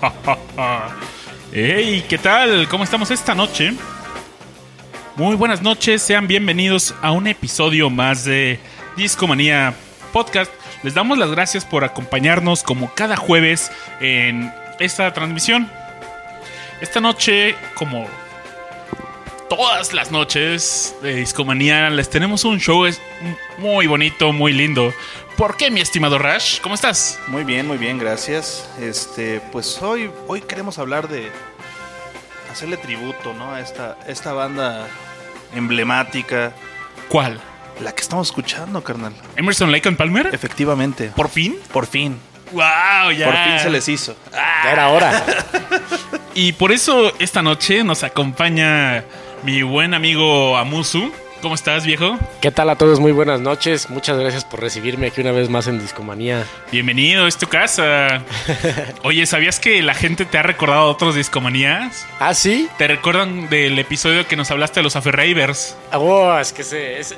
Hey, ¿qué tal? ¿Cómo estamos esta noche? Muy buenas noches, sean bienvenidos a un episodio más de Discomanía Podcast. Les damos las gracias por acompañarnos como cada jueves en esta transmisión. Esta noche, como todas las noches de Discomanía, les tenemos un show muy bonito, muy lindo. ¿Por qué, mi estimado Rash? ¿Cómo estás? Muy bien, muy bien, gracias. Este, pues hoy, hoy queremos hablar de hacerle tributo, ¿no? A esta, esta banda emblemática, ¿Cuál? la que estamos escuchando, carnal. ¿Emerson Lake and Palmer? Efectivamente. ¿Por fin? Por fin. ¡Wow! Ya. Por fin se les hizo. Ya era hora. Y por eso esta noche nos acompaña mi buen amigo Amusu. ¿Cómo estás, viejo? ¿Qué tal a todos? Muy buenas noches. Muchas gracias por recibirme aquí una vez más en Discomanía. Bienvenido, es tu casa. Oye, ¿sabías que la gente te ha recordado otros discomanías? ¿Ah, sí? ¿Te recuerdan del episodio que nos hablaste de los Aferravers? Oh, es que ese- ese-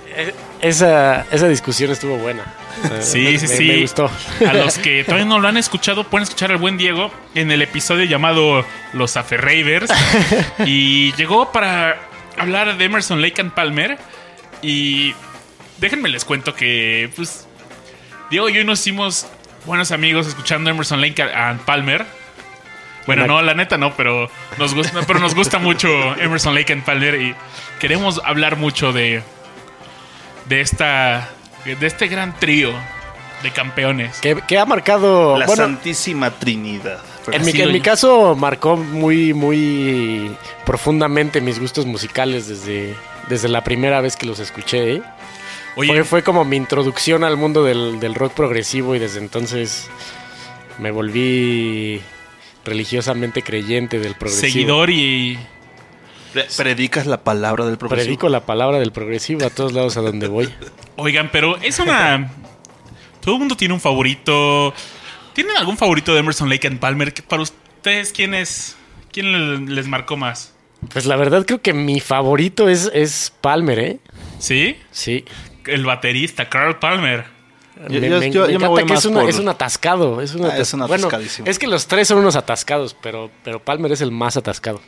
esa, esa discusión estuvo buena. Sí, Me- sí, me- sí. Me gustó. A los que todavía no lo han escuchado, pueden escuchar al buen Diego en el episodio llamado Los Aferravers. y llegó para hablar de Emerson Lake and Palmer. Y déjenme les cuento que, pues, Diego y yo nos hicimos buenos amigos escuchando Emerson Lake and Palmer. Bueno, no, la neta no, pero nos gusta, pero nos gusta mucho Emerson Lake and Palmer y queremos hablar mucho de de esta de este gran trío de campeones. Que, que ha marcado. La bueno, Santísima Trinidad. En mi, en mi caso marcó muy, muy profundamente mis gustos musicales desde, desde la primera vez que los escuché. ¿eh? Oye, Fue, fue como mi introducción al mundo del, del rock progresivo y desde entonces me volví religiosamente creyente del progresivo. seguidor y Pre- Predicas la palabra del profesor. Predico la palabra del progresivo a todos lados a donde voy. oigan, pero es una todo el mundo tiene un favorito. ¿Tienen algún favorito de Emerson Lake and Palmer? ¿Qué- Para ustedes quién es quién le- les marcó más? Pues la verdad creo que mi favorito es, es Palmer, ¿eh? ¿Sí? Sí. El baterista Carl Palmer. Yo- me, yo- me- yo- me yo me encanta voy que es, más una- por- es un atascado. Es, un Ah, es un bueno, atascadísimo. es que los tres son unos atascados, pero, pero Palmer es el más atascado.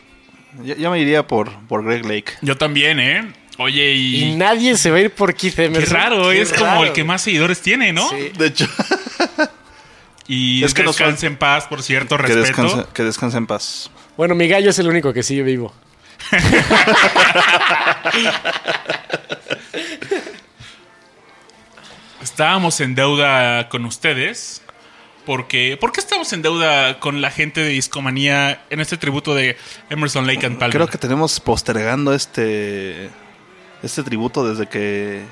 Yo, yo me iría por, por Greg Lake. Yo también, ¿eh? Oye, Y, y, nadie se va a ir por Keith qué Emerson. raro, Qué es como raro. el que más seguidores tiene, ¿no? Sí. De hecho, Y Es que nos descanse en paz, por cierto, que respeto. descanse, que descanse en paz. Bueno, mi gallo es el único que sigue vivo. Estábamos en deuda con ustedes. Porque, ¿Por qué estamos en deuda con la gente de Discomanía en este tributo de Emerson Lake and Palmer? Creo que tenemos postergando este este tributo desde que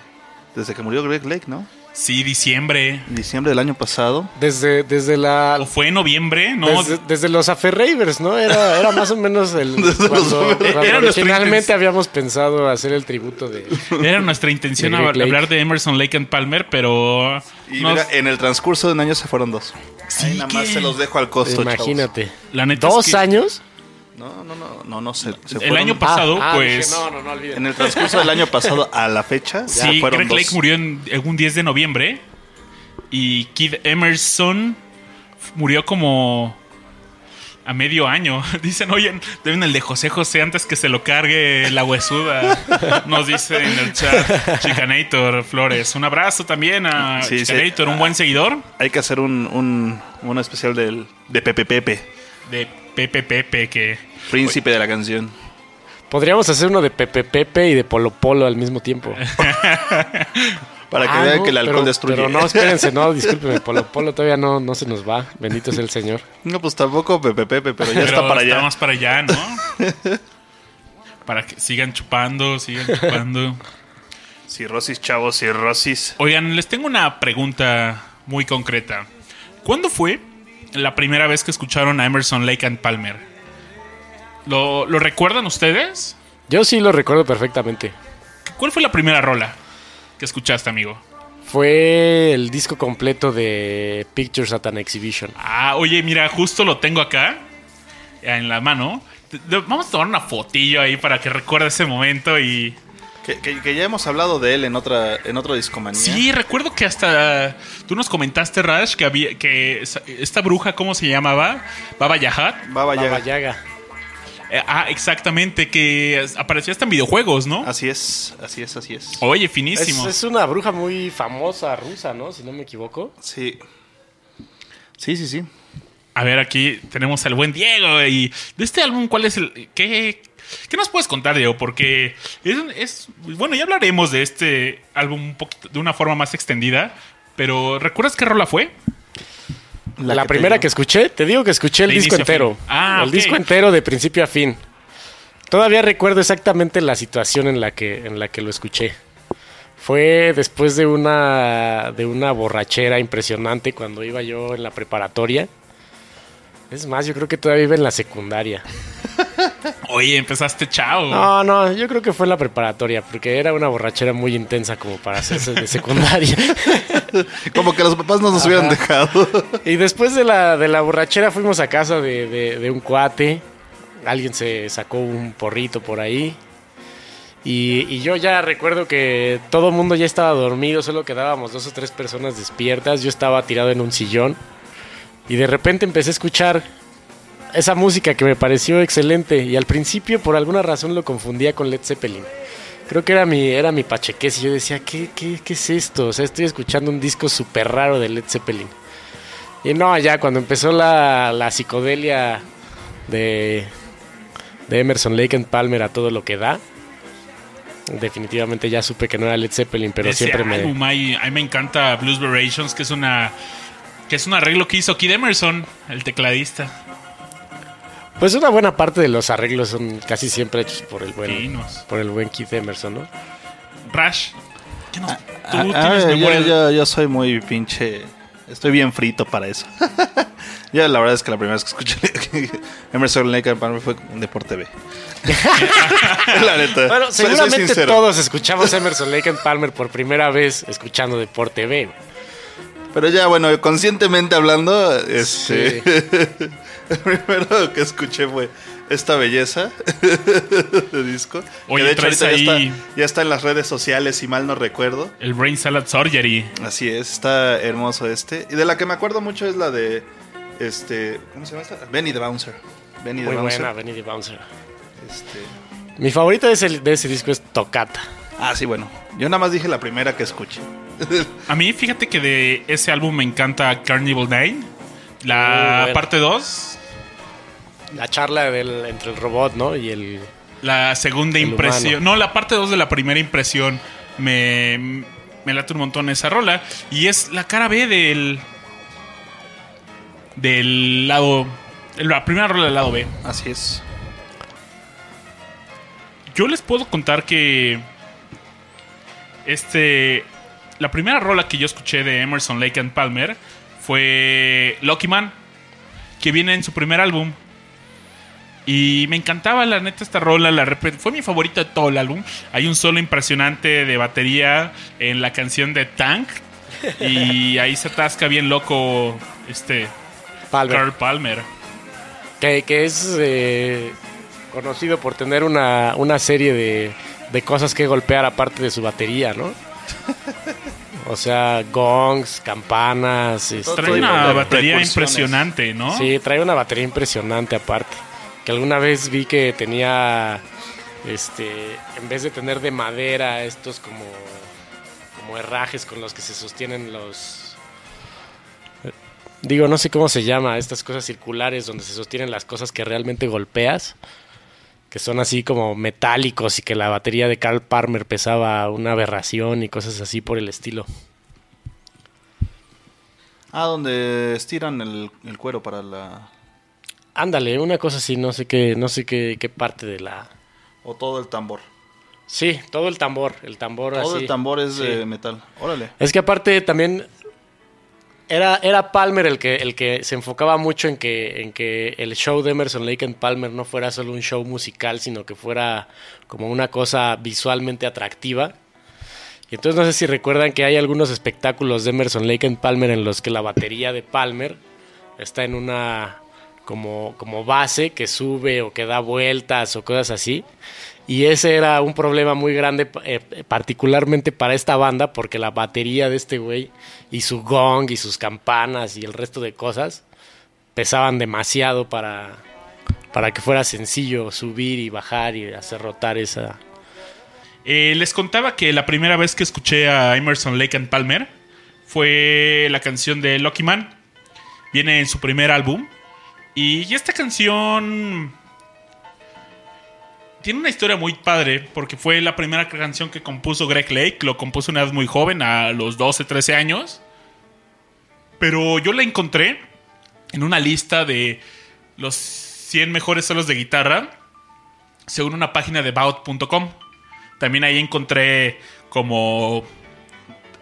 desde que murió Greg Lake, ¿no? Sí, diciembre. Diciembre del año pasado. Desde, desde la. ¿O fue en noviembre? No, Desde, desde los Aferravers, ¿no? Era, era más o menos el. Desde los cuando, originalmente habíamos pensado hacer el tributo de. era nuestra intención De hablar de Emerson Lake and Palmer, pero... Y nos- mira, en el transcurso de un año se fueron dos. Sí, Ahí nada más se los dejo al costo, Imagínate. La neta es ¿Dos que- años? No, no, no, no, no se, se El fueron- año pasado, Ah, ah, pues... dije, no, no, no olviden. En el transcurso del año pasado a la fecha, ya Sí, fueron Greg dos. Lake murió en un 10 de noviembre y Kid Emerson murió como a medio año. Dicen, oye, deben el de José José antes que se lo cargue la huesuda. Nos dice en el chat Chicanator Flores. Un abrazo también a Sí, sí. Chicanator, un buen seguidor Hay que hacer un, un, un especial del, de Pepe Pepe, de Pepe Pepe que... príncipe de la canción. Podríamos hacer uno de Pepe Pepe y de Polo Polo al mismo tiempo. Para que Ah, vean no, que el alcohol pero, destruye. Pero no, espérense, no, discúlpeme. Polo Polo todavía no, no se nos va. Bendito sea el Señor. No, pues tampoco Pepe Pepe, pero ya Pero está para allá. más para allá, ¿no? para que sigan chupando, sigan chupando. Cirrosis, chavos, cirrosis. Oigan, les tengo una pregunta muy concreta. ¿Cuándo fue la primera vez que escucharon a Emerson Lake and Palmer? ¿Lo, lo recuerdan ustedes? Yo sí lo recuerdo perfectamente. ¿Cuál fue la primera rola que escuchaste, amigo? Fue el disco completo de Pictures at an Exhibition. Ah, oye, mira, justo lo tengo acá en la mano. Vamos a tomar una fotillo ahí para que recuerde ese momento y Que, que- que ya hemos hablado de él en otra en otro discomanía. Sí, recuerdo que hasta tú nos comentaste, Rash, que había que esta bruja, ¿cómo se llamaba? Baba Yahat. Baba Yaga. Baba Yaga. Eh, ah, exactamente, que aparecía hasta en videojuegos, ¿no? Así es, así es, así es. Oye, Es, finísimo. es una bruja muy famosa rusa, ¿no? Si no me equivoco. Sí. Sí, sí, sí. A ver, aquí tenemos al buen Diego. Y de este álbum, ¿cuál es el. ¿Qué, qué nos puedes contar, Diego? Porque es, es- Bueno, ya hablaremos de este álbum un poquito, de una forma más extendida. Pero, ¿recuerdas qué rola fue? La, que primera que escuché, te digo que escuché el De disco entero. Ah, el disco entero de principio a fin. Todavía recuerdo exactamente la situación en la que, en la que lo escuché. Fue después de una, de una borrachera impresionante cuando iba yo en la preparatoria. Es más, yo creo que todavía iba en la secundaria. Oye, empezaste chao. No, no, yo creo que fue en la preparatoria, porque era una borrachera muy intensa como para hacerse de secundaria. Como que los papás no nos hubieran dejado. Y después de la, de la borrachera fuimos a casa de, de- de un cuate. Alguien se sacó un porrito por ahí. Y, y yo ya recuerdo que todo el mundo ya estaba dormido, solo quedábamos dos o tres personas despiertas. Yo estaba tirado en un sillón. Y de repente empecé a escuchar esa música que me pareció excelente. Y al principio, por alguna razón, lo confundía con Led Zeppelin. Creo que era mi, era mi pachequés. Y yo decía, ¿qué, qué, qué es esto? O sea, estoy escuchando un disco súper raro de Led Zeppelin. Y no, ya cuando empezó la, la psicodelia de, de Emerson Lake and Palmer a todo lo que da, definitivamente ya supe que no era Led Zeppelin, pero ese siempre me... álbum, a mí me encanta Blues Variations, que es una. Que es un arreglo que hizo Kid Emerson, el tecladista. Pues una buena parte de los arreglos son casi siempre hechos por el buen, por el buen Keith Emerson, ¿no? Rash. ¿qué nos- tú Ah, tienes ah, yo, memoria de- yo- yo soy muy pinche. Estoy bien frito para eso. ya la verdad es que la primera vez que escuché Emerson Lake and Palmer fue de por TV. la neta. Bueno, seguramente todos escuchamos Emerson Lake and Palmer por primera vez escuchando Deporte TV. Pero ya, bueno, conscientemente hablando, este. Sí. el primero que escuché fue esta belleza de disco. Oye, que de hecho ahorita ya está, ya está en las redes sociales, si mal no recuerdo. El Brain Salad Surgery. Así es, está hermoso este. Y de la que me acuerdo mucho es la de. Este. ¿Cómo se llama esta? Benny the Bouncer. Benny the Muy Bouncer. buena, Benny the Bouncer. Este, Mi favorita de ese, de ese disco es Tocata. Ah, sí, bueno. Yo nada más dije la primera que escuché. A mí, fíjate que de ese álbum me encanta Carnival Nine. La buena. parte 2. La charla del, entre el robot, ¿no? Y el... La segunda El impresión. humano. No, la parte 2 de la primera impresión. Me, me late un montón esa rola. Y es la cara B del. Del lado. La primera rola del lado B. Así es. Yo les puedo contar que. Este. La primera rola que yo escuché de Emerson Lake and Palmer fue Lucky Man, que viene en su primer álbum. Y me encantaba, la neta, esta rola. La fue mi favorita de todo el álbum. Hay un solo impresionante de batería en la canción de Tank. Y ahí se atasca bien loco este Palmer. Carl Palmer. Que, que es eh, conocido por tener una, una serie de, de cosas que golpear aparte de su batería, ¿no? O sea, gongs, campanas. este, Trae una batería impresionante, ¿no? Sí, trae una batería impresionante aparte. Que alguna vez vi que tenía, este, en vez de tener de madera, estos como, como herrajes con los que se sostienen los... Digo, no sé cómo se llama, estas cosas circulares donde se sostienen las cosas que realmente golpeas, que son así como metálicos y que la batería de Carl Palmer pesaba una aberración y cosas así por el estilo. Ah, donde estiran el, el cuero para la. Ándale, una cosa así, no sé qué, no sé qué, qué parte de la... O todo el tambor. Sí, todo el tambor, el tambor Todo así. el tambor es Sí. de metal. Órale. Es que aparte también era, era Palmer el que, el que se enfocaba mucho en que, en que el show de Emerson Lake and Palmer no fuera solo un show musical, sino que fuera como una cosa visualmente atractiva. Y entonces no sé si recuerdan que hay algunos espectáculos de Emerson Lake and Palmer en los que la batería de Palmer está en una como, como base que sube o que da vueltas o cosas así. Y ese era un problema muy grande, eh, particularmente para esta banda, porque la batería de este güey y su gong y sus campanas y el resto de cosas pesaban demasiado para, para que fuera sencillo subir y bajar y hacer rotar esa... Eh, les contaba que la primera vez que escuché a Emerson Lake and Palmer fue la canción de Lucky Man. Viene en su primer álbum. Y esta canción tiene una historia muy padre porque fue la primera canción que compuso Greg Lake. Lo compuso una vez muy joven, a los 12, 13 años. Pero yo la encontré en una lista de los 100 mejores solos de guitarra según una página de Bout.com. También ahí encontré como...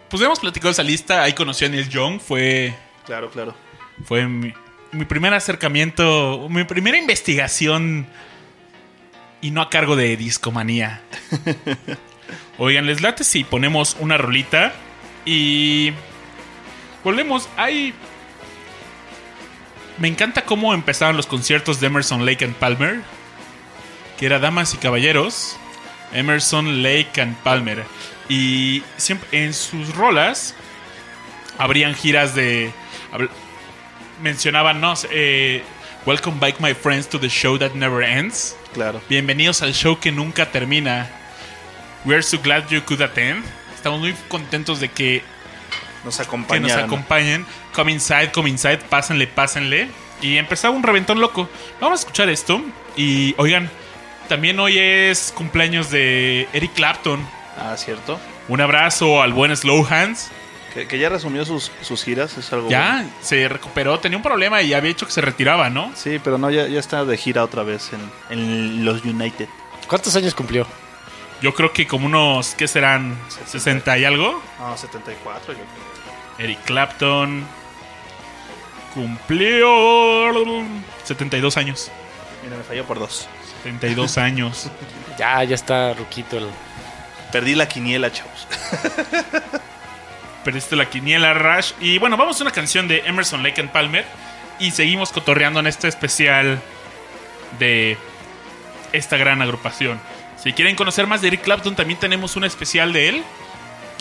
Pues hemos platicado esa lista. Ahí conocí a Neil Young. Fue... Claro, claro. Fue mi, mi primer acercamiento, mi primera investigación y no a cargo de discomanía. Oigan, les late si ponemos una rolita y volvemos. Hay. Me encanta cómo empezaban los conciertos de Emerson Lake and Palmer, que era Damas y Caballeros. Emerson Lake and Palmer. Y siempre en sus rolas habrían giras de. Mencionaban, no, eh, Welcome back, my friends, to the show that never ends. Claro. Bienvenidos al show que nunca termina. We're so glad you could attend. Estamos muy contentos de que, Nos que acompañan. nos acompañen. Come inside, come inside, pásenle, pásenle. Y empezaba un reventón loco. Vamos a escuchar esto. Y oigan, también hoy es cumpleaños de Eric Clapton. Ah, cierto. Un abrazo al buen Slow Hands. Que, que ya resumió sus, sus giras, es algo Ya bueno. se recuperó, tenía un problema y había dicho que se retiraba, ¿no? Sí, pero no, ya, ya está de gira otra vez en, en los United. ¿Cuántos años cumplió? Yo creo que como unos, ¿qué serán? ¿60 y algo? Ah, 74, yo creo. Eric Clapton cumplió 72 años. Mira, me falló por dos. 72 años. Ya, ya está ruquito el... Perdí la quiniela, chavos. Perdiste la quiniela, Rush. Y bueno, vamos a una canción de Emerson Lake and Palmer. Y seguimos cotorreando en este especial de esta gran agrupación. Si quieren conocer más de Eric Clapton, también tenemos un especial de él.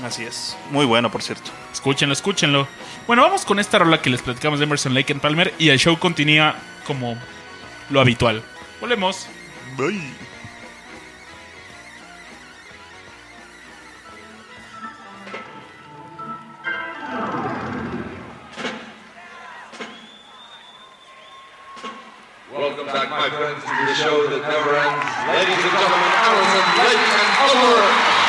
Así es. Muy bueno, por cierto. Escúchenlo, escúchenlo. Bueno, vamos con esta rola que les platicamos de Emerson Lake and Palmer. Y el show continúa como lo habitual. Volvemos. Bye. Welcome back, my friends, to the show that never ends. Ladies and gentlemen, Allison Lake and Palmer.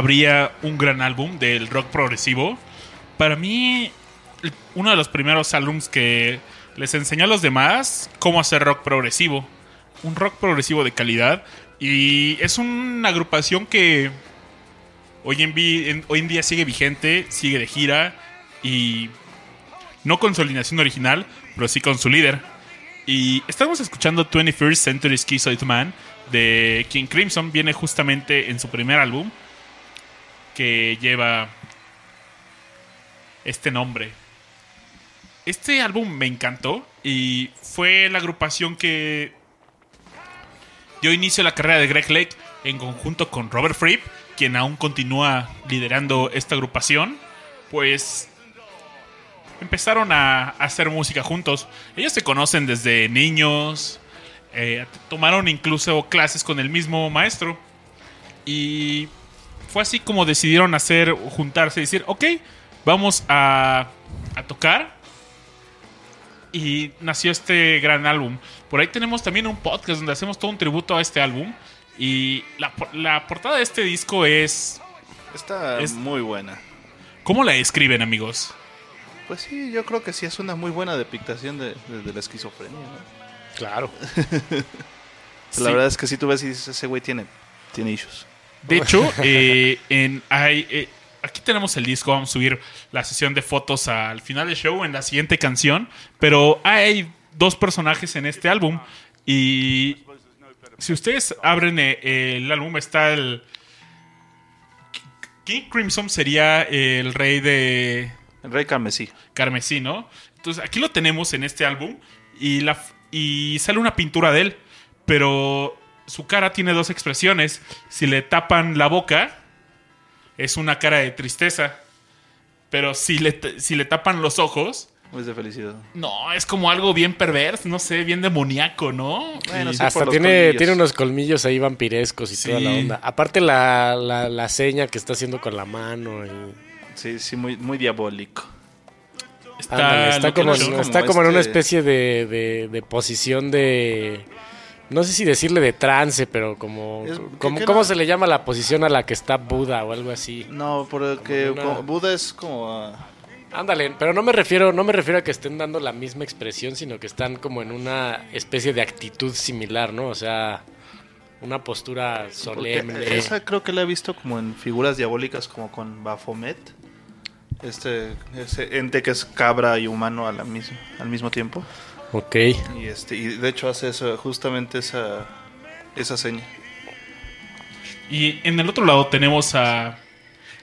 Habría un gran álbum del rock progresivo. Para mí, uno de los primeros álbums que les enseñó a los demás cómo hacer rock progresivo. Un rock progresivo de calidad. Y es una agrupación que hoy en- hoy en día sigue vigente, sigue de gira y no con su alineación original, pero sí con su líder. Y estamos escuchando 21st Century Schizoid Man de King Crimson. Viene justamente en su primer álbum que lleva este nombre. Este álbum me encantó y fue la agrupación que dio inicio a la carrera de Greg Lake en conjunto con Robert Fripp, quien aún continúa liderando esta agrupación. Pues empezaron a, hacer música juntos. Ellos se conocen desde niños, eh, tomaron incluso clases con el mismo maestro. Y fue así como decidieron hacer, juntarse y decir, ok, vamos a, a tocar. Y nació este gran álbum. Por ahí tenemos también un podcast donde hacemos todo un tributo a este álbum. Y la, la portada de este disco es... Está Es- muy buena. ¿Cómo la escriben, amigos? Pues sí, yo creo que sí es una muy buena depictación de, de- de la esquizofrenia. ¿no? Claro. Sí. La verdad es que si tú ves y dices, ese güey tiene, tiene issues. De hecho, eh, en, hay, eh, aquí tenemos el disco. Vamos a subir la sesión de fotos al final del show en la siguiente canción. Pero hay dos personajes en este álbum. Y si ustedes abren eh, el álbum, está el. King Crimson sería el rey de El rey carmesí. carmesí, ¿no? Entonces aquí lo tenemos en este álbum y, la, y sale una pintura de él, pero su cara tiene dos expresiones. Si le tapan la boca, es una cara de tristeza, pero si le, si le tapan los ojos, Es de felicidad. no, es como algo bien perverso, no sé, bien demoníaco, ¿no? Bueno, sí. Hasta tiene, tiene unos colmillos ahí vampirescos y Sí. toda la onda. Aparte la, la, la seña que está haciendo con la mano. y- Sí, sí, muy, muy diabólico. está, Ándale, está como, está como en una este- especie de, de, de posición de... No sé si decirle de trance, pero como... Es- ¿Cómo no- se le llama la posición a la que está Buda o algo así? No, porque una- Buda es como... ah, Ándale, pero no me refiero, no me refiero a que estén dando la misma expresión, sino que están como en una especie de actitud similar, ¿no? O sea, una postura porque solemne. esa creo que la he visto como en figuras diabólicas como con Baphomet. Este ese ente que es cabra y humano a la misma, al mismo tiempo. Ok. Y este y de hecho hace eso, justamente esa esa seña. Y en el otro lado tenemos a,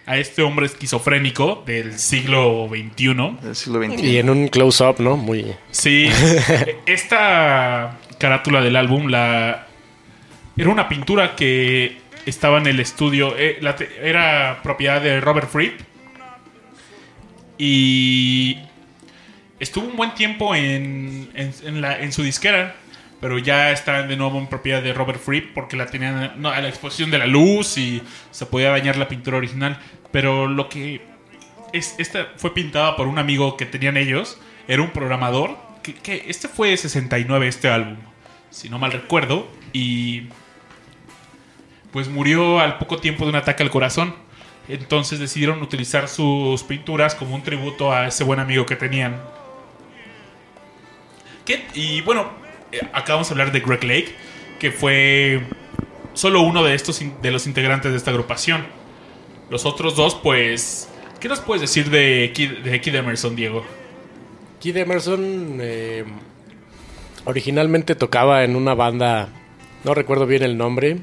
a este hombre esquizofrénico del siglo XXI. del siglo XXI. Y en un close-up, ¿no? Muy... Sí, esta carátula del álbum la era una pintura que estaba en el estudio, eh, la te- era propiedad de Robert Fripp y estuvo un buen tiempo en, en, la, en su disquera, pero ya está de nuevo en propiedad de Robert Fripp porque la tenían a la exposición de la luz y se podía dañar la pintura original. Pero lo que es, esta fue pintada por un amigo que tenían ellos, era un programador. Este fue de 69, este álbum, si no mal recuerdo, y pues murió al poco tiempo de un ataque al corazón. Entonces decidieron utilizar sus pinturas como un tributo a ese buen amigo que tenían. Y bueno, eh, acá vamos a hablar de Greg Lake, que fue solo uno de estos de los integrantes de esta agrupación. Los otros dos, pues, ¿qué nos puedes decir de Kid Emerson, Diego? Kid Emerson eh, originalmente tocaba en una banda, no recuerdo bien el nombre,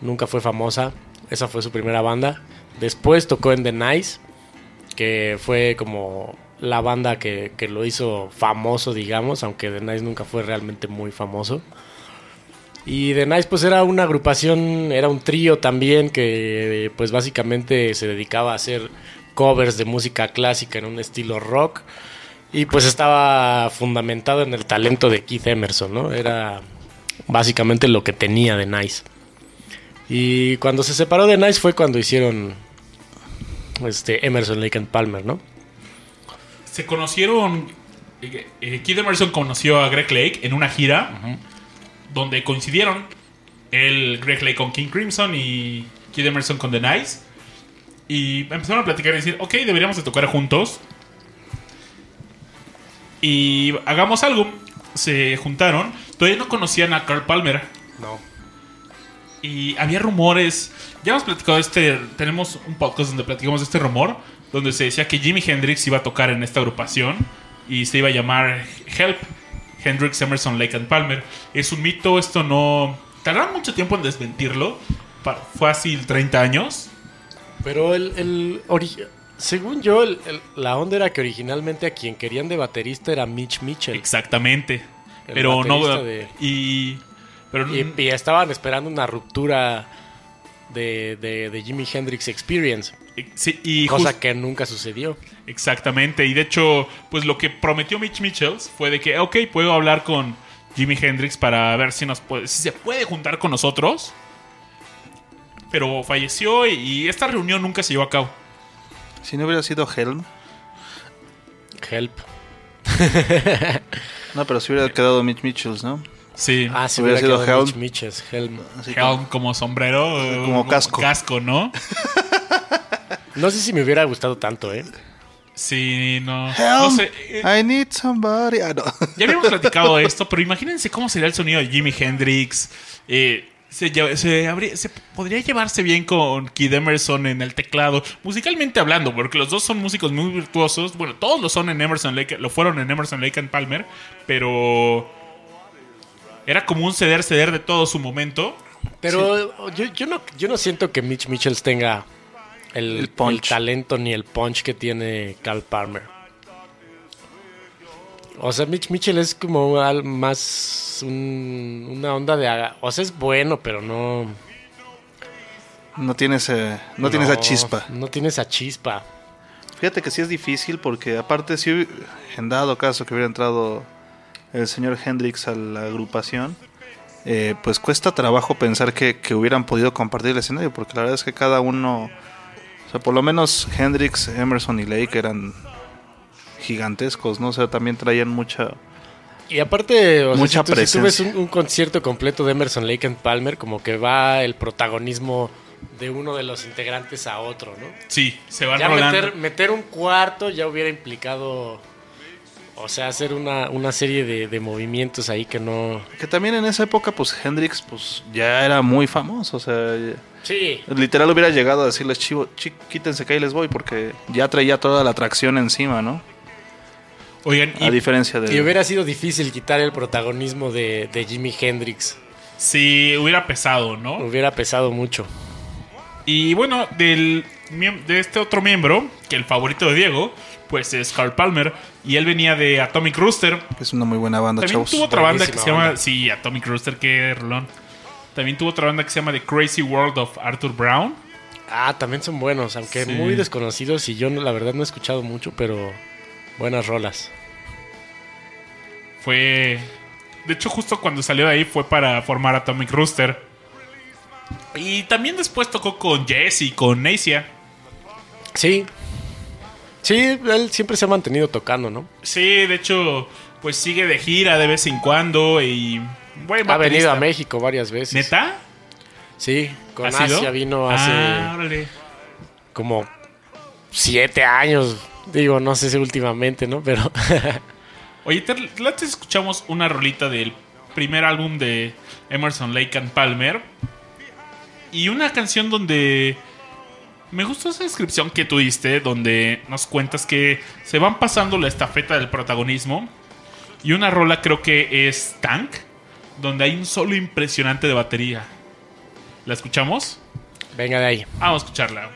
nunca fue famosa, esa fue su primera banda. Después tocó en The Nice, que fue como la banda que, que lo hizo famoso, digamos, aunque The Nice nunca fue realmente muy famoso. Y The Nice pues era una agrupación, era un trío también que pues básicamente se dedicaba a hacer covers de música clásica en un estilo rock. Y pues estaba fundamentado en el talento de Keith Emerson, ¿no? Era básicamente lo que tenía de Nice. Y cuando se separó de Nice fue cuando hicieron este Emerson, Lake and Palmer, ¿no? Se conocieron. eh, Kid Emerson conoció a Greg Lake en una gira donde coincidieron el Greg Lake con King Crimson y Kid Emerson con The Nice. Y empezaron a platicar y decir, ok, deberíamos de tocar juntos. Y hagamos algo. Se juntaron. Todavía no conocían a Carl Palmer. No. Y había rumores. Ya hemos platicado este. Tenemos un podcast donde platicamos de este rumor. Donde se decía que Jimi Hendrix iba a tocar en esta agrupación. Y se iba a llamar Help. Hendrix, Emerson, Lake and Palmer. Es un mito. Esto no. Tardaron mucho tiempo en desmentirlo. Fue así 30 años. Pero el, el según yo, el- el- la onda era que originalmente a quien querían de baterista era Mitch Mitchell. Exactamente. Pero no. de- Y. Pero Y, y estaban esperando una ruptura de, de, de Jimi Hendrix Experience. Sí, y cosa que nunca sucedió. Exactamente, y de hecho, pues lo que prometió Mitch Mitchells fue de que, ok, puedo hablar con Jimi Hendrix para ver si, nos puede, si se puede juntar con nosotros. Pero falleció y, y esta reunión nunca se llevó a cabo. Si no hubiera sido Helm. Help. No, pero si hubiera quedado Mitch Mitchells, ¿no? Sí, Ah, si Hubiera hubiera, sido quedado Helm. Mitch Mitchells, Helm. Como sombrero. eh, Como casco. Casco, ¿no? No sé si me hubiera gustado tanto, ¿eh? Sí, no. No sé. eh, I need somebody. Ah, no. Ya habíamos platicado esto, pero imagínense cómo sería el sonido de Jimi Hendrix. Eh, se, lle- se habría- se podría llevarse bien con Kid Emerson en el teclado, musicalmente hablando, porque los dos son músicos muy virtuosos. Bueno, todos lo son en Emerson Lake, lo fueron en Emerson Lake and Palmer, pero era como un ceder, ceder de todo su momento. Pero yo, yo, no, yo no siento que Mitch Mitchells tenga el, El punch. el talento ni el punch que tiene Carl Palmer. O sea, Mitch Mitchell es como más un- una onda de... O sea, es bueno, pero no... No tiene, ese, no tiene esa chispa. No tiene esa chispa. Fíjate que sí es difícil porque aparte si en dado caso que hubiera entrado el señor Hendrix a la agrupación, eh, pues cuesta trabajo pensar que, que hubieran podido compartir el escenario porque la verdad es que cada uno, o sea, por lo menos Hendrix, Emerson y Lake eran gigantescos, ¿no? O sea, también traían mucha... Y aparte, o sea, Mucha si tú, si tú ves un concierto completo de Emerson Lake and Palmer, como que va el protagonismo de uno de los integrantes a otro, ¿no? Sí, se van Ya rolando. meter, meter un cuarto ya hubiera implicado, o sea, hacer una, una serie de, de movimientos ahí que no... Que también en esa época, pues Hendrix pues ya era muy famoso, o sea... Sí, Literal hubiera llegado a decirles, chivo, chi- quítense que ahí les voy, porque ya traía toda la atracción encima, ¿no? Oigan, A y diferencia de... y hubiera sido difícil quitar el protagonismo de, de Jimi Hendrix. si hubiera pesado, ¿no? Hubiera pesado mucho. Y bueno, del, de este otro miembro, que el favorito de Diego, pues es Carl Palmer. Y él venía de Atomic Rooster. Es una muy buena banda, También chavos. tuvo otra banda que se llama. banda. Sí, Atomic Rooster, qué rolón. También tuvo otra banda que se llama The Crazy World of Arthur Brown. Ah, también son buenos, aunque Sí. muy desconocidos y yo la verdad no he escuchado mucho, pero buenas rolas. Fue. De hecho, justo cuando salió de ahí fue para formar Atomic Rooster. Y también después tocó con Jess y con Nacia. Sí. Sí, él siempre se ha mantenido tocando, ¿no? Sí, de hecho, pues sigue de gira de vez en cuando y. Buen Ha venido a México varias veces. ¿Neta? Sí, con ¿Ha sido? Asia vino hace Ah, órale. como siete años. Digo, no sé si últimamente, ¿no? Pero Oye, te, antes escuchamos una rolita del primer álbum de Emerson Lake and Palmer. Y una canción donde. Me gustó esa descripción que tú diste, donde nos cuentas que se van pasando la estafeta del protagonismo. Y una rola creo que es Tank, donde hay un solo impresionante de batería. ¿La escuchamos? Venga de ahí. Vamos a escucharla.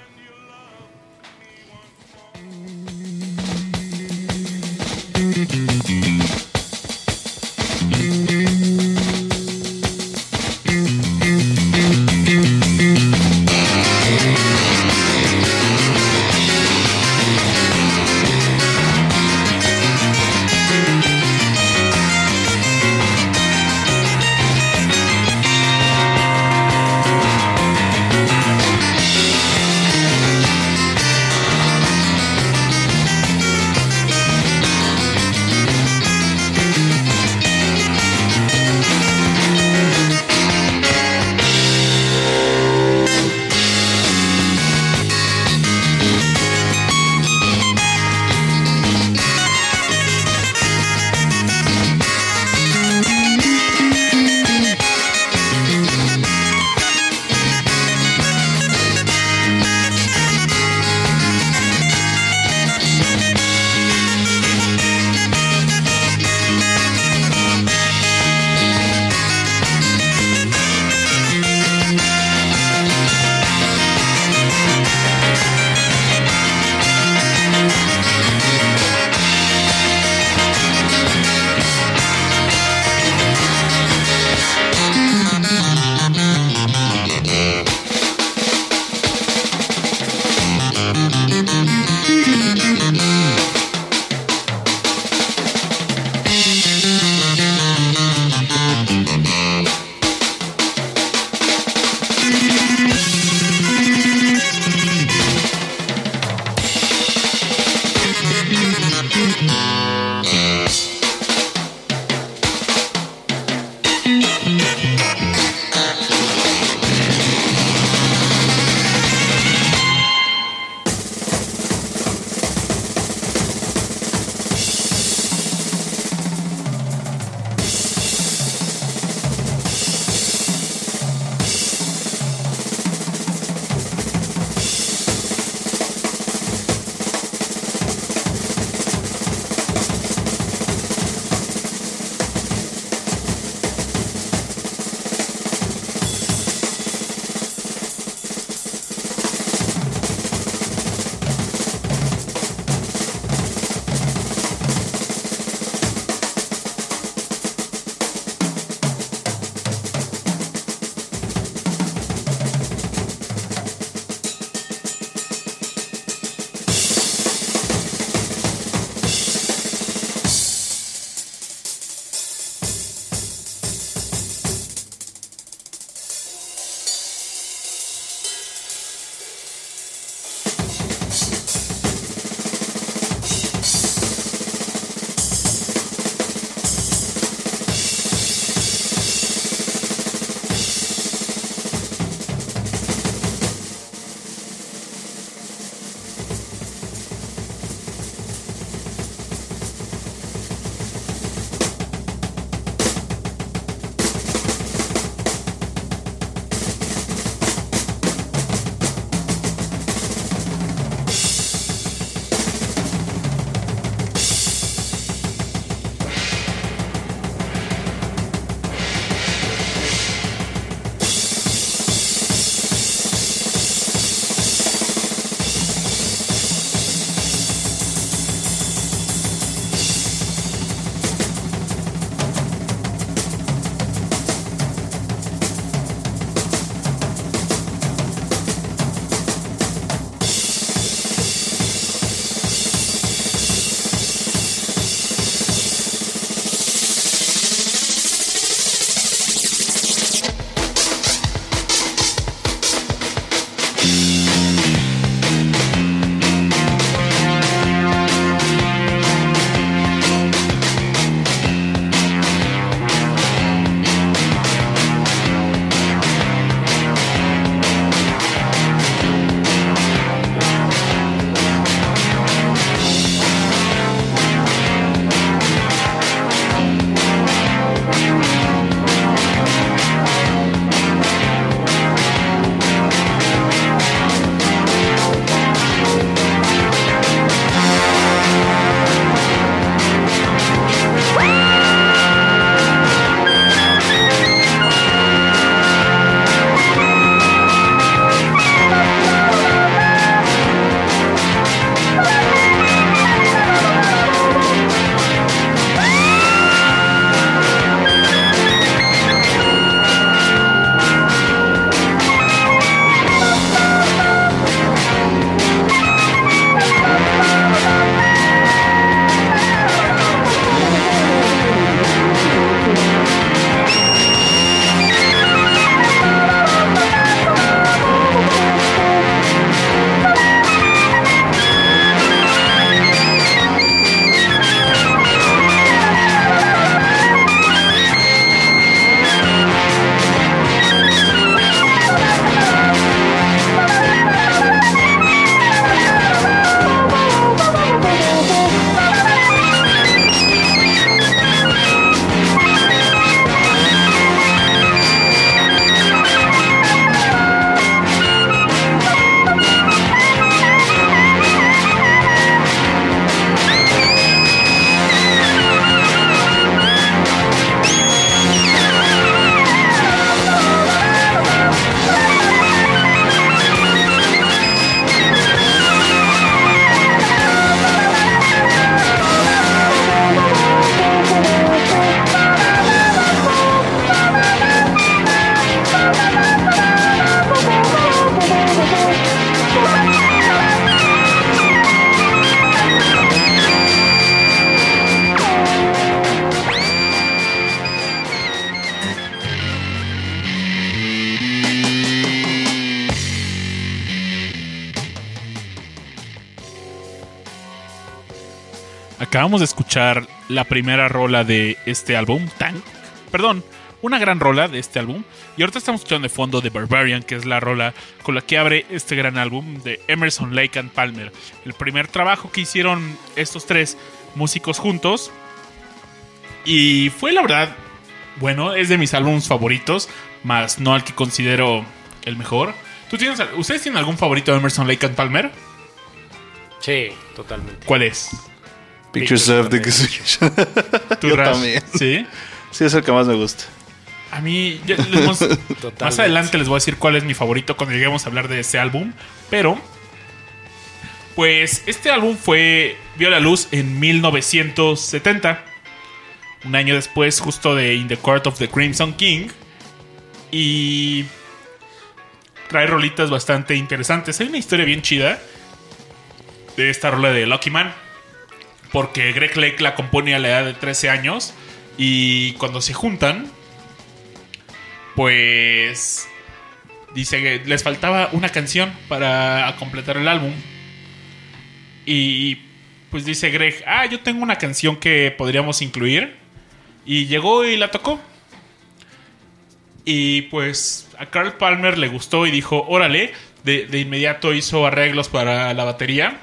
Acabamos de escuchar la primera rola de este álbum, Tank. Perdón, una gran rola de este álbum. Y ahorita estamos escuchando de fondo The Barbarian, que es la rola con la que abre este gran álbum de Emerson, Lake and Palmer. El primer trabajo que hicieron estos tres músicos juntos. Y fue la verdad, bueno, es de mis álbumes favoritos, más no al que considero el mejor. ¿Tú tienes, ¿Ustedes tienen algún favorito de Emerson, Lake and Palmer? Sí, totalmente. ¿Cuál es? Pictures of the Exhibition. ¿Tú, Yo también. Sí. Sí, es el que más me gusta. A mí, ya les vamos- más adelante les voy a decir cuál es mi favorito cuando lleguemos a hablar de ese álbum. Pero, pues este álbum fue vio la luz en 1970, un año después, justo de In the Court of the Crimson King, y trae rolitas bastante interesantes. Hay una historia bien chida de esta rola de Lucky Man, porque Greg Lake la compone a la edad de 13 años y cuando se juntan pues dice que les faltaba una canción para completar el álbum. Y pues dice Greg, ah, yo tengo una canción que podríamos incluir. Y llegó y la tocó. Y pues a Carl Palmer le gustó y dijo, órale, de, de inmediato hizo arreglos para la batería.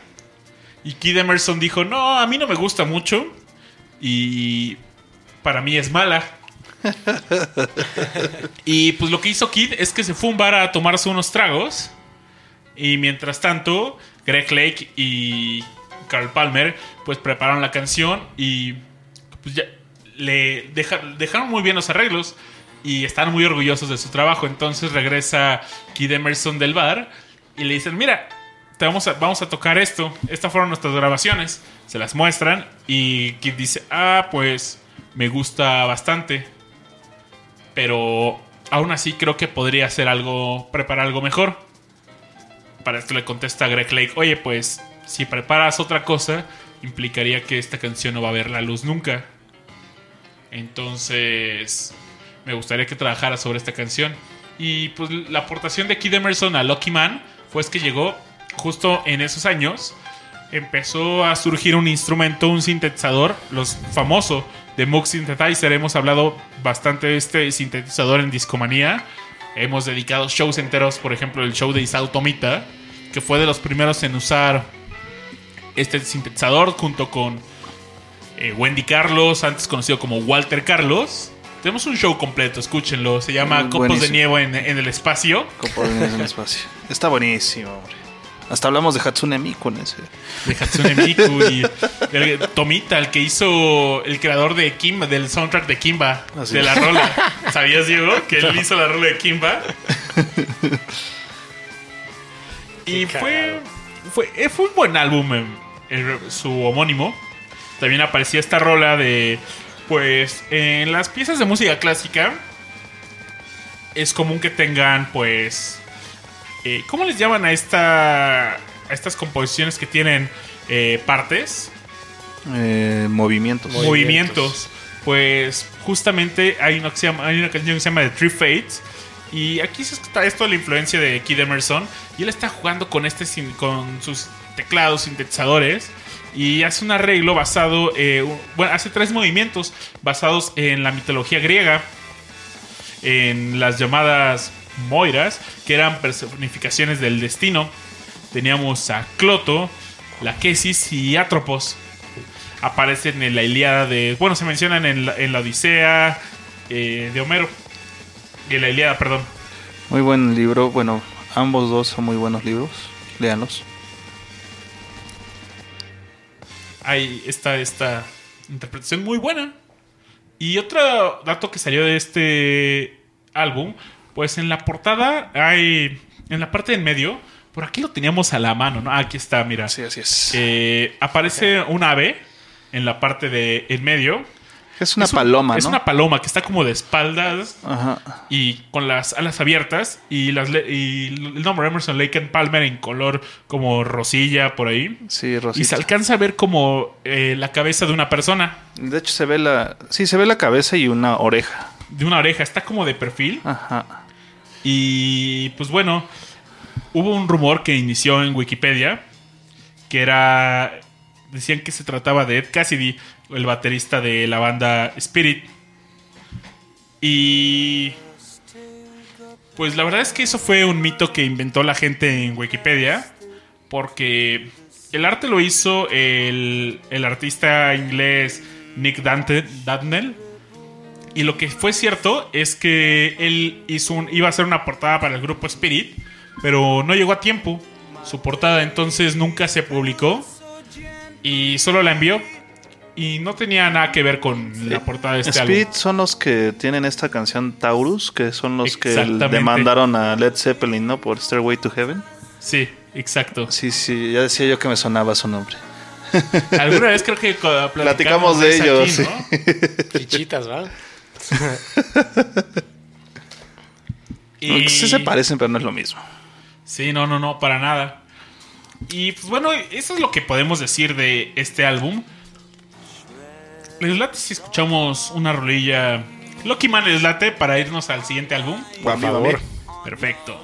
Y Kid Emerson dijo, no, a mí no me gusta mucho. Y para mí es mala. Y pues lo que hizo Kid es que se fue a un bar a tomarse unos tragos. Y mientras tanto, Greg Lake y Carl Palmer pues prepararon la canción y pues ya le deja- dejaron muy bien los arreglos y están muy orgullosos de su trabajo. Entonces regresa Kid Emerson del bar y le dicen, mira, vamos a, vamos a tocar esto. Estas fueron nuestras grabaciones. Se las muestran y Kid dice, ah, pues me gusta bastante pero aún así creo que podría hacer algo, preparar algo mejor. Para esto le contesta Greg Lake, oye, pues si preparas otra cosa, implicaría que esta canción no va a ver la luz nunca. Entonces, me gustaría que trabajara sobre esta canción. Y pues la aportación de Kid Emerson a Lucky Man fue es que llegó justo en esos años. Empezó a surgir un instrumento, un sintetizador, los famoso de Moog Synthesizer. Hemos hablado bastante de este sintetizador en Discomanía. Hemos dedicado shows enteros, por ejemplo, el show de Isao Tomita, que fue de los primeros en usar este sintetizador junto con eh, Wendy Carlos, antes conocido como Walter Carlos. Tenemos un show completo, escúchenlo. Se llama Mm, Copos de. Nieve en, en el Espacio. Como en el espacio. Está buenísimo, hombre. Hasta hablamos de Hatsune Miku en ese. de Hatsune Miku y el- Tomita, el que hizo el creador de Kimba, del soundtrack de Kimba, Así de es. la rola. ¿Sabías, Diego? Que él hizo la rola de Kimba. y fue, fue, eh, fue un buen álbum, eh, el- su homónimo. También aparecía esta rola de, pues, en las piezas de música clásica es común que tengan, pues, eh, ¿cómo les llaman a esta, a estas composiciones que tienen eh, partes? Eh, movimientos. Movimientos. Pues justamente hay una, que se llama- hay una canción que se llama The Three Fates. Y aquí se está esto la influencia de Kid Emerson. Y él está jugando con, este, con sus teclados, sintetizadores. Y hace un arreglo basado. eh, bueno, hace tres movimientos basados en la mitología griega. En las llamadas Moiras, que eran personificaciones del destino. Teníamos a Cloto, la Quesis y Atropos aparecen en la Ilíada de. Bueno, se mencionan en la, en la Odisea eh, de Homero. Y en la Ilíada, perdón. Muy buen libro. Bueno, ambos dos son muy buenos libros. Léanlos. Hay esta, esta interpretación muy buena. Y otro dato que salió de este álbum, pues en la portada hay. En la parte del medio, por aquí lo teníamos a la mano, ¿no? Ah, Aquí está, mira. Así, así es. Eh, aparece un ave en la parte del el medio. es una Es un- paloma, Es ¿no? una paloma que está como de espaldas Ajá. y con las alas abiertas y, las y el nombre Emerson Lake and Palmer en color como rosilla por ahí. Sí, Y se alcanza a ver como eh, la cabeza de una persona, De hecho, se ve la. Sí, se ve la cabeza y una oreja. de una oreja, está como de perfil. Ajá. Y pues bueno, hubo un rumor que inició en Wikipedia que era decían que se trataba de Ed Cassidy, el baterista de la banda Spirit. Y pues la verdad es que eso fue un mito que inventó la gente en Wikipedia, porque el arte lo hizo el, el artista inglés Nick Dante, Dadnell. Y lo que fue cierto es que él hizo un, iba a hacer una portada para el grupo Spirit, pero no llegó a tiempo. Su portada entonces nunca se publicó y solo la envió. Y no tenía nada que ver con la portada de este Spirit álbum. son los que tienen esta canción Taurus, que son los que demandaron a Led Zeppelin, ¿no? Por Stairway to Heaven. Sí, exacto. Sí, sí, ya decía yo que me sonaba su nombre. Alguna vez creo que co- Platicamos de ellos, aquí, sí. ¿no? Fichitas, ¿va? Y- Sí se parecen, pero no es lo mismo. Sí, no, no, no, para nada. Y pues bueno, eso es lo que podemos decir de este álbum. Les late si escuchamos una rolilla Lucky Man les late para irnos al siguiente álbum. Por favor. Perfecto.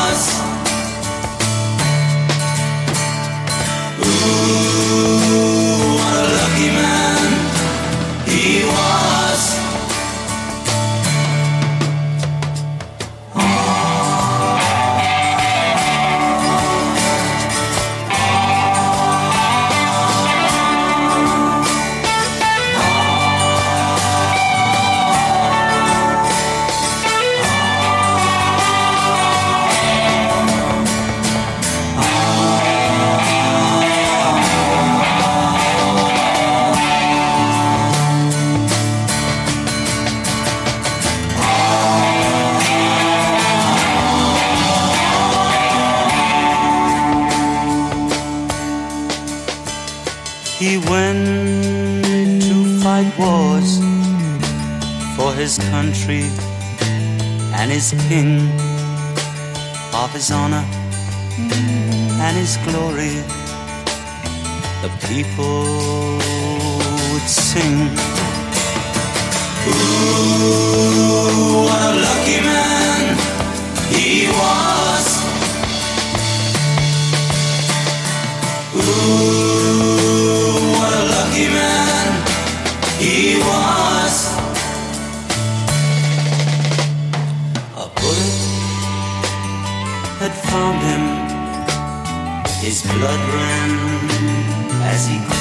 What a lucky man his country and his king, of his honor and his glory. The people would sing. Ooh, what a lucky man he was. Ooh, what a lucky man he was. Found him. His blood ran as he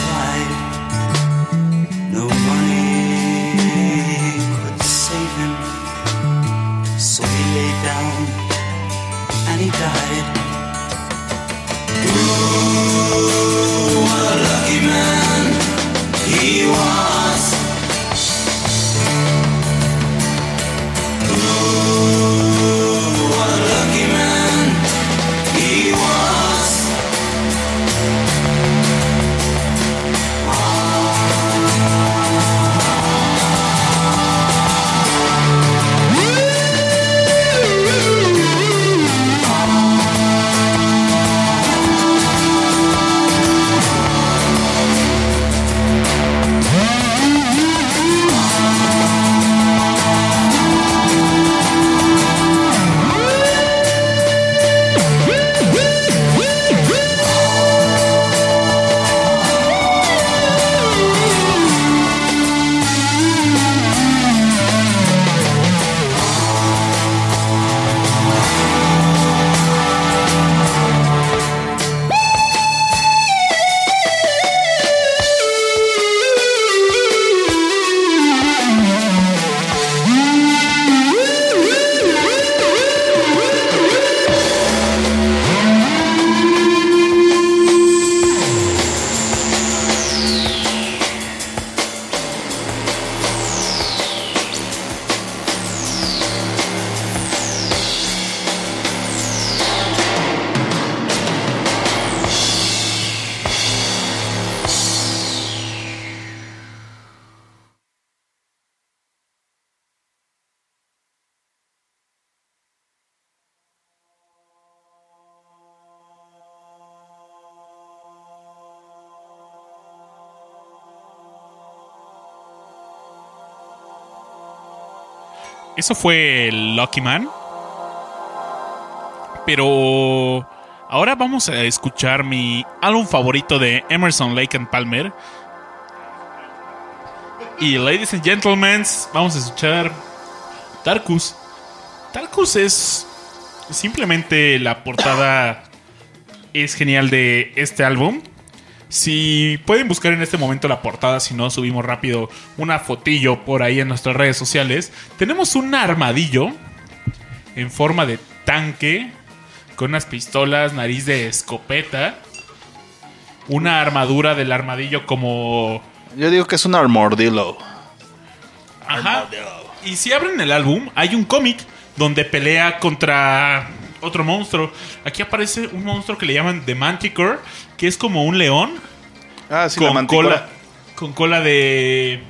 eso fue Lucky Man. Pero ahora vamos a escuchar mi álbum favorito de Emerson Lake and Palmer. Y ladies and gentlemen, vamos a escuchar Tarkus. Tarkus es simplemente la portada es genial de este álbum. Si pueden buscar en este momento la portada, si no subimos rápido una fotillo por ahí en nuestras redes sociales, tenemos un armadillo en forma de tanque con unas pistolas, nariz de escopeta, una armadura del armadillo como Yo digo que es un armordillo. Ajá. Y si abren el álbum, hay un cómic donde pelea contra otro monstruo. Aquí aparece un monstruo que le llaman The Manticore, que es como un león Ah, sí, con cola con cola de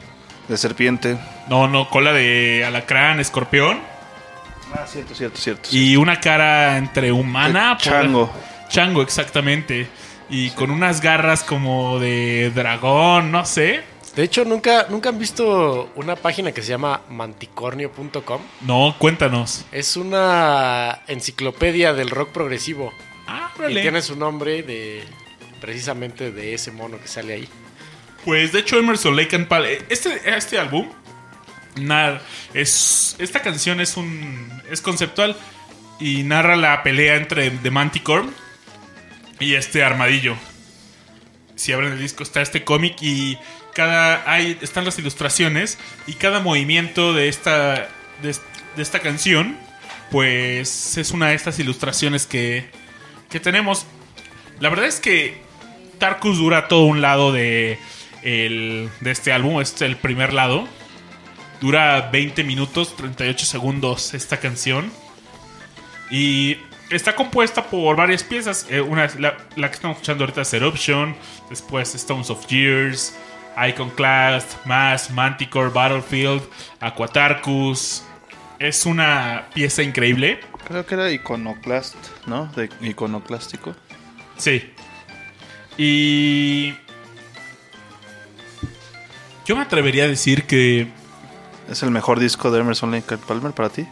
de serpiente. no, no, cola de alacrán, escorpión Ah, cierto, cierto, cierto. y una cara entre humana, De chango. chango exactamente, y con unas garras como de dragón, no sé. De hecho, ¿nunca, ¿nunca han visto una página que se llama manticornio.com? No, cuéntanos. Es una enciclopedia del rock progresivo. Ah, Y tiene su nombre de precisamente de ese mono que sale ahí. Pues de hecho Emerson Lake and Palmer, este, este álbum, nar- es, esta canción es un es conceptual y narra la pelea entre The Manticore y este armadillo. Si abren el disco está este cómic y cada hay están las ilustraciones y cada movimiento de esta de, es- de esta canción pues es una de estas ilustraciones que que tenemos. La verdad es que Tarkus dura todo un lado de, el- de este álbum, este es el primer lado. Dura 20 minutos, 38 segundos esta canción. Y está compuesta por varias piezas. Eh, una, la que estamos escuchando ahorita es Eruption, después Stones of Years, Iconoclast, Mass, Manticore, Battlefield, Aquatarcus. Es una pieza increíble. Creo que era iconoclast, ¿no? De iconoclástico. Sí. Y. Yo me atrevería a decir que ¿Es el mejor disco de Emerson Lake and Palmer para ti?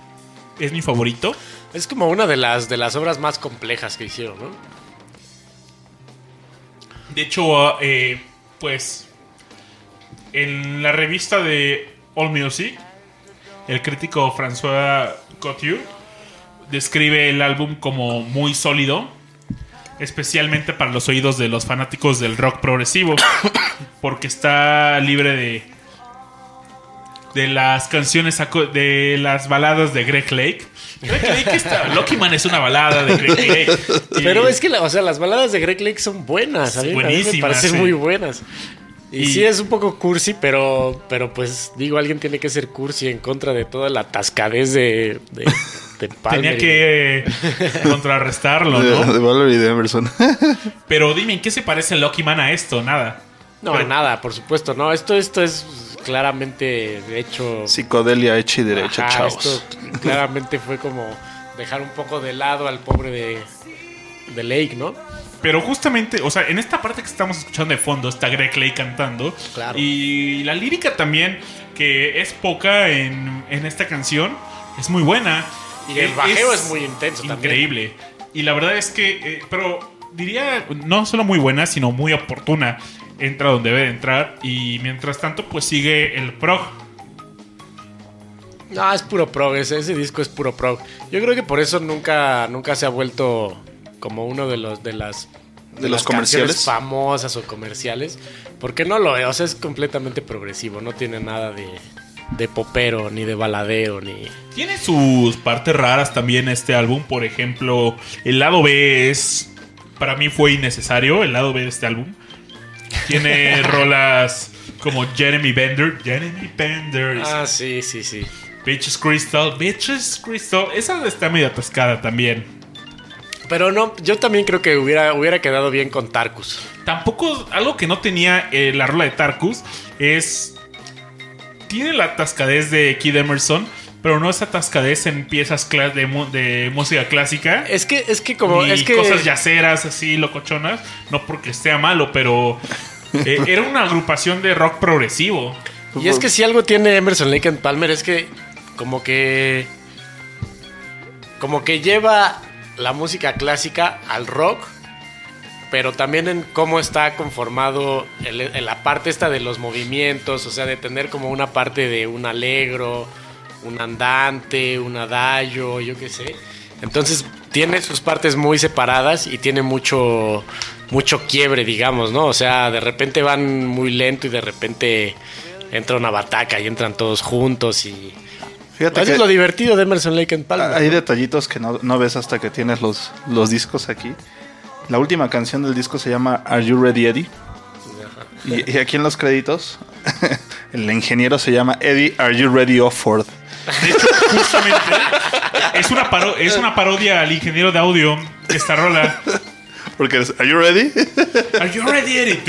es mi favorito. Es como una de las, de las obras más complejas que hicieron, ¿no? De hecho, eh, pues. En la revista de All Music, el crítico François Couture describe el álbum como muy sólido, especialmente para los oídos de los fanáticos del rock progresivo, porque está libre de de las canciones de las baladas de Greg Lake. Greg Lake está, Lucky Man es una balada de Greg Lake. Y- Pero es que, la- o sea, las baladas de Greg Lake son buenas. A mí, a mí me Buenísimas, parecen sí. muy buenas. Y, Y- sí es un poco cursi, pero, pero pues digo, alguien tiene que ser cursi en contra de toda la tascadez de, de, de Tenía que contrarrestarlo, ¿no? de Valerie y de Emerson. Pero dime, ¿en qué se parece Lucky Man a esto? Nada. No, Pero- nada, por supuesto, no. Esto, esto es claramente hecho. Psicodelia hecha y derecha, Ajá, chavos. Esto claramente fue como dejar un poco de lado al pobre de, de Lake, ¿no? Pero justamente, o sea, en esta parte que estamos escuchando de fondo está Greg Lake cantando. Claro. Y la lírica también, que es poca en, en esta canción, es muy buena. Y el bajeo es muy intenso también. Increíble. Y la verdad es que, eh, pero diría, no solo muy buena, sino muy oportuna. Entra donde debe de entrar. Y mientras tanto, pues sigue el prog. No, es puro prog, ese, ese disco es puro prog. Yo creo que por eso nunca, nunca se ha vuelto como uno de los de las ¿De los las comerciales? famosas o comerciales, porque no lo es, o sea, es completamente progresivo, no tiene nada de, de popero, ni de baladeo, ni... Tiene sus partes raras también este álbum. Por ejemplo, el lado B es. Para mí fue innecesario el lado B de este álbum. Tiene rolas como Jeremy Bender. Jeremy Bender. Ah, sí, sí, sí. Bitches Crystal. Bitches Crystal. Esa está medio atascada también. Pero no, yo también creo que hubiera, hubiera quedado bien con Tarkus. Tampoco. Algo que no tenía eh, la rola de Tarkus es. Tiene la atascadez de Kid Emerson. Pero no esa atascadez en piezas de, música clásica. Es que, es que como, ni es que... cosas yaceras así locochonas, no porque esté malo, pero eh, era una agrupación de rock progresivo. Y es que si algo tiene Emerson Lake and Palmer es que como que como que lleva la música clásica al rock, pero también en cómo está conformado el- en la parte esta de los movimientos, o sea, de tener como una parte de un alegro, un andante, un adagio, yo qué sé. Entonces tiene sus partes muy separadas y tiene mucho mucho quiebre, digamos, ¿no? O sea, de repente van muy lento y de repente entra una bataca y entran todos juntos y Fíjate eso es lo divertido de Emerson Lake and Palmer. hay ¿no? detallitos que no, no ves hasta que tienes los, los discos aquí. La última canción del disco se llama Are You Ready Eddie? Y, aquí en los créditos, el ingeniero se llama Eddie Are You Ready oh Offord. De hecho, justamente es una, es una parodia al ingeniero de audio de esta rola. Porque es, ¿Are you ready? Are you ready, Eddie?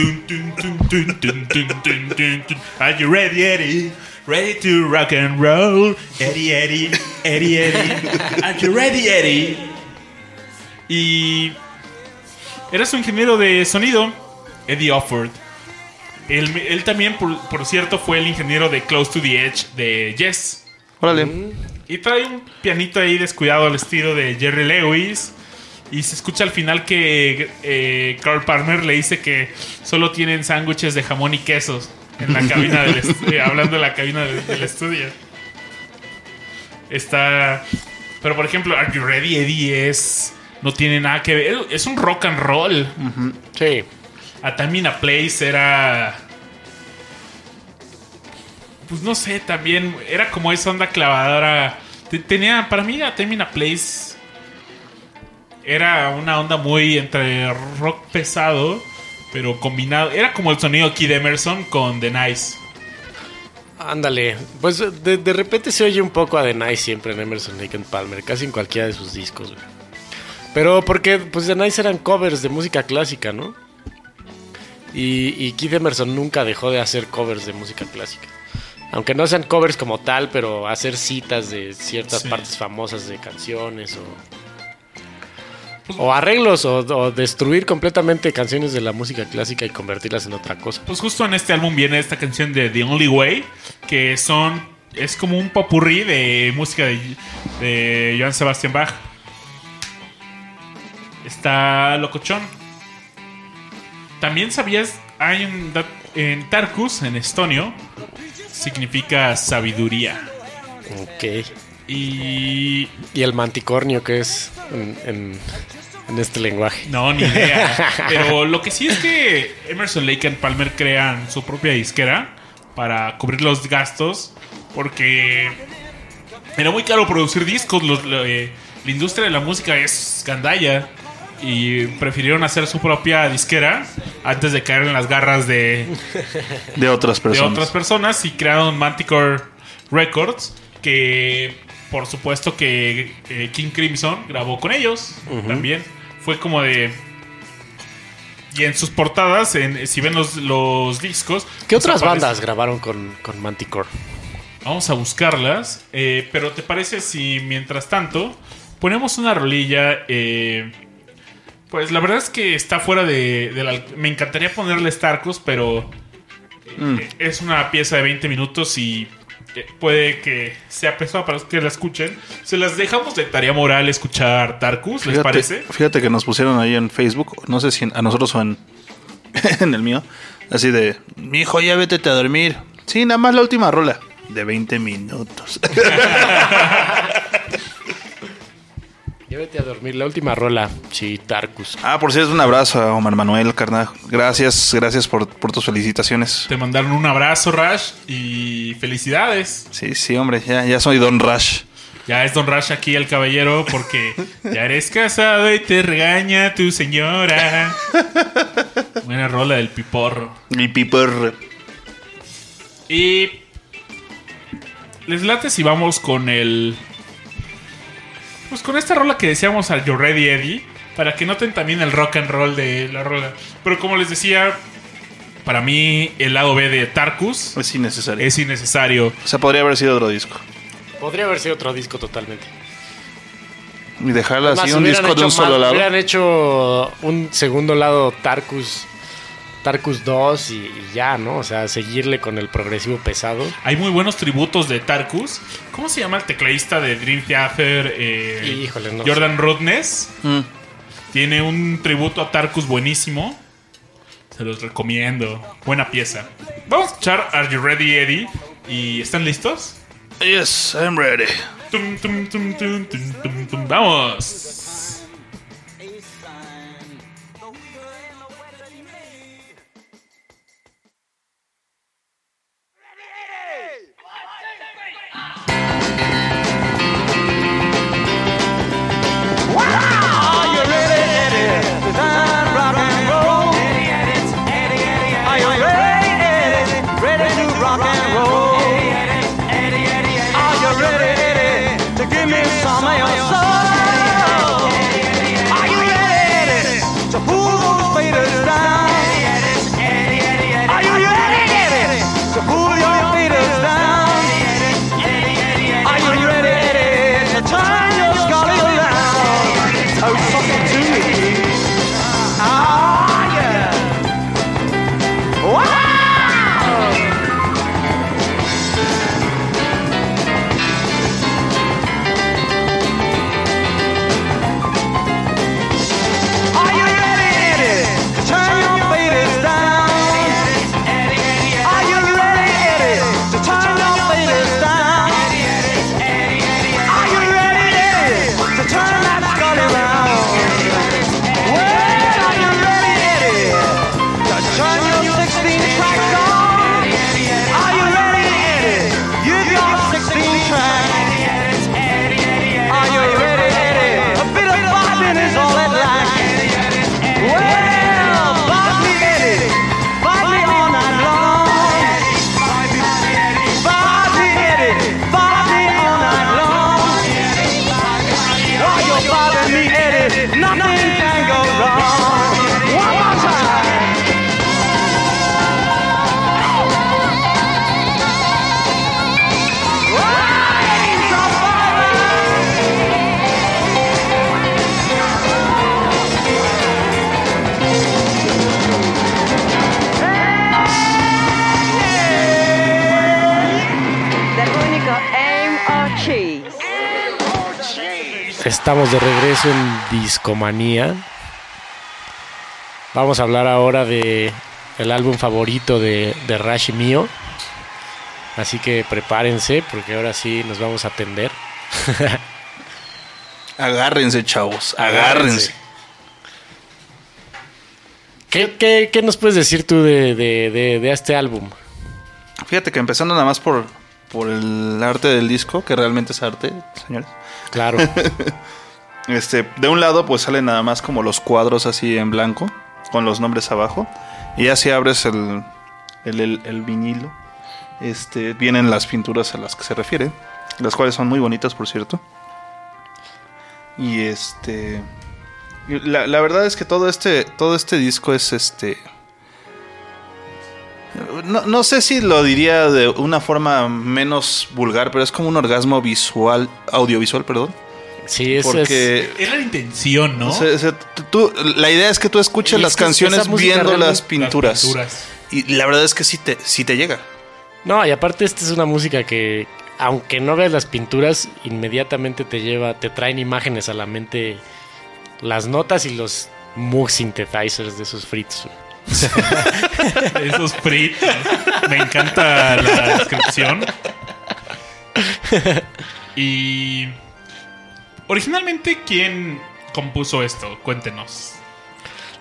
Are you ready, Eddie? Ready to rock and roll. Eddie, Eddie, Eddie, Eddie. Are you ready, Eddie? Y era su ingeniero de sonido, Eddie Offord. Él, él también, por, por cierto, fue el ingeniero de Close to the Edge de Yes. Órale. Y trae un pianito ahí descuidado al estilo de Jerry Lewis. Y se escucha al final que eh, Carl Palmer le dice que solo tienen sándwiches de jamón y quesos en la cabina del estudio, hablando de la cabina del, del estudio. Está. Pero por ejemplo, Are You Ready Eddie es. No tiene nada que ver. Es un rock and roll. Sí. A Time in a Place era. Pues no sé, también era como esa onda clavadora. Te- Tenía, para mí, A Time in a Place era una onda muy entre rock pesado, pero combinado. Era como el sonido de Emerson con The Nice. Ándale, pues de, de repente se oye un poco a The Nice siempre en Emerson Lake and Palmer, casi en cualquiera de sus discos. güey. Pero porque pues The Nice eran covers de música clásica, ¿no? Y, y Keith Emerson nunca dejó de hacer covers de música clásica. Aunque no sean covers como tal, pero hacer citas de ciertas Sí. partes famosas de canciones o, o arreglos o, o destruir completamente canciones de la música clásica y convertirlas en otra cosa. Pues justo en este álbum viene esta canción de The Only Way, que son es como un popurrí de música de, de Johann Sebastian Bach. Está locochón. También sabías, hay un en Tarkus, en estonio, significa sabiduría. Ok. Y Y el manticornio que es en, en- en este lenguaje. No, ni idea. Pero lo que sí es que Emerson Lake and Palmer crean su propia disquera para cubrir los gastos porque era muy caro producir discos. Los- lo- eh, la industria de la música es gandalla y prefirieron hacer su propia disquera antes de caer en las garras de, De otras de personas. otras personas y crearon Manticore Records que por supuesto que eh, King Crimson grabó con ellos también fue como de y en sus portadas en- si ven los, los discos ¿Qué pues otras aparece- bandas grabaron con, con Manticore? vamos a buscarlas eh, pero te parece si mientras tanto ponemos una rolilla eh, pues la verdad es que está fuera de, me encantaría ponerle Starcus pero eh, es una pieza de 20 minutos y eh, puede que sea pesada para los que la escuchen. Se las dejamos de tarea moral escuchar Tarkus, ¿les Fíjate, parece? fíjate que nos pusieron ahí en Facebook, no sé si a nosotros o en, en el mío, así de, mi hijo, ya vete a dormir. Sí, nada más la última rola. De 20 minutos. Llévete a dormir, la última rola. Sí, Tarkus. ah, por cierto, un abrazo a Omar Manuel, carnal. Gracias, gracias por, por tus felicitaciones. Te mandaron un abrazo, Rash, y felicidades. Sí, sí, hombre, ya, ya soy Don Rush. Ya es Don Rash aquí el caballero porque ya eres casado y te regaña tu señora. Buena rola del piporro. Mi piper. Y les late si vamos con el pues con esta rola que decíamos al You Ready Eddie para que noten también el rock and roll de la rola. Pero como les decía, para mí el lado B de Tarkus Es innecesario. es innecesario. O sea, podría haber sido otro disco. Podría haber sido otro disco totalmente. Y dejarla así, un disco de un solo más- lado. Hubieran hecho un segundo lado Tarkus. Tarkus 2 y, y ya, ¿no? O sea, seguirle con el progresivo pesado. Hay muy buenos tributos de Tarkus. ¿Cómo se llama el tecladista de Dream Theater? Eh, Híjole, no Jordan Rudness. Mm. Tiene un tributo a Tarkus buenísimo. Se los recomiendo. Buena pieza. Vamos a escuchar Are You Ready, Eddie? ¿Y están listos? Yes, I'm ready. Tum, tum, tum, tum, tum, tum, tum. Vamos. Estamos de regreso en Discomanía. Vamos a hablar ahora de el álbum favorito de, de Rashi mío. Así que prepárense porque ahora sí nos vamos a atender. Agárrense, chavos. Agárrense. ¿Qué, qué, qué nos puedes decir tú de, de- de- de este álbum? Fíjate que empezando nada más por, por el arte del disco, que realmente es arte, señores. Claro, Este, de un lado, pues salen nada más como los cuadros así en blanco, con los nombres abajo. Y ya si abres el, el, el- vinilo, este, vienen las pinturas a las que se refiere, las cuales son muy bonitas, por cierto. Y este. La, la verdad es que todo este, todo este disco es este. No, no sé si lo diría de una forma menos vulgar, pero es como un orgasmo visual, audiovisual, perdón. Sí, es, Porque Era la intención, ¿no? o sea, o sea, tú- tú- la idea es que tú escuches las es que canciones viendo realmente- las pinturas. Las pinturas. Y la verdad es que sí te, sí te llega. No, y aparte esta es una música que, aunque no veas las pinturas, inmediatamente te lleva, te traen imágenes a la mente las notas y los Moog synthesizers de esos fritos. Esos fritos. Me encanta la descripción. Y. Originalmente, ¿quién compuso esto? Cuéntenos.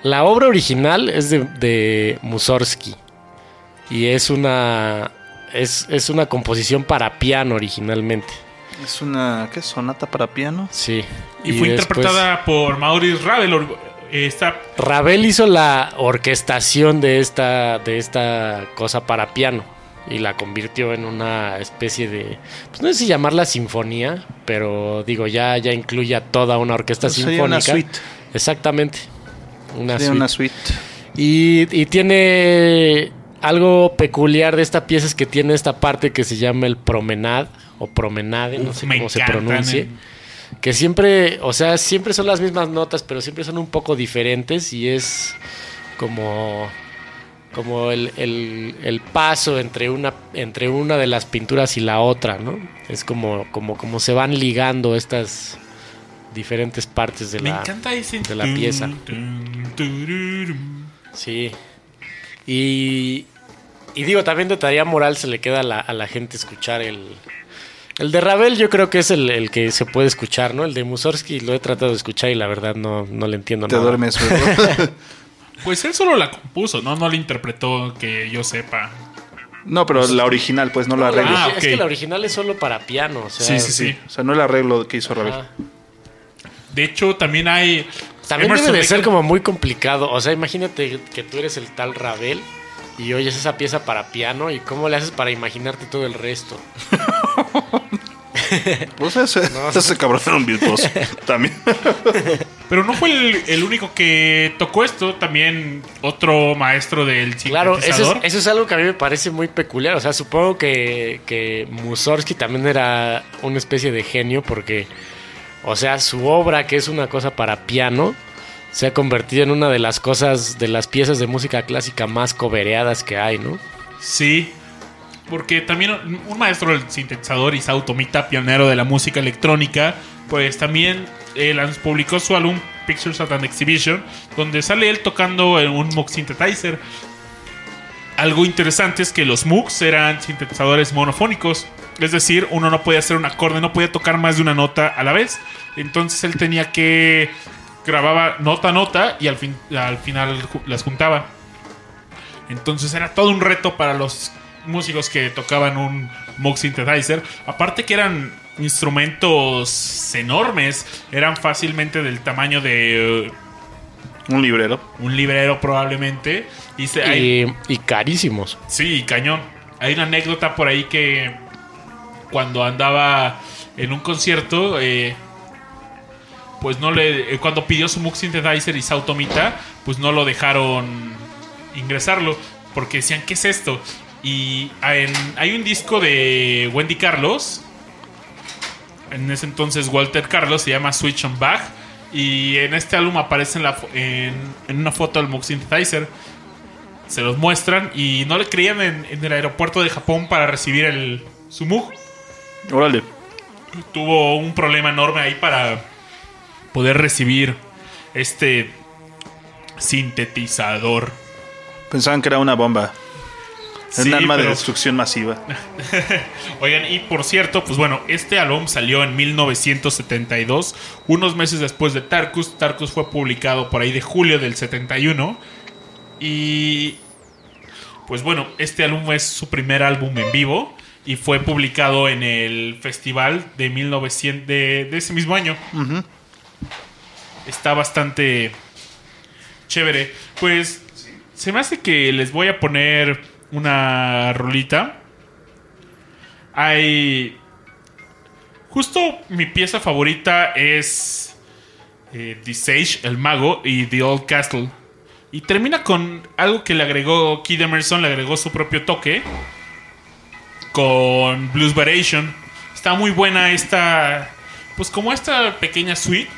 La obra original es de, de Mussorgsky y es una es, es una composición para piano originalmente. Es una ¿qué? sonata para piano. Sí. Y, fue después interpretada por Maurice Ravel. Esta Ravel hizo la orquestación de esta de esta cosa para piano y la convirtió en una especie de pues no sé si llamarla sinfonía, pero digo ya ya incluye a toda una orquesta Sería sinfónica. una suite. Exactamente. Una Sería suite. una suite. Y, y tiene algo peculiar de esta pieza es que tiene esta parte que se llama el promenade o promenade, no sé me cómo se pronuncie. eh. Que siempre, o sea, siempre son las mismas notas, pero siempre son un poco diferentes y es como como el, el- el paso entre una, entre una de las pinturas y la otra, ¿no? Es como, como, como se van ligando estas diferentes partes de Me la, encanta ese. de la pieza. Sí. Y, y digo, también de tarea moral se le queda a la, a la gente escuchar el... El de Ravel yo creo que es el, el que se puede escuchar, ¿no? El de Mussorgsky lo he tratado de escuchar y la verdad no, no le entiendo Te nada. duermes, ¿verdad? Pues él solo la compuso, ¿no? No la interpretó que yo sepa. No, pero la original, pues no la arreglo. Ah, Es que la original es solo para piano, o sea... Sí, sí, sí. O sea, no el arreglo que hizo Ravel. De hecho, también hay. También Emerson, debe de Lake ser como muy complicado. O sea, imagínate que tú eres el tal Ravel y oyes esa pieza para piano y cómo le haces para imaginarte todo el resto. Pues ese, ese cabrón era un virtuoso también. Pero no fue el, el único que tocó esto. También otro maestro del Claro, eso es, sintetizador. eso es algo que a mí me parece muy peculiar. O sea, supongo que, que Mussorgsky también era una especie de genio porque, o sea, su obra, que es una cosa para piano, se ha convertido en una de las cosas, de las piezas de música clásica más cobereadas que hay, ¿no? Sí. Porque también un maestro del sintetizador, Isao Tomita, pionero de la música electrónica, pues también eh, publicó su álbum Pictures at an Exhibition, donde sale él tocando en un Moog Synthesizer. Algo interesante es que los Moogs eran sintetizadores monofónicos, es decir, uno no podía hacer un acorde, no podía tocar más de una nota a la vez. Entonces él tenía que grababa nota a nota y al, fin, al final las juntaba. Entonces era todo un reto para los músicos que tocaban un Moog Synthesizer. Aparte que eran instrumentos enormes, eran fácilmente del tamaño de eh, Un librero. un librero probablemente. Y se, hay- Y, y carísimos. Sí, cañón. Hay una anécdota por ahí que cuando andaba en un concierto, eh, pues no le. eh, cuando pidió su Moog Synthesizer y Sautomita, pues no lo dejaron ingresarlo. Porque decían, ¿qué es esto? Y en- hay un disco de Wendy Carlos. En ese entonces Walter Carlos se llama Switch on Back. Y en este álbum aparece en, la fo- en, en una foto del Moog Synthesizer se los muestran y no le creían en, en el aeropuerto de Japón para recibir el su Moog. Órale. Tuvo un problema enorme ahí para poder recibir este sintetizador. Pensaban que era una bomba. Era Sí, un arma de destrucción masiva. Oigan, y por cierto, pues bueno, este álbum salió en 1972, unos meses después de Tarkus. Tarkus fue publicado por ahí de julio del 71. Y pues bueno, este álbum es su primer álbum en vivo y fue publicado en el festival de 1900 de, de ese mismo año. Está bastante chévere. Pues se me hace que les voy a poner una rolita. Hay. Justo mi pieza favorita es. eh, The Sage, el mago, y The Old Castle. Y termina con algo que le agregó Kid Emerson, le agregó su propio toque. Con Blues Variation. Está muy buena esta. Pues como esta pequeña suite.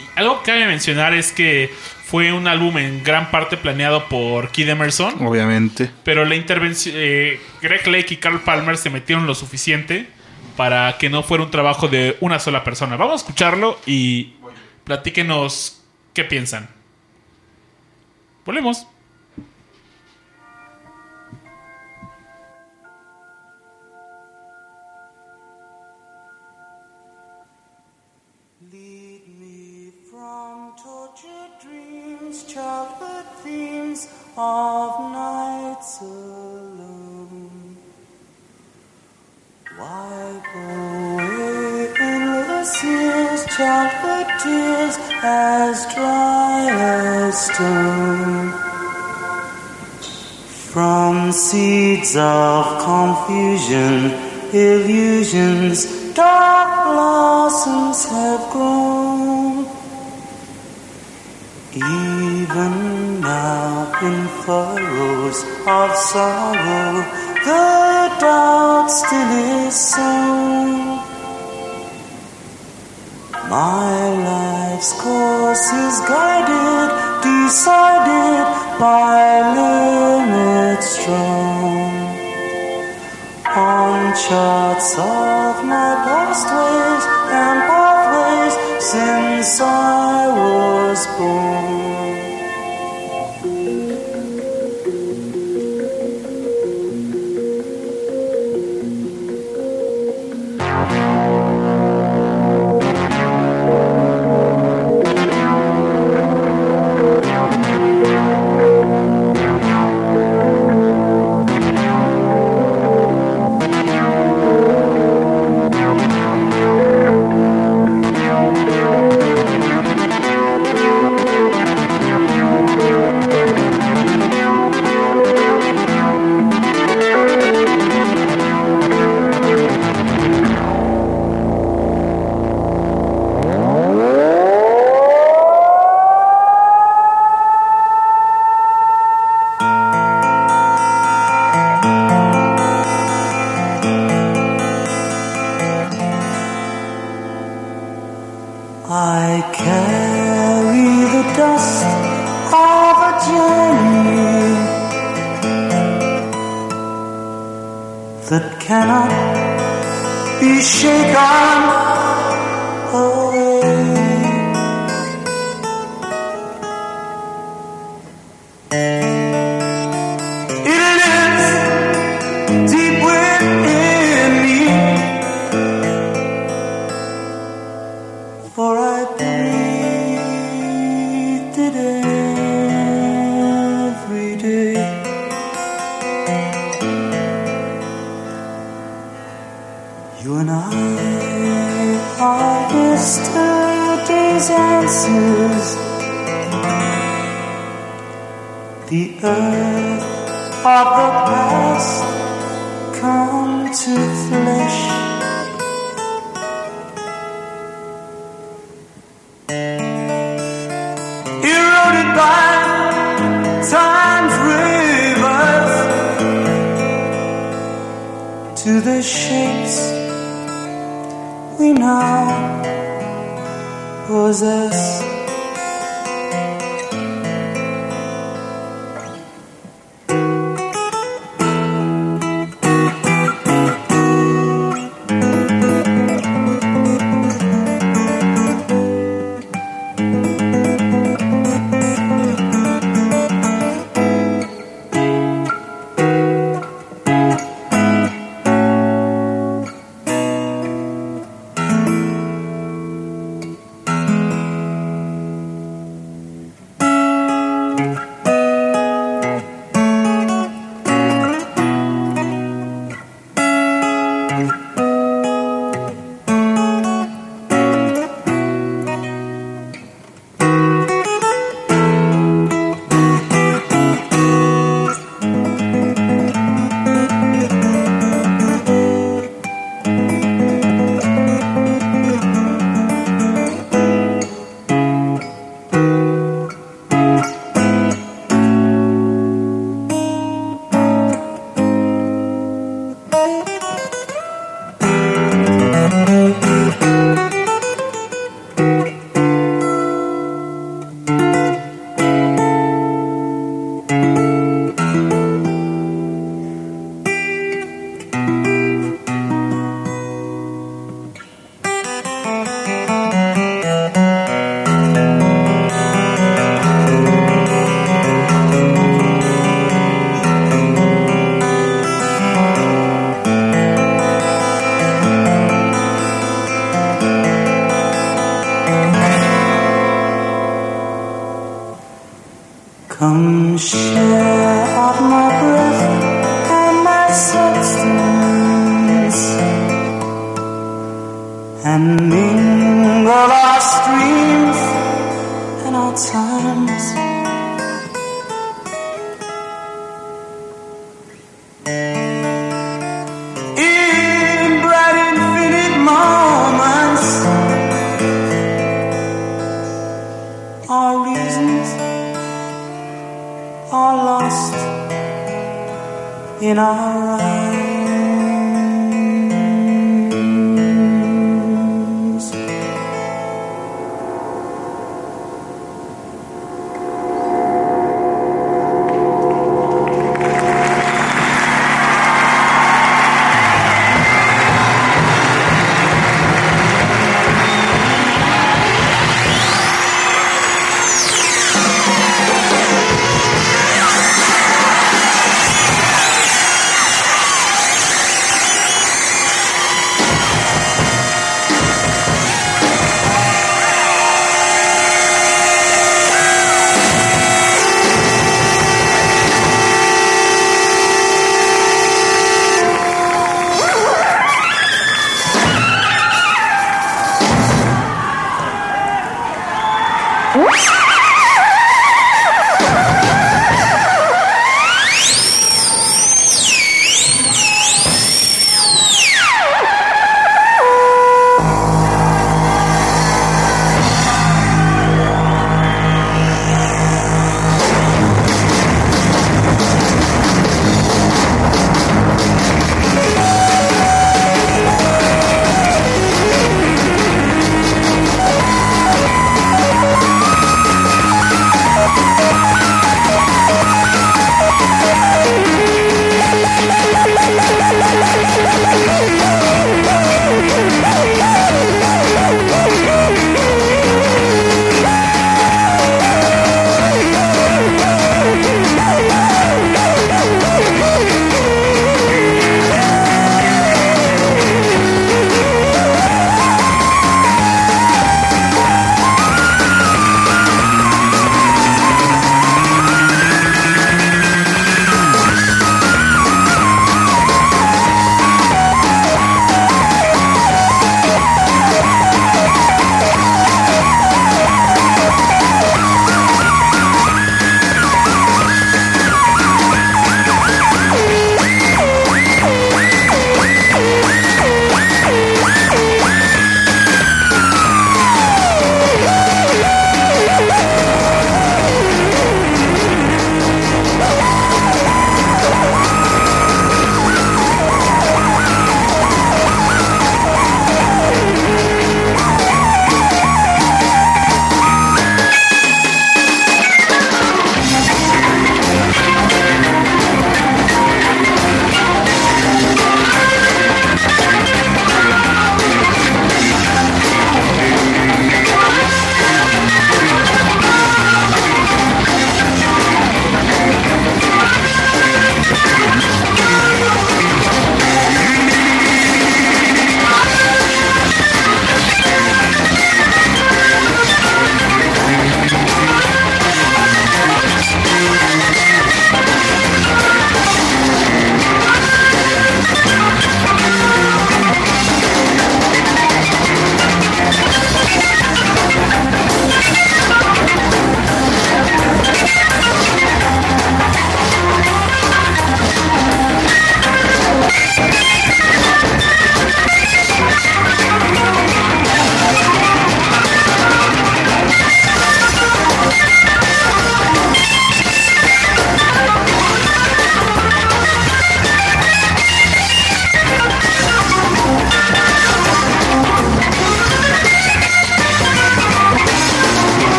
Y algo que cabe mencionar es que fue un álbum en gran parte planeado por Kid Emerson. Obviamente. Pero la intervención. eh, Greg Lake y Carl Palmer se metieron lo suficiente para que no fuera un trabajo de una sola persona. Vamos a escucharlo y platíquenos qué piensan. Volvemos. Of nights alone. Wipe away endless years, childhood tears as dry as stone. From seeds of confusion, illusions, dark blossoms have grown. Even now, in furrows of sorrow, the doubt still is so. My life's course is guided, decided by limits drawn. On charts of my past ways and pathways since I was born.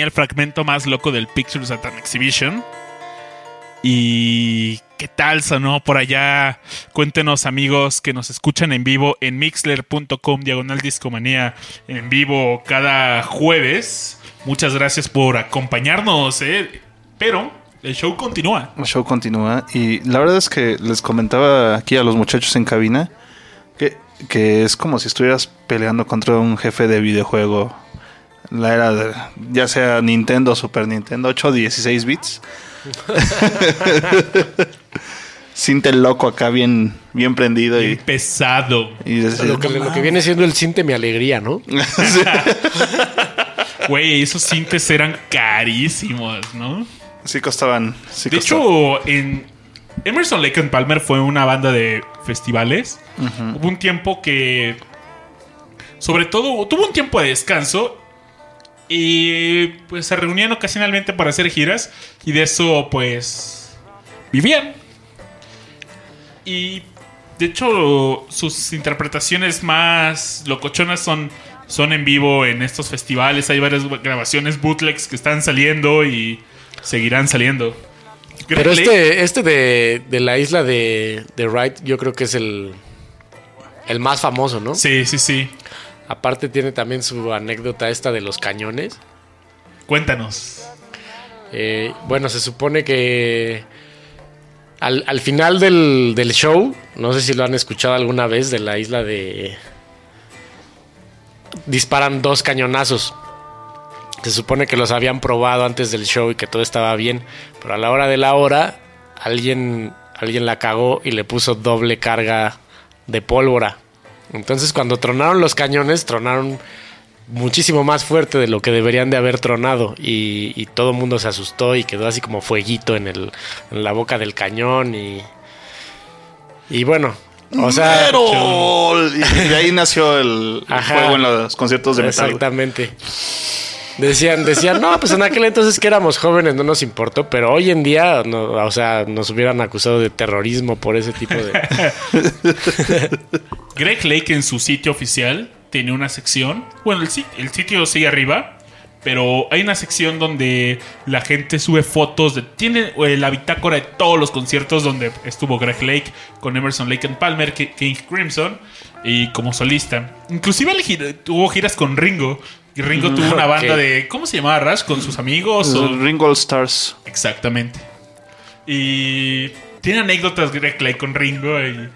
El fragmento más loco del Pictures at an Exhibition. Y qué tal sonó por allá. Cuéntenos amigos que nos escuchan en vivo en mixler.com diagonal discomanía en vivo cada jueves. Muchas gracias por acompañarnos, eh. pero el show continúa. El show continúa y la verdad es que les comentaba aquí a los muchachos en cabina que, que es como si estuvieras peleando contra un jefe de videojuego. La era de, ya sea Nintendo, Super Nintendo, 8 o 16 bits. Siente el loco acá bien, bien prendido y, Bien pesado. y decía, Lo que, "No lo que viene siendo el cinte mi alegría, ¿no? Güey, esos sintes eran carísimos, ¿no? Sí costaban. sí De costaban. hecho, en Emerson Lake and Palmer fue una banda de festivales. Hubo un tiempo que, sobre todo, tuvo un tiempo de descanso y pues se reunían ocasionalmente para hacer giras y de eso pues vivían. Y de hecho sus interpretaciones más locochonas son, son en vivo en estos festivales. Hay varias grabaciones bootlegs que están saliendo y seguirán saliendo. Pero este, este de, de la isla de, de Wright, yo creo que es el, el más famoso, ¿no? Sí, sí, sí. Aparte tiene también su anécdota esta de los cañones. Cuéntanos. Eh, bueno, se supone que al, al final del, del show, no sé si lo han escuchado alguna vez, de la isla de... Disparan dos cañonazos. Se supone que los habían probado antes del show y que todo estaba bien, pero a la hora de la hora alguien, alguien la cagó y le puso doble carga de pólvora. Entonces cuando tronaron los cañones, tronaron muchísimo más fuerte de lo que deberían de haber tronado y, y todo el mundo se asustó y quedó así como fueguito en, el, en la boca del cañón y, y bueno, o sea... Y de ahí nació el, el Ajá. juego en los conciertos de metal. Exactamente. Decían, decían, no, pues en aquel entonces que éramos jóvenes no nos importó, pero hoy en día, no, o sea, nos hubieran acusado de terrorismo por ese tipo de... Greg Lake en su sitio oficial tiene una sección. Bueno, el, el sitio sigue arriba, pero hay una sección donde la gente sube fotos de. Tiene eh, la bitácora de todos los conciertos donde estuvo Greg Lake con Emerson Lake and Palmer, Ki- King Crimson y como solista. Inclusive tuvo giras con Ringo. Y Ringo tuvo una banda de. ¿Cómo se llamaba Rush? Con sus amigos. o- Ring All Stars. Exactamente. Y tiene anécdotas Greg Lake con Ringo y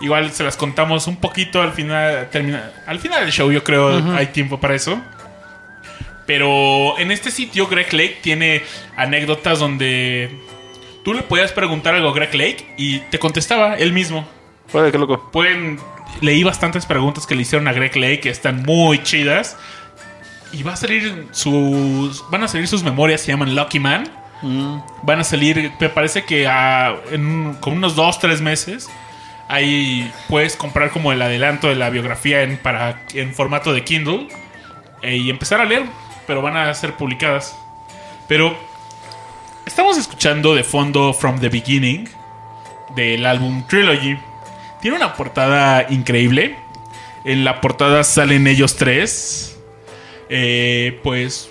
igual se las contamos un poquito al final termina, al final del show, yo creo hay tiempo para eso. Pero en este sitio Greg Lake tiene anécdotas donde tú le podías preguntar algo a Greg Lake y te contestaba él mismo. Oye, qué loco. Pueden leí bastantes preguntas que le hicieron a Greg Lake que están muy chidas. Y va a salir sus van a salir sus memorias, se llaman Lucky Man. Van a salir, me parece que a- en con unos dos, tres meses. Ahí puedes comprar como el adelanto de la biografía en, para, en formato de Kindle eh, y empezar a leer, pero van a ser publicadas. Pero estamos escuchando de fondo From the Beginning del álbum Trilogy. Tiene una portada increíble. En la portada salen ellos tres. Eh, pues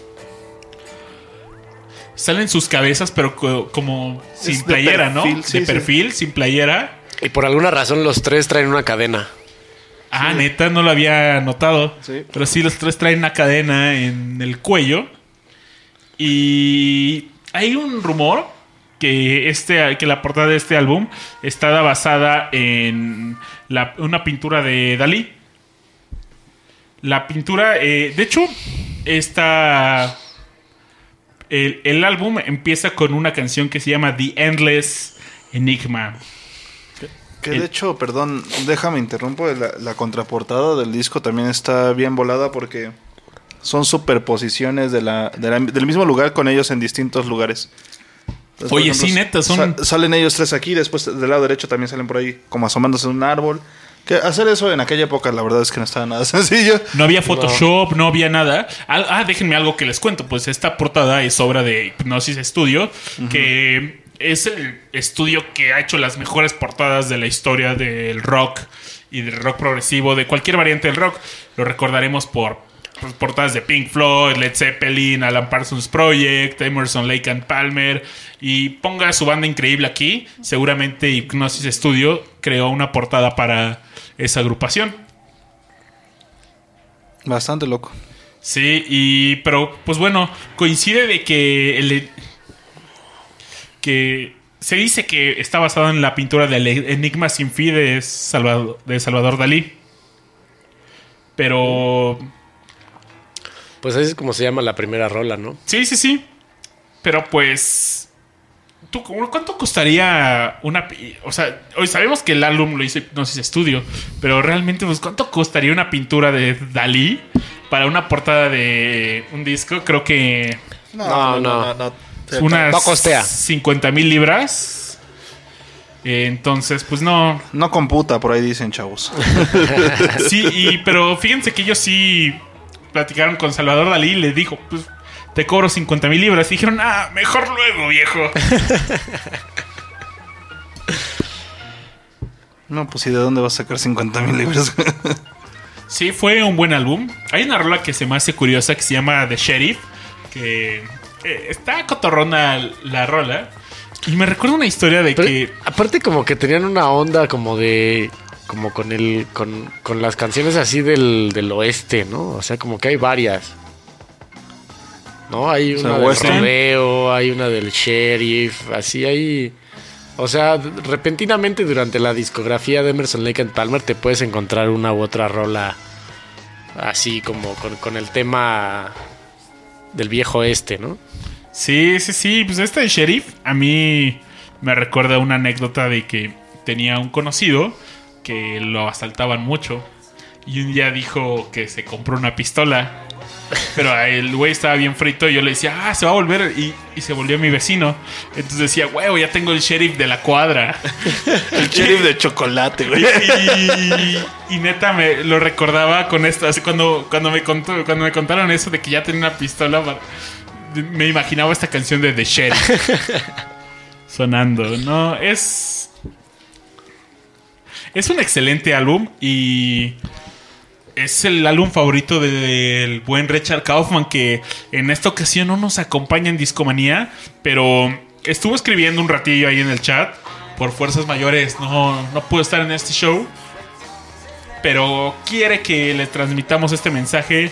salen sus cabezas, pero co- como sin playera, ¿no? perfil, sí, de sí. perfil, sin playera. Y por alguna razón los tres traen una cadena. Ah, neta, no lo había notado. Sí. Pero sí, los tres traen una cadena en el cuello. Y hay un rumor que, este, que la portada de este álbum está basada en la- una pintura de Dalí. La pintura, eh, de hecho, esta... El, el álbum empieza con una canción que se llama The Endless Enigma. Que El- de hecho, perdón, déjame interrumpo. La, la contraportada del disco también está bien volada porque son superposiciones de la, de la- del mismo lugar con ellos en distintos lugares. Entonces, Oye, sí, neta, son- sa- salen ellos tres aquí, después del lado derecho también salen por ahí, como asomándose en un árbol. Que hacer eso en aquella época, la verdad es que no estaba nada sencillo. No había Photoshop, no, había nada. Ah, ah, déjenme algo que les cuento. Pues esta portada es obra de Hipnosis Studio, que es el estudio que ha hecho las mejores portadas de la historia del rock y del rock progresivo, de cualquier variante del rock. Lo recordaremos por portadas de Pink Floyd, Led Zeppelin, Alan Parsons Project, Emerson, Lake and Palmer y ponga su banda increíble aquí, seguramente Hypnosis Studio creó una portada para esa agrupación. Bastante loco. Sí, y pero pues bueno, coincide de que el que se dice que está basado en la pintura del Enigma sin fin de Salvador, de Salvador Dalí. Pero Pues así es como se llama la primera rola, ¿no? sí, sí, sí. Pero pues ¿tú, ¿cuánto costaría una o sea, hoy sabemos que el álbum lo hizo Hypnosis Studio, pero realmente pues cuánto costaría una pintura de Dalí para una portada de un disco? Creo que No, no. unas No costea. 50 mil libras. Entonces, pues no. No computa, por ahí dicen chavos. Sí, y, pero fíjense que ellos sí platicaron con Salvador Dalí y le dijo, pues te cobro 50 mil libras. Y dijeron, ah, mejor luego, viejo. No, pues ¿y de dónde vas a sacar 50 mil libras? Sí, fue un buen álbum. Hay una rola que se me hace curiosa que se llama The Sheriff, que eh, está cotorrona la rola. Y me recuerda una historia de Pero, que... aparte como que tenían una onda como de como con el con, con las canciones así del, del oeste, ¿no? O sea, como que hay varias. ¿No? Hay sea, una del western. rodeo, hay una del sheriff, así hay o sea, repentinamente durante la discografía de Emerson Lake and Palmer te puedes encontrar una u otra rola así como con, con el tema del viejo este, ¿no? Sí, sí, sí. Pues este sheriff a mí me recuerda una anécdota de que tenía un conocido que lo asaltaban mucho. Y un día dijo que se compró una pistola. Pero el güey estaba bien frito y yo le decía, ah, se va a volver. Y, y se volvió mi vecino. Entonces decía, huevo, ya tengo el sheriff de la cuadra. El sheriff de chocolate, güey. Y, y neta me lo recordaba con esto. Así cuando, cuando, me contó, cuando me contaron eso de que ya tenía una pistola, me imaginaba esta canción de The Sheriff sonando. No, es. Es un excelente álbum y. Es el álbum favorito del buen Richard Kaufman que en esta ocasión no nos acompaña en Discomanía, pero estuvo escribiendo un ratillo ahí en el chat. Por fuerzas mayores no, no pudo estar en este show, pero quiere que le transmitamos este mensaje.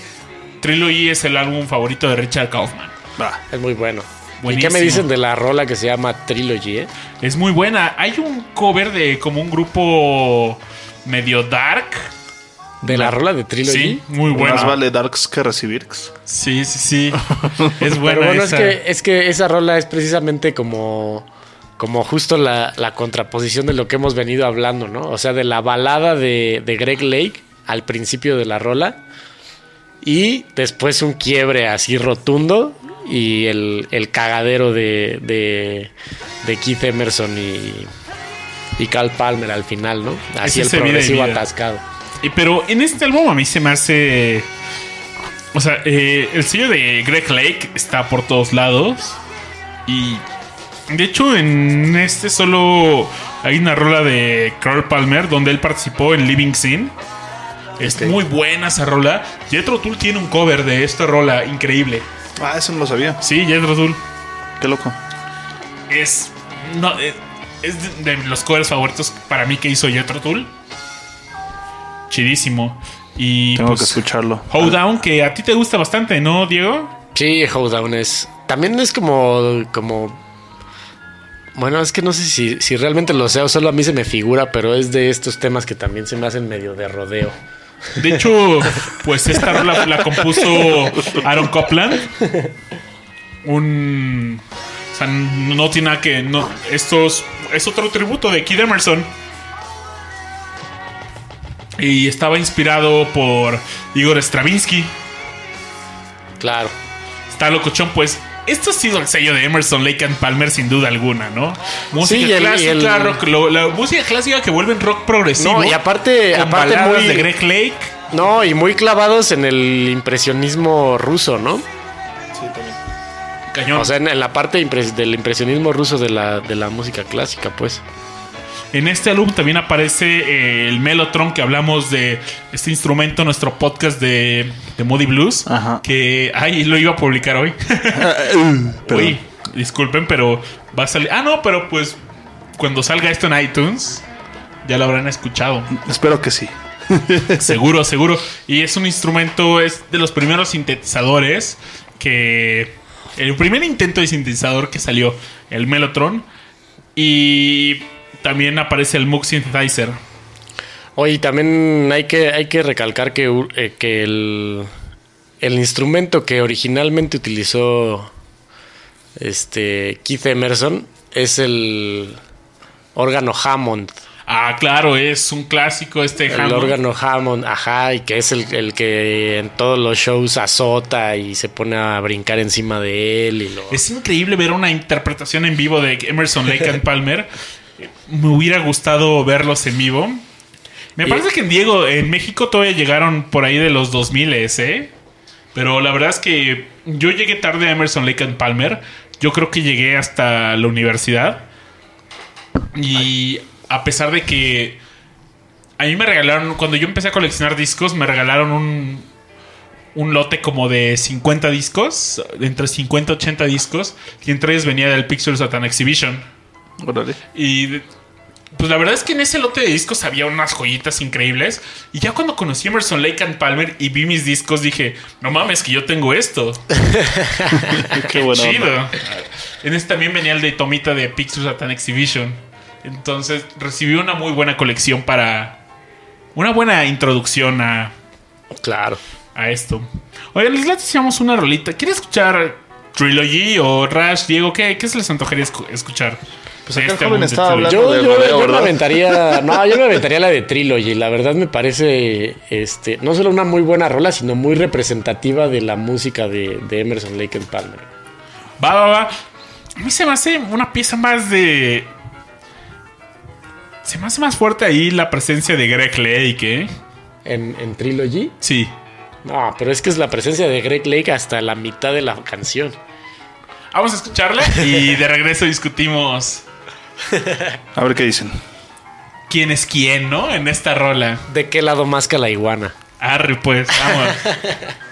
Trilogy es el álbum favorito de Richard Kaufman. Va. Es muy bueno. ¿Y qué me dicen de la rola que se llama Trilogy, eh? Es muy buena. Hay un cover de como un grupo medio dark. ¿De la rola de Trilogy? Sí, muy Más buena. vale Darks que recibir. Sí, sí, sí. Es buena Pero bueno, esa. es que, es que esa rola es precisamente como, como justo la, la contraposición de lo que hemos venido hablando, ¿no? O sea, de la balada de, de Greg Lake al principio de la rola y después un quiebre así rotundo y el, el cagadero de, de, de Keith Emerson y, y Cal Palmer al final, ¿no? Así Es el vida progresivo vida. atascado. Pero en este álbum a mí se me hace. O sea, eh, el sello de Greg Lake está por todos lados. Y. De hecho, en este solo hay una rola de Carl Palmer donde él participó en Living Sin. Es muy buena esa rola. Jethro Tull tiene un cover de esta rola increíble. Ah, eso no lo sabía. Sí, Jethro Tull. Qué loco. Es. No, eh, es de, de los covers favoritos para mí que hizo Jethro Tull. Chidísimo. Y Tengo pues, que escucharlo. Hoedown, que a ti te gusta bastante, ¿no, Diego? Sí, Hoedown es. También es como. como. Bueno, es que no sé si, si realmente lo sea o solo a mí se me figura, pero es de estos temas que también se me hacen medio de rodeo. De hecho, pues esta rola la compuso Aaron Copland. Un. O sea, no tiene nada que. No, estos. Es otro tributo de Kid Emerson. Y estaba inspirado por Igor Stravinsky. Claro. Está locochón, pues. Esto ha sido el sello de Emerson, Lake and Palmer, sin duda alguna, ¿no? Música Sí, el- clásica, el- rock, lo- la música clásica que vuelve en rock progresivo. No, y aparte, con aparte muy. de Greg Lake. No, y muy clavados en el impresionismo ruso, ¿no? Cañón. O sea, en, en la parte impres- del impresionismo ruso de la, de la música clásica, pues. En este álbum también aparece eh, el Mellotron que hablamos de este instrumento, nuestro podcast de, de Moody Blues. Ajá. Que, ay, lo iba a publicar hoy. Uy, disculpen, pero va a salir. Ah, no, pero pues cuando salga esto en iTunes, ya lo habrán escuchado. Espero que sí. seguro, seguro. Y es un instrumento, es de los primeros sintetizadores que. El primer intento de sintetizador que salió, el Mellotron. Y también aparece el Moog Synthesizer. Oye, también hay que, hay que recalcar que, eh, que el, el instrumento que originalmente utilizó este Keith Emerson es el órgano Hammond. Ah, claro, es un clásico este El Hammond. órgano Hammond, ajá, y que es el, el que en todos los shows azota y se pone a brincar encima de él. Y lo... Es increíble ver una interpretación en vivo de Emerson Lake and Palmer. Me hubiera gustado verlos en vivo. Me Y- parece que en Diego, en México todavía llegaron por ahí de los 2000, ¿eh? Pero la verdad es que yo llegué tarde a Emerson Lake and Palmer. Yo creo que llegué hasta la universidad. Y a pesar de que a mí me regalaron, cuando yo empecé a coleccionar discos, me regalaron un, un lote como de 50 discos, entre 50 y 80 discos, y entre ellos venía del Pixel Satan Exhibition. Órale. Y pues la verdad es que en ese lote de discos había unas joyitas increíbles. Y ya cuando conocí a Emerson Lake and Palmer y vi mis discos, dije, no mames, que yo tengo esto. Qué buena Chido. onda. En este también venía el de Tomita de Pixel Satan Exhibition. Entonces recibí una muy buena colección para. Una buena introducción a, Claro. a esto. Oigan, les hacíamos una rolita. ¿Quieres escuchar Trilogy o Rush, Diego? ¿Qué, qué se les antojaría escu- escuchar? Pues acá el joven álbum de estaba Trilogy. hablando Yo, me aventaría. No, yo me aventaría la de Trilogy. La verdad me parece este, no solo una muy buena rola, sino muy representativa de la música de, de Emerson Lake and Palmer. Va, va, va. A mí se me hace una pieza más de. Se me hace más fuerte ahí la presencia de Greg Lake, ¿eh? En, en Trilogy. Sí. No, pero es que es la presencia de Greg Lake hasta la mitad de la canción. Vamos a escucharla y de regreso discutimos A ver qué dicen. quién es quién, ¿no? En esta rola. ¿De qué lado masca la iguana? Arre, pues, vamos.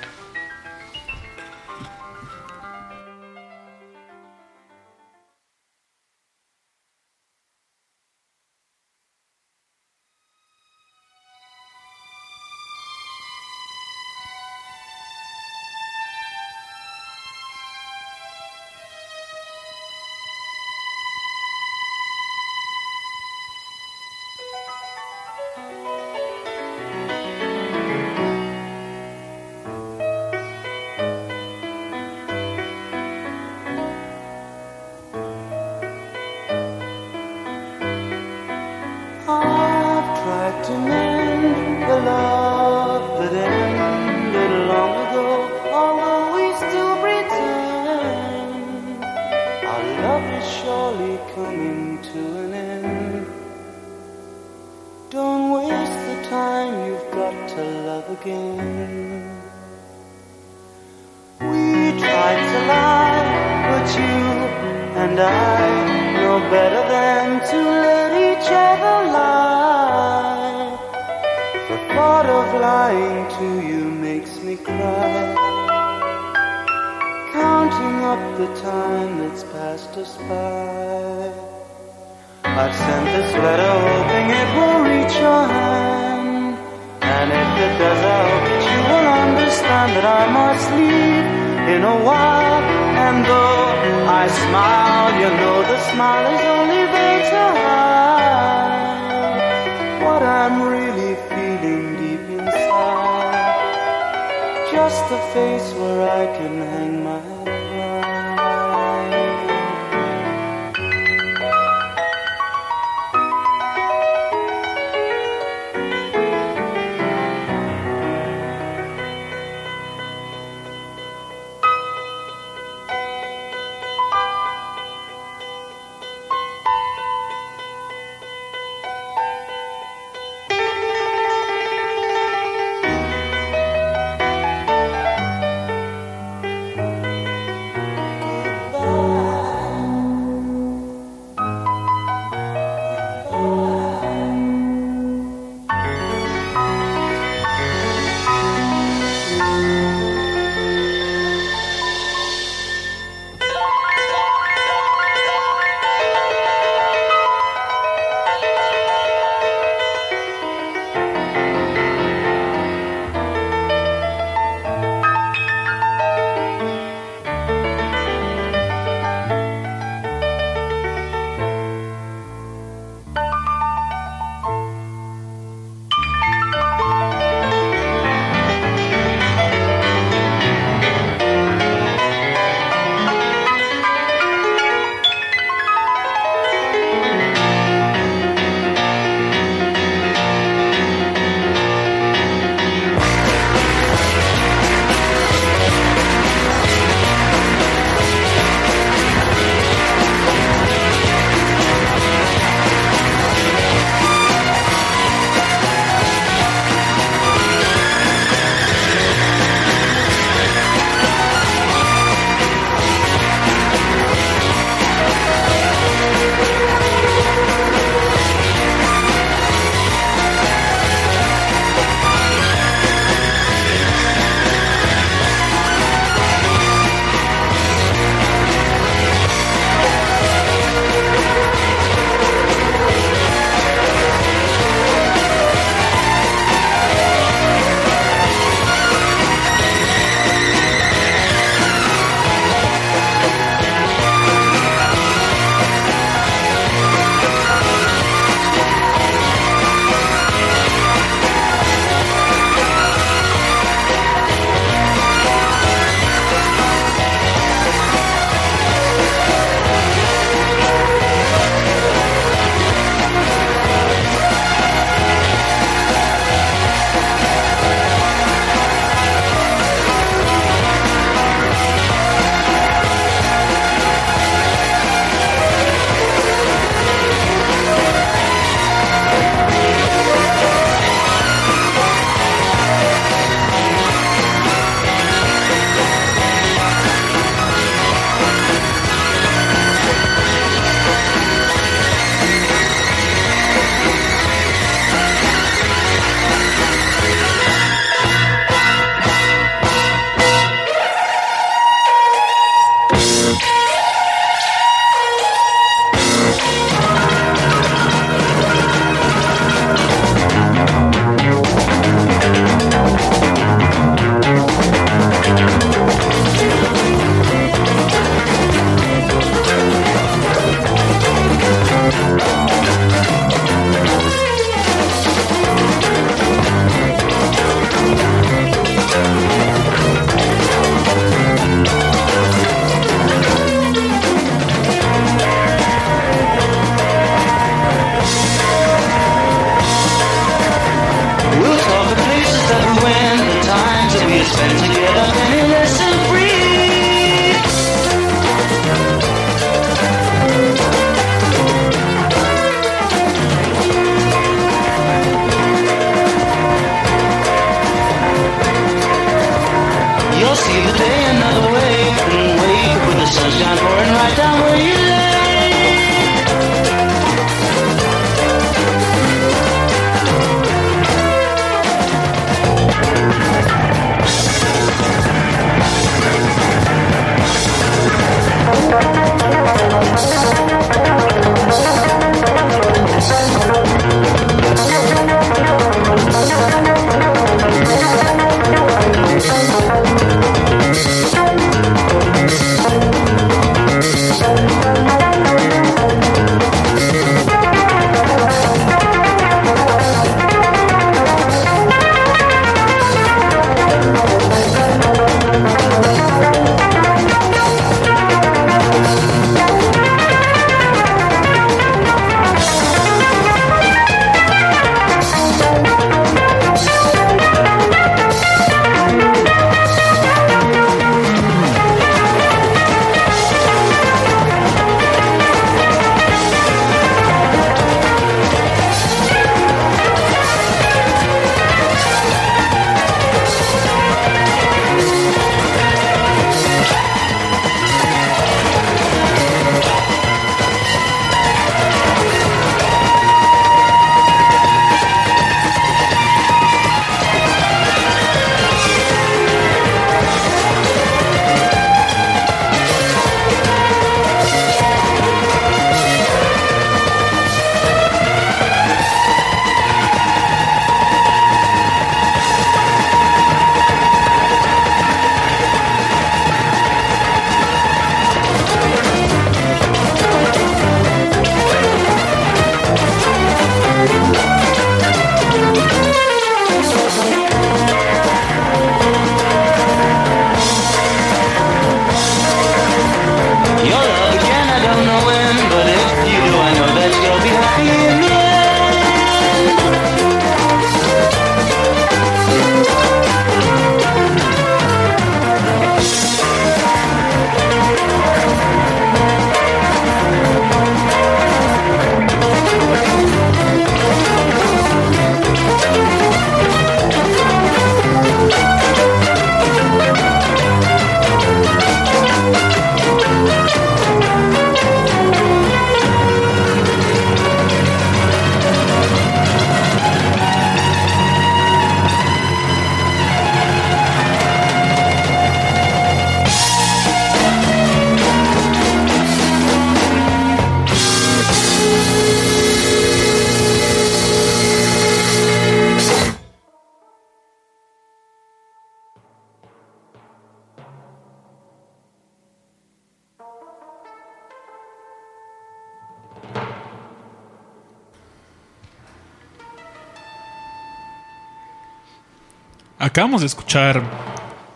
Acabamos de escuchar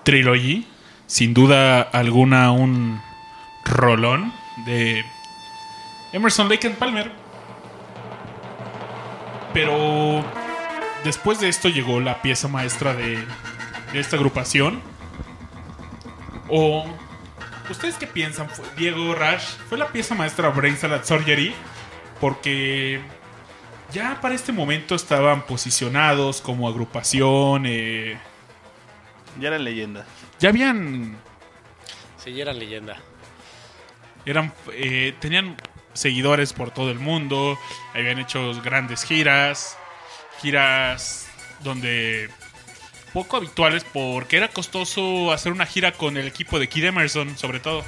Trilogy, sin duda alguna un rolón de Emerson Lake and Palmer. Pero después de esto llegó la pieza maestra de, de esta agrupación. O ¿Ustedes qué piensan? ¿Fue- Diego Rush fue la pieza maestra Brain Salad Surgery porque ya para este momento estaban posicionados como agrupación, eh, Ya era leyenda. ya habían, Sí, ya era leyenda. eran, eh, tenían seguidores por todo el mundo, habían hecho grandes giras, giras donde poco habituales porque era costoso hacer una gira con el equipo de Kid Emerson, sobre todo.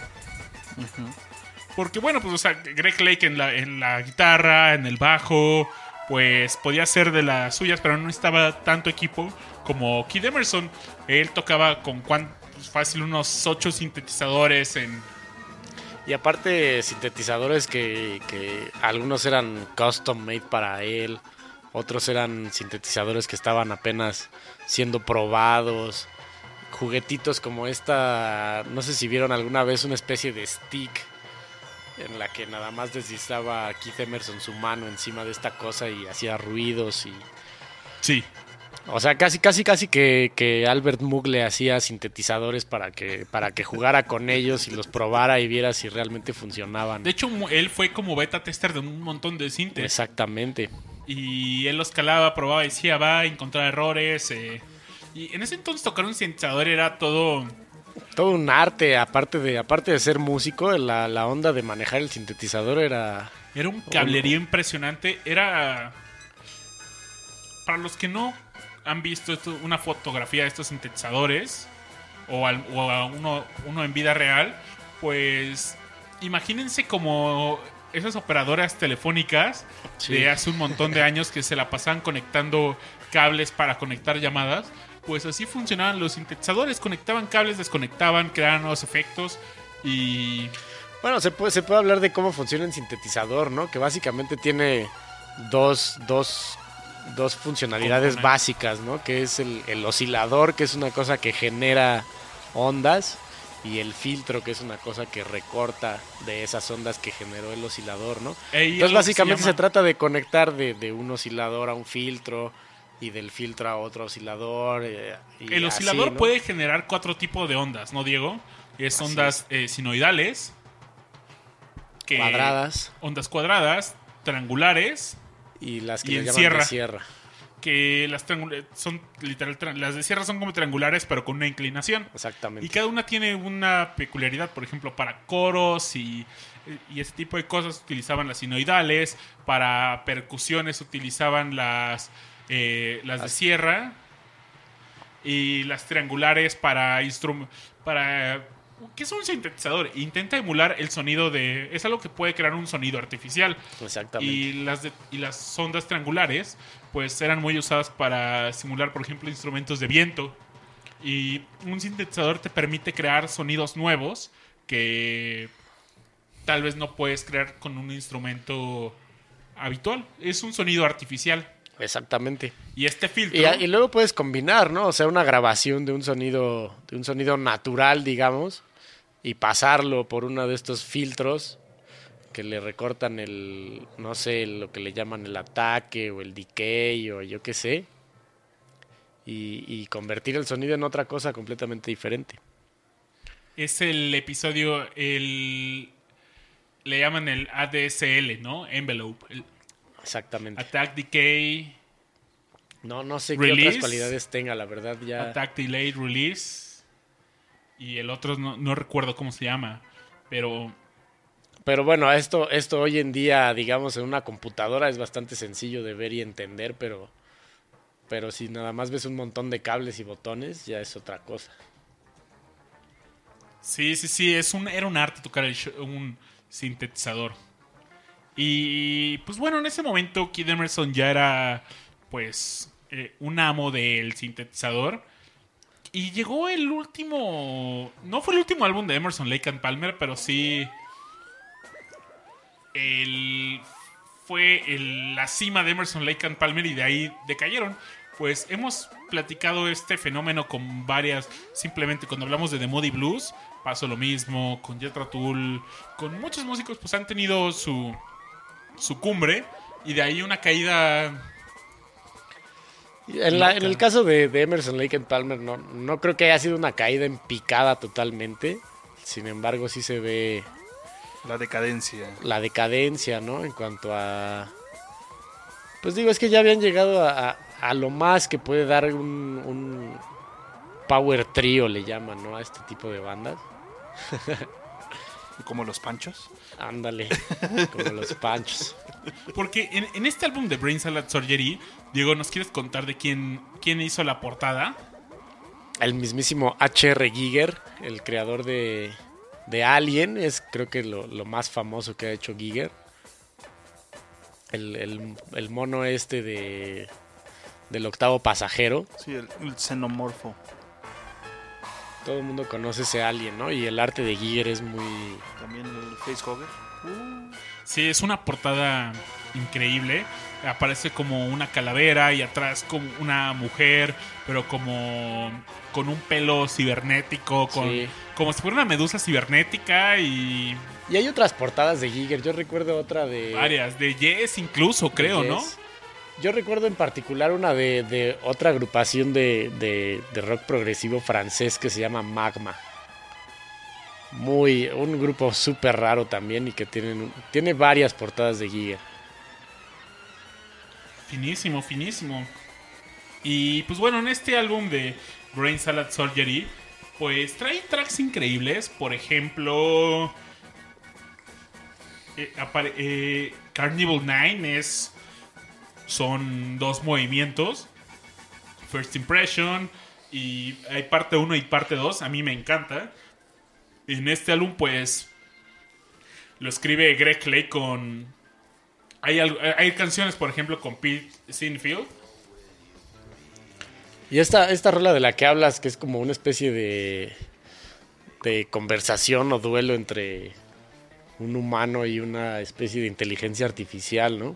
Porque bueno, pues o sea, Greg Lake en la, en la guitarra, en el bajo, pues podía ser de las suyas, pero no estaba tanto equipo como Kid Emerson. Él tocaba con cuán, pues, fácil unos ocho sintetizadores en... Y aparte, sintetizadores que, que algunos eran custom made para él, otros eran sintetizadores que estaban apenas siendo probados, juguetitos como esta, no sé si vieron alguna vez una especie de stick en la que nada más deslizaba Keith Emerson su mano encima de esta cosa y hacía ruidos y Sí, O sea, casi, casi, casi que, que Albert Moog le hacía sintetizadores para que, para que jugara con ellos y los probara y viera si realmente funcionaban. De hecho, él fue como beta tester de un montón de sintes. Exactamente. Y él los calaba, probaba, decía, va a encontrar errores. eh. Y en ese entonces tocar un sintetizador era todo... Todo un arte, aparte de, aparte de ser músico, la, la onda de manejar el sintetizador era... Era un cablerío impresionante. Era... Para los que no han visto esto- una fotografía de estos sintetizadores, o, al- o a uno, uno en vida real, pues imagínense como esas operadoras telefónicas Sí. de hace un montón de años que se la pasaban conectando cables para conectar llamadas. Pues así funcionaban los sintetizadores, conectaban cables, desconectaban, creaban nuevos efectos y Bueno, se puede, se puede hablar de cómo funciona el sintetizador, ¿no? Que básicamente tiene dos, dos, dos funcionalidades básicas, ¿no? Que es el, el oscilador, que es una cosa que genera ondas, y el filtro, que es una cosa que recorta de esas ondas que generó el oscilador, ¿no? Ey, Entonces básicamente se trata de conectar de, de un oscilador a un filtro y del filtro a otro oscilador. eh, y El así, oscilador ¿no? puede generar cuatro tipos de ondas, ¿no, Diego? Es Así ondas eh, sinoidales, que- Cuadradas ondas cuadradas, triangulares, y las que y le en llaman sierra. de sierra. que las son literal las de sierra son como triangulares pero con una inclinación. Exactamente. Y cada una tiene una peculiaridad, por ejemplo, para coros y, y ese tipo de cosas utilizaban las sinoidales, para percusiones utilizaban las, eh, las de sierra y las triangulares para para ¿Qué es un sintetizador? Intenta emular el sonido de... Es algo que puede crear un sonido artificial. Exactamente. Y las, de- y las ondas triangulares, pues eran muy usadas para simular, por ejemplo, instrumentos de viento. Y un sintetizador te permite crear sonidos nuevos que tal vez no puedes crear con un instrumento habitual. Es un sonido artificial. Exactamente. Y este filtro... Y, y luego puedes combinar, ¿no? O sea, una grabación de un sonido, de un sonido natural, digamos, y pasarlo por uno de estos filtros que le recortan el, no sé, lo que le llaman el ataque o el decay o yo qué sé, y, y convertir el sonido en otra cosa completamente diferente. es el episodio, el... Le llaman el ADSL, ¿no? Envelope. El Exactamente. Attack Decay, No, no sé qué otras cualidades tenga, la verdad ya. Attack Delayed Release. Y el otro no, no recuerdo cómo se llama. Pero Pero bueno, esto, esto hoy en día, digamos, en una computadora es bastante sencillo de ver y entender, pero, pero si nada más ves un montón de cables y botones, ya es otra cosa. sí, sí, sí, es un, era un arte tocar el un sintetizador. Y pues bueno, en ese momento Kid Emerson ya era pues eh, un amo del sintetizador. Y llegó el último... No fue el último álbum de Emerson, Lake and Palmer, pero sí... El, fue el- la cima de Emerson, Lake and Palmer y de ahí decayeron. Pues hemos platicado este fenómeno con varias... Simplemente cuando hablamos de The Moody Blues, pasó lo mismo. Con Jethro Tull, con muchos músicos pues han tenido su, su cumbre. Y de ahí una caída En, la- en el caso de, de Emerson Lake and Palmer, no, no creo que haya sido una caída en picada totalmente. Sin embargo, sí se ve La decadencia. la decadencia, ¿no? En cuanto a... Pues digo, es que ya habían llegado a, a- a lo más que puede dar un, un power trio, le llaman, ¿no? A este tipo de bandas. Como los panchos. Ándale, como los panchos. Porque en, en este álbum de Brain Salad Surgery, Diego, ¿nos quieres contar de quién, quién hizo la portada? El mismísimo H.R. Giger, el creador de, de Alien, es creo que lo, lo más famoso que ha hecho Giger. El, el- el mono este de del octavo pasajero. Sí, el, el xenomorfo. Todo el mundo conoce ese Alien, ¿no? Y el arte de Giger es muy... También el facehugger. Sí, es una portada increíble. Aparece como una calavera y atrás como una mujer, pero como con un pelo cibernético, con, Sí. como si fuera una medusa cibernética y Y hay otras portadas de Giger. Yo recuerdo otra de... varias. De Yes incluso, creo, ¿no? Yo recuerdo en particular una de, de otra agrupación de, de- rock progresivo francés que se llama Magma. Muy, un grupo súper raro también y que tienen, tiene varias portadas de Giga. Finísimo, finísimo. Y pues bueno, en este álbum de Brain Salad Surgery, pues trae tracks increíbles. Por ejemplo, eh, eh, Carnival 9 es. Son dos movimientos. First Impression. Y hay parte 1 y parte 2. A mí me encanta. En este álbum, pues. Lo escribe Greg Clay con. Hay, algo- hay canciones, por ejemplo, con Pete Sinfield. Y esta, esta rola de la que hablas, que es como una especie de, de conversación o duelo entre un humano y una especie de inteligencia artificial, ¿no?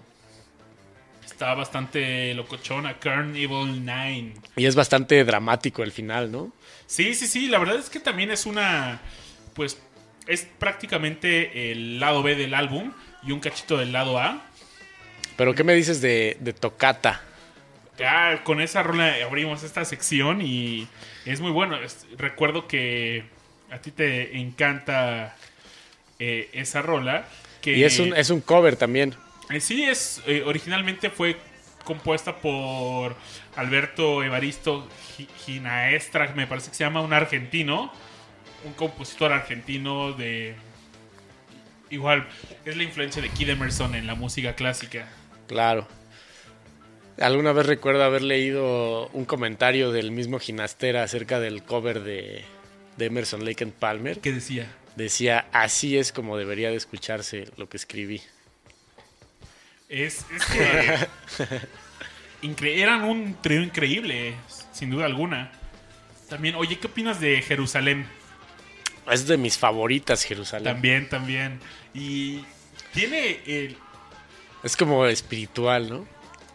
Está bastante locochona, Carnival 9. Y es bastante dramático el final, ¿no? Sí, sí, sí, la verdad es que también es una. Pues es prácticamente el lado B del álbum y un cachito del lado A. Pero ¿qué me dices de, de Tocata? Ya con esa rola abrimos esta sección y es muy bueno. Recuerdo que a ti te encanta eh, esa rola. Que Y es un, es un cover también. Sí, es eh, originalmente fue compuesta por Alberto Evaristo Gi- Ginaestra, me parece que se llama un argentino, un compositor argentino de igual es la influencia de Kid Emerson en la música clásica. Claro. Alguna vez recuerdo haber leído un comentario del mismo Ginastera acerca del cover de, de Emerson Lake and Palmer. ¿Qué decía? Decía, así es como debería de escucharse lo que escribí. Es, es que eran un trío increíble, sin duda alguna. También, oye, ¿qué opinas de Jerusalén? Es de mis favoritas, Jerusalén. También, también. Y tiene el, Es como espiritual, ¿no?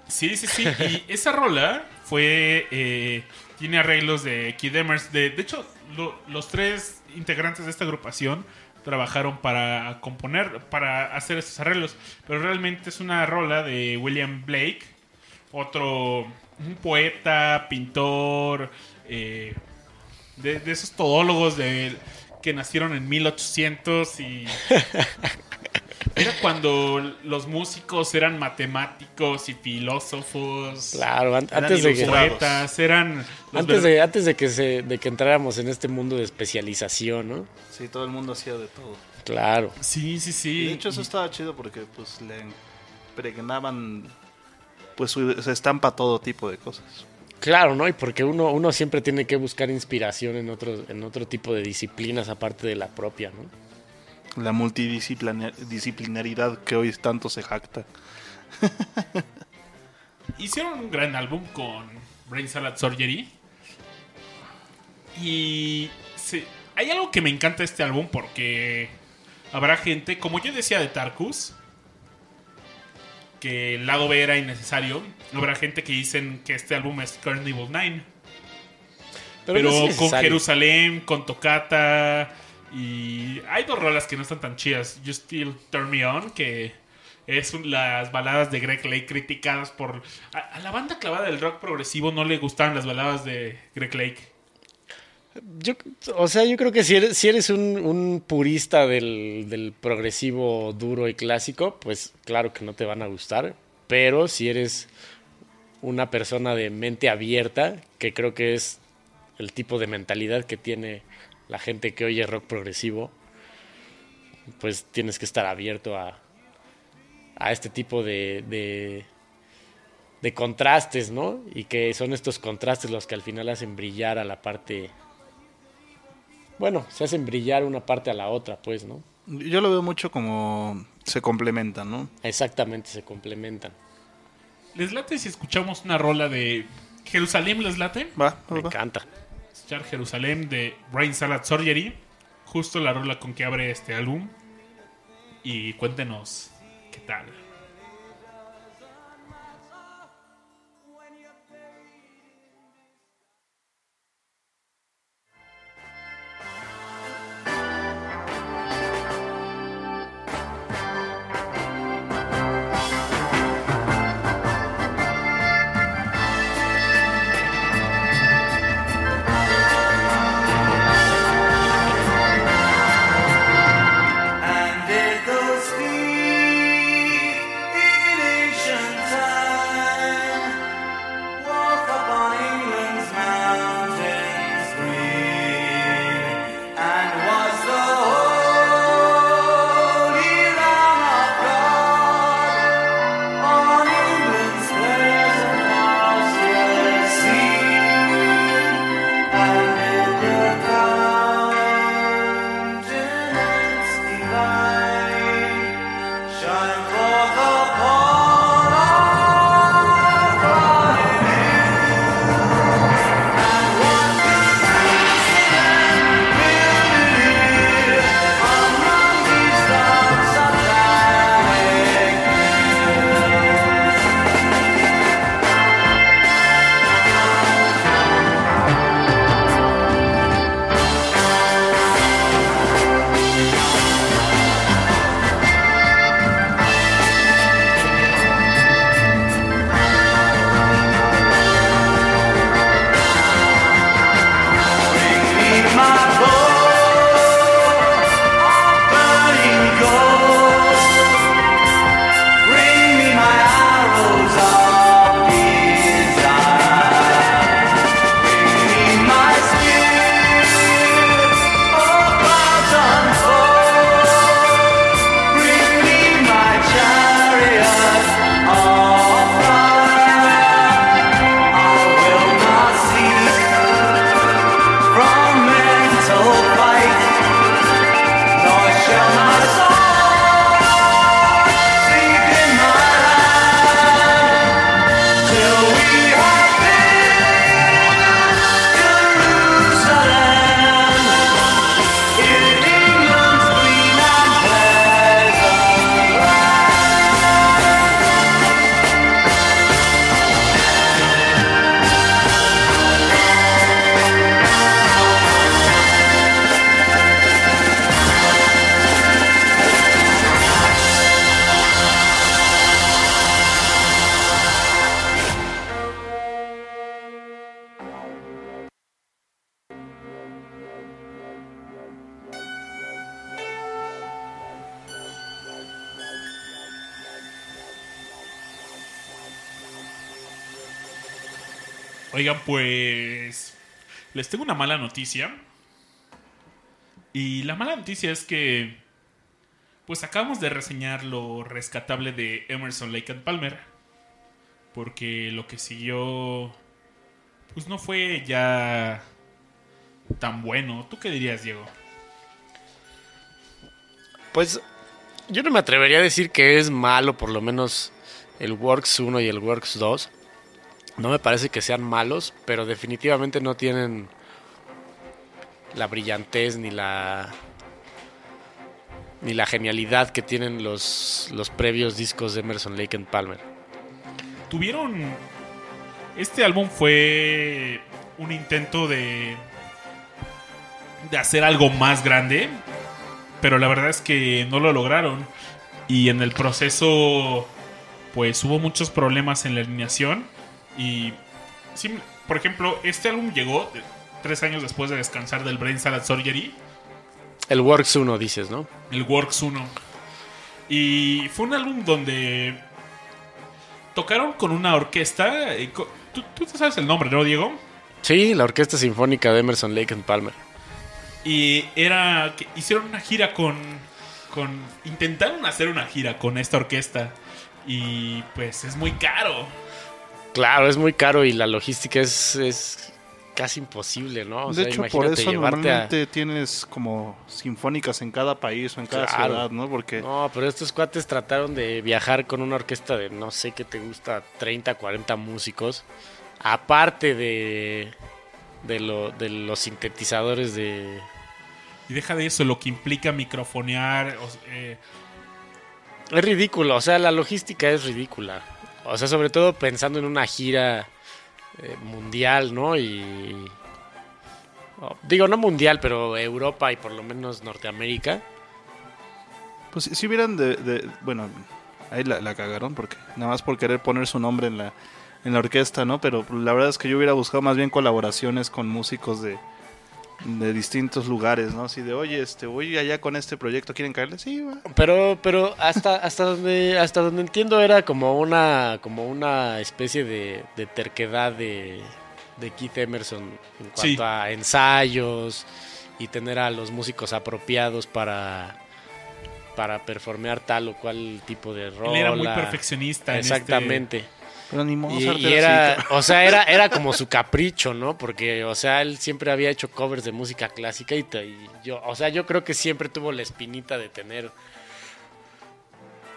Sí, sí, sí. Y esa rola fue. eh, tiene arreglos de Kid Emers. De, de hecho, lo- los tres integrantes de esta agrupación trabajaron para componer, para hacer esos arreglos. Pero realmente es una rola de William Blake, otro. Poeta, pintor. eh, de, de esos todólogos de, que nacieron en 1800 y. Era cuando los músicos eran matemáticos y filósofos. Claro, an- Eran antes de que. Poetas, eran. antes de, antes de que se, de que entráramos en este mundo de especialización, ¿no? Sí, todo el mundo hacía de todo. Claro. Sí, sí, sí. de hecho eso estaba chido porque pues le impregnaban pues se estampa todo tipo de cosas. Claro, ¿no? Y porque uno, uno siempre tiene que buscar inspiración en otro, en otro tipo de disciplinas aparte de la propia, ¿no? La multidisciplinaridad que hoy tanto se jacta. Hicieron un gran álbum con Brain Salad Surgery. Y se- hay algo que me encanta de este álbum porque habrá gente, como yo decía de Tarkus, que el lado B era innecesario. Habrá gente que dicen que este álbum es Carnival 9. Pero, no es con. Jerusalén, con Tocata. Y hay dos rolas que no están tan chidas. You Still Turn Me On, que es las baladas de Greg Lake criticadas por. A, a la banda clavada del rock progresivo no le gustaban las baladas de Greg Lake. Yo, o sea, yo creo que si eres, si eres un, un purista del, del progresivo duro y clásico, pues claro que no te van a gustar. Pero si eres una persona de mente abierta, que creo que es el tipo de mentalidad que tiene la gente que oye rock progresivo, pues tienes que estar abierto a, a este tipo de, de, de contrastes, ¿no? Y que son estos contrastes los que al final hacen brillar a la parte bueno, se hacen brillar una parte a la otra, pues, ¿no? Yo lo veo mucho como se complementan, ¿no? Exactamente, se complementan. ¿Les late si escuchamos una rola de Jerusalén? ¿Les late? Va, Me va. encanta. Escuchar Jerusalén de Brain Salad Surgery. Justo la rola con que abre este álbum. Y cuéntenos qué tal. Tengo una mala noticia. Y la mala noticia es que pues acabamos de reseñar lo rescatable de Emerson Lake Palmer. Porque lo que siguió pues no fue ya tan bueno. ¿Tú qué dirías, Diego? Pues yo no me atrevería a decir que es malo, por lo menos el Works 1 y el Works 2. No me parece que sean malos, pero definitivamente no tienen la brillantez ni la ni la genialidad que tienen los, los previos discos de Emerson Lake and Palmer. Tuvieron. Este álbum fue un intento de. de hacer algo más grande. Pero la verdad es que no lo lograron. Y en el proceso. Pues hubo muchos problemas en la alineación. Y. por ejemplo, este álbum llegó tres años después de descansar del Brain Salad Surgery. El Works 1 dices, ¿no? el Works 1. Y fue un álbum donde tocaron con una orquesta. y co- ¿Tú, tú sabes el nombre, ¿no, Diego? Sí, la Orquesta Sinfónica de Emerson Lake and Palmer. Y era que hicieron una gira con, con. Intentaron hacer una gira con esta orquesta. Y pues es muy caro. Claro, es muy caro y la logística es, es casi imposible, ¿no? O de sea, hecho, por imagínate eso a- normalmente tienes como sinfónicas en cada país o en cada Claro. ciudad, ¿no? Porque No, pero estos cuates trataron de viajar con una orquesta de no sé qué te gusta, 30, 40 músicos. Aparte de, de, lo- de los sintetizadores de... Y deja de eso, lo que implica microfonear. o eh, Es ridículo, o sea, la logística es ridícula. O sea, sobre todo pensando en una gira eh, mundial, ¿no? Y... oh, digo, no mundial, pero Europa y por lo menos Norteamérica. Pues si, hubieran de, de- Bueno, ahí la, la cagaron porque nada más por querer poner su nombre en la, en la orquesta, ¿no? Pero la verdad es que yo hubiera buscado más bien colaboraciones con músicos de, de distintos lugares, ¿no? Así de, oye, este, voy allá con este proyecto, ¿quieren caerle? Sí, va. Pero, pero hasta, hasta donde, hasta donde entiendo era como una, como una especie de, de terquedad de, de Keith Emerson en cuanto Sí. a ensayos y tener a los músicos apropiados para, para performear tal o cual tipo de rol. él era muy perfeccionista. en este- Exactamente. Pero ni Y, Mozart y era o sea, era, era como su capricho, ¿no? Porque, o sea, él siempre había hecho covers de música clásica y, te- y yo, o sea, yo creo que siempre tuvo la espinita de tener,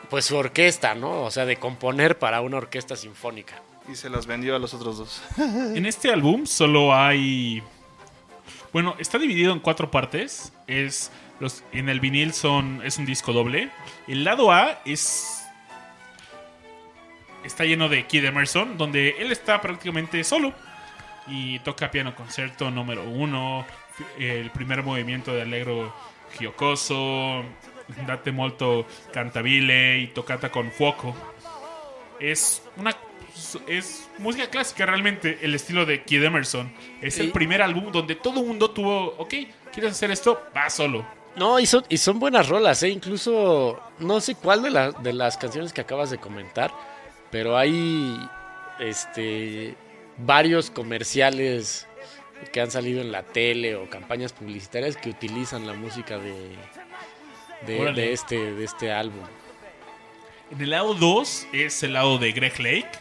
pues, su orquesta, ¿no? O sea, de componer para una orquesta sinfónica. Y se las vendió a los otros dos. En este álbum solo hay. Bueno, está dividido en cuatro partes. Es los en el vinil son es un disco doble. El lado A es está lleno de Kid Emerson, donde él está prácticamente solo y toca piano concerto número uno, el primer movimiento de Allegro Giocoso, Date molto cantabile y tocata con fuoco. Es una es música clásica realmente el estilo de Kid Emerson. Es el primer álbum donde todo el mundo tuvo, ok, ¿quieres hacer esto? Va solo. No, y son, y son buenas rolas, ¿eh? Incluso, no sé cuál de, la- de las canciones que acabas de comentar, pero hay, este, varios comerciales que han salido en la tele o campañas publicitarias que utilizan la música de, de, este, de este álbum. En el lado 2 es el lado de Greg Lake.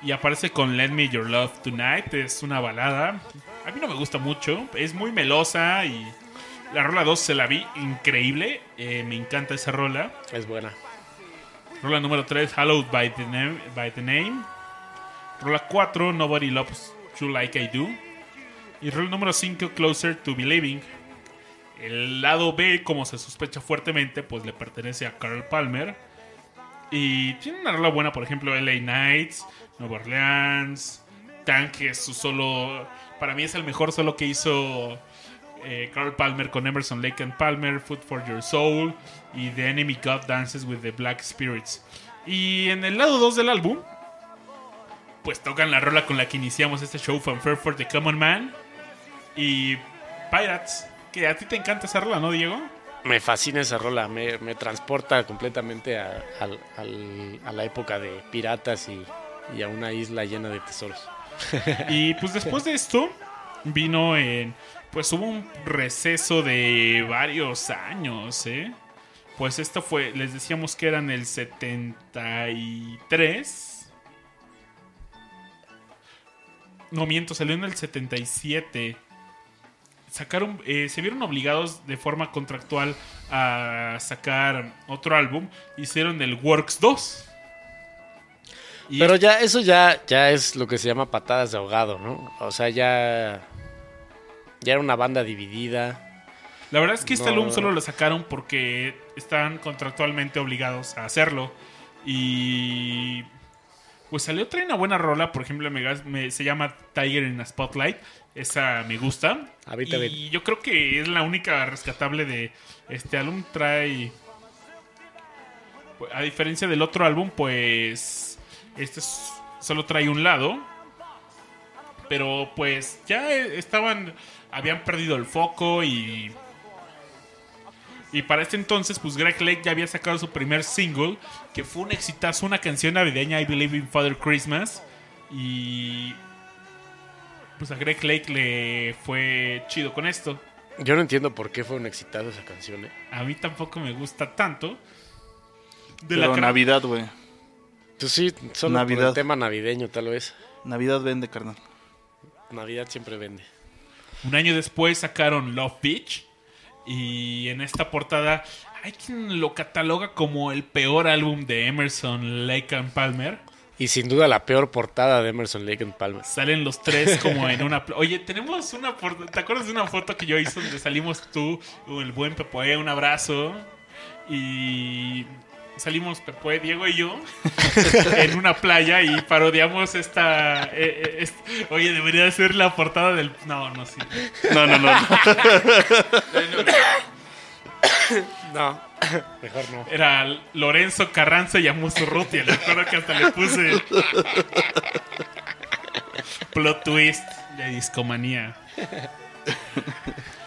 Y aparece con Let Me Your Love Tonight. Es una balada. A mí no me gusta mucho. Es muy melosa y la rola 2 se la vi increíble. Eh, me encanta esa rola. Es buena. Rola número 3, Hallowed by the, name, by the Name. Rola 4, Nobody Loves You Like I Do. Y rola número 5, Closer to Believing. El lado B, como se sospecha fuertemente, pues le pertenece a Carl Palmer. Y tiene una rola buena, por ejemplo, LA Nights, Nueva Orleans, Tank, su solo. Para mí es el mejor solo que hizo eh, Carl Palmer con Emerson Lake and Palmer, Food for Your Soul y The Enemy God Dances with the Black Spirits. Y en el lado 2 del álbum, pues tocan la rola con la que iniciamos este show, Fanfare for the Common Man y Pirates. Que a ti te encanta esa rola, ¿no, Diego? Me fascina esa rola, me, me transporta completamente a, la época de piratas y, y a una isla llena de tesoros. Y pues después de esto vino en... Pues hubo un receso de varios años, ¿eh? Pues esto fue, les decíamos que eran el 73. No miento, salió en el 77. Sacaron, eh, se vieron obligados de forma contractual a sacar otro álbum. Hicieron el Works 2. Y Pero ya, eso ya, ya es lo que se llama patadas de ahogado, ¿no? O sea, ya. Ya era una banda dividida. La verdad es que este No. álbum solo lo sacaron porque están contractualmente obligados a hacerlo. Y. Pues salió trae una buena rola, por ejemplo, me, se llama Tiger in a Spotlight. Esa me gusta. A mí también. y yo creo que es la única rescatable de este álbum. Trae. A diferencia del otro álbum, pues. Este es- solo trae un lado. Pero pues ya eh, estaban. Habían perdido el foco y. Y para este entonces, pues Greg Lake ya había sacado su primer single, que fue un exitazo, una canción navideña, I Believe in Father Christmas. Y. Pues a Greg Lake le fue chido con esto. Yo no entiendo por qué fue un excitado esa canción, ¿eh? A mí tampoco me gusta tanto. De Pero cara- Navidad, güey. Pues sí, solo por Navidad. el tema navideño, tal vez. Navidad vende, carnal. Navidad siempre vende. Un año después sacaron Love Beach. Y en esta portada hay quien lo cataloga como el peor álbum de Emerson, Lake and Palmer. Y sin duda la peor portada de Emerson Lake and Palmer. Salen los tres como en una... Oye, tenemos una... por- ¿Te acuerdas de una foto que yo hice donde salimos tú, el buen Pepoe, un abrazo? Y salimos Pepoe, Diego y yo en una playa y parodiamos esta... eh, eh, est- Oye, debería ser la portada del... No, no, sí. No, no, no. No, mejor no. Era Lorenzo Carranza y Amusurrutia. Me acuerdo que hasta le puse... Plot twist de discomanía.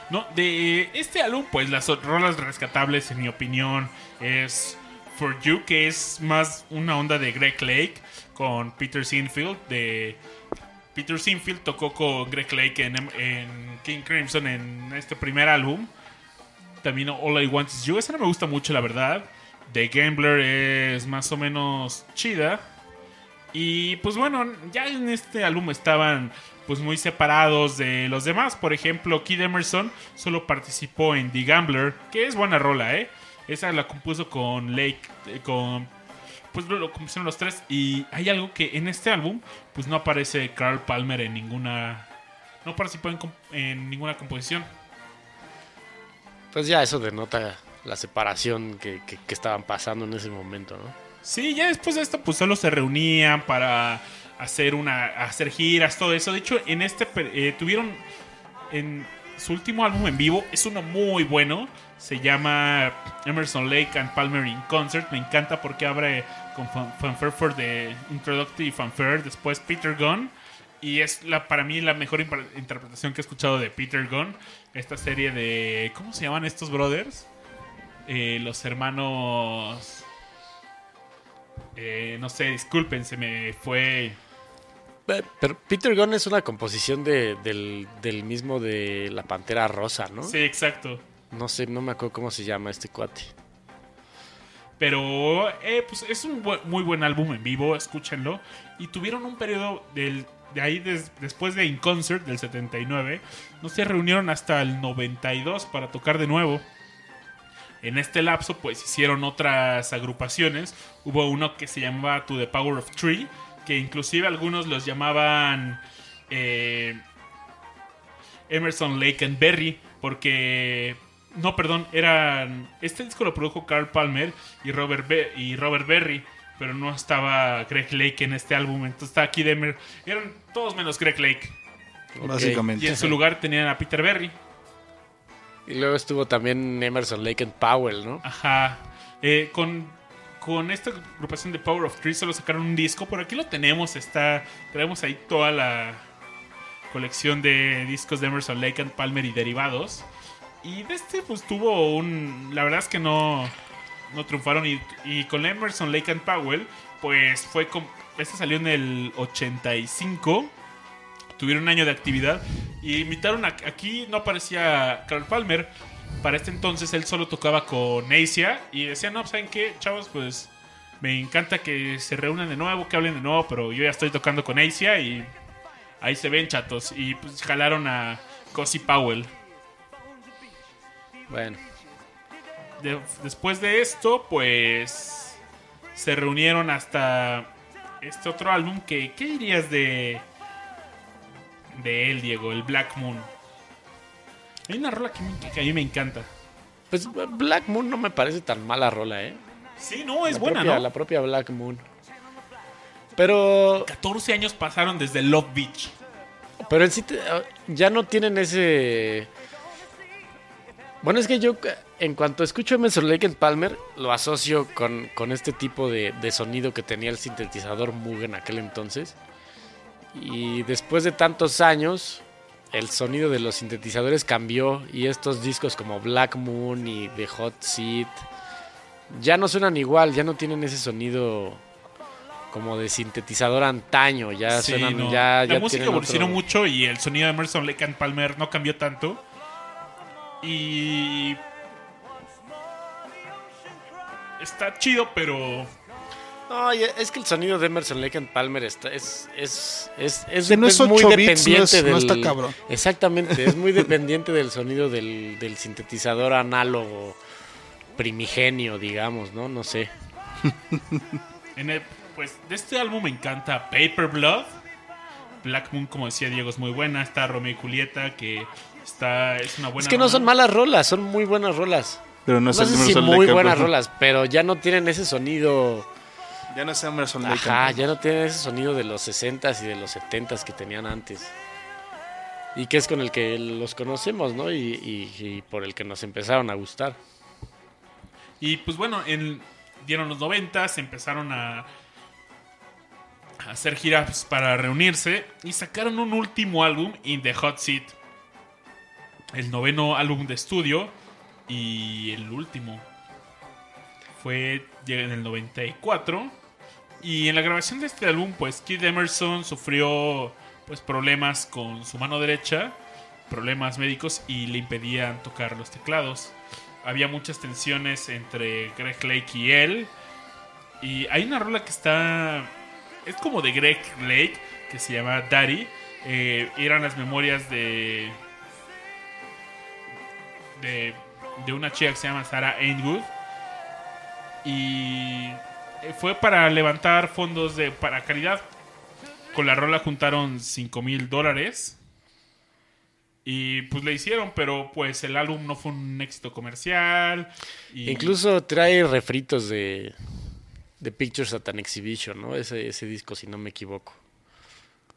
No, de este álbum, pues las rolas rescatables, en mi opinión, es For You, que es más una onda de Greg Lake con Peter Sinfield. De Peter Sinfield tocó con Greg Lake en, King Crimson en este primer álbum. También All I Want Is You. Esa no me gusta mucho, la verdad. The Gambler es más o menos chida. Y pues bueno, ya en este álbum estaban pues muy separados de los demás. Por ejemplo, Kid Emerson solo participó en The Gambler, que es buena rola, ¿eh? Esa la compuso con Lake, eh, con... Pues lo, compusieron los tres. Y hay algo que en este álbum, pues no aparece Carl Palmer en ninguna... No participó en, en ninguna composición. Pues ya eso denota la separación que, que- que estaban pasando en ese momento, ¿no? Sí, ya después de esto, pues solo se reunían para hacer una, hacer giras, todo eso. De hecho, en este eh, tuvieron en su último álbum en vivo, es uno muy bueno. Se llama Emerson Lake and Palmer in Concert. Me encanta porque abre con fan- Fanfare for the Introductory Fanfare, después Peter Gunn. Y es la, para mí la mejor interpretación que he escuchado de Peter Gunn. Esta serie de. ¿Cómo se llaman estos brothers? Eh, los hermanos. Eh, no sé, disculpen, se me fue. Pe- Pero Peter Gunn es una composición de- del, del mismo de La Pantera Rosa, ¿no? Sí, exacto. No sé, no me acuerdo cómo se llama este cuate. Pero eh, pues es un muy buen álbum en vivo, escúchenlo. Y tuvieron un periodo del, de ahí, des- después de In Concert del 79, no se reunieron hasta el 92 para tocar de nuevo. En este lapso, pues hicieron otras agrupaciones. Hubo uno que se llamaba To the Power of Three, que inclusive algunos los llamaban eh, Emerson, Lake and Berry, porque no, perdón, eran este disco lo produjo Carl Palmer y Robert Be- y Robert Berry, pero no estaba Greg Lake en este álbum, entonces estaba Kid Emer, eran todos menos Greg Lake Básicamente. y en su lugar tenían a Peter Berry. Y luego estuvo también Emerson Lake and Powell, ¿no? Ajá. Eh, con, con esta agrupación de Power of Three solo sacaron un disco. Por aquí lo tenemos. Está. Traemos ahí toda la colección de discos de Emerson Lake and Palmer y derivados. Y de este, pues tuvo un. La verdad es que no. No triunfaron. Y, y con Emerson Lake and Powell, pues fue con. Este salió en el 85. tuvieron un año de actividad. Y invitaron a, aquí, no aparecía Carl Palmer. Para este entonces él solo tocaba con Asia. Y decían, no, ¿saben qué, chavos? Pues me encanta que se reúnan de nuevo, que hablen de nuevo. Pero yo ya estoy tocando con Asia y ahí se ven chatos. Y pues jalaron a Cozy Powell. Bueno, De- después de esto, pues se reunieron hasta este otro álbum que ¿qué dirías de de él, Diego, el Black Moon? Hay una rola que, me- que a mí me encanta. pues Black Moon no me parece tan mala rola, ¿eh? Sí, no, es la buena, propia, ¿no? La propia Black Moon. Pero 14 años pasaron desde Love Beach. Pero en sí te- ah, ya no tienen ese. Bueno, es que yo, en cuanto escucho Emerson Lake and Palmer, lo asocio con, con este tipo de, de sonido que tenía el sintetizador Moog en aquel entonces. Y después de tantos años, el sonido de los sintetizadores cambió y estos discos como Black Moon y The Hot Seat ya no suenan igual, ya no tienen ese sonido como de sintetizador antaño, ya Sí, suenan, no. ya, La ya música evolucionó otro- mucho y el sonido de Emerson Lake and Palmer no cambió tanto. Y está chido, pero No, es que el sonido de Emerson Lake and Palmer está, es, es, es, es, Si no dep- es muy 8 bits, dependiente no es- del... no está cabrón. Exactamente, es muy dependiente del sonido del, del sintetizador análogo primigenio, digamos, ¿no? No sé. En el- pues de este álbum me encanta Paper Blood. Black Moon, como decía Diego, es muy buena. Está Romeo y Julieta, que está, es una buena. Es que no son malas rolas, son muy buenas rolas. Pero no No, sé si muy Lake buenas rolas, pero ya no tienen ese sonido... Ya no es Emerson Lake and Ajá, ya no tienen ese sonido de los 60s y de los 70s que tenían antes. Y que es con el que los conocemos, ¿no? Y, y- y por el que nos empezaron a gustar. Y pues bueno, en, dieron los 90, se empezaron a, a hacer giras para reunirse y sacaron un último álbum, In the Hot Seat. El noveno álbum de estudio y el último. Fue en el 94. Y en la grabación de este álbum, pues Kid Emerson sufrió pues problemas con su mano derecha, problemas médicos y le impedían tocar los teclados. Había muchas tensiones entre Greg Lake y él. Y hay una rola que está. Es como de Greg Lake, que se llama Daddy. Eh, eran las memorias de. De. de una chica que se llama Sarah Ainwood. Y. fue para levantar fondos de, para caridad. Con la rola juntaron 5 mil dólares. Y pues le hicieron, pero pues el álbum no fue un éxito comercial. Y Incluso trae refritos de, de Pictures at an Exhibition, ¿no? Ese, ese disco, si no me equivoco.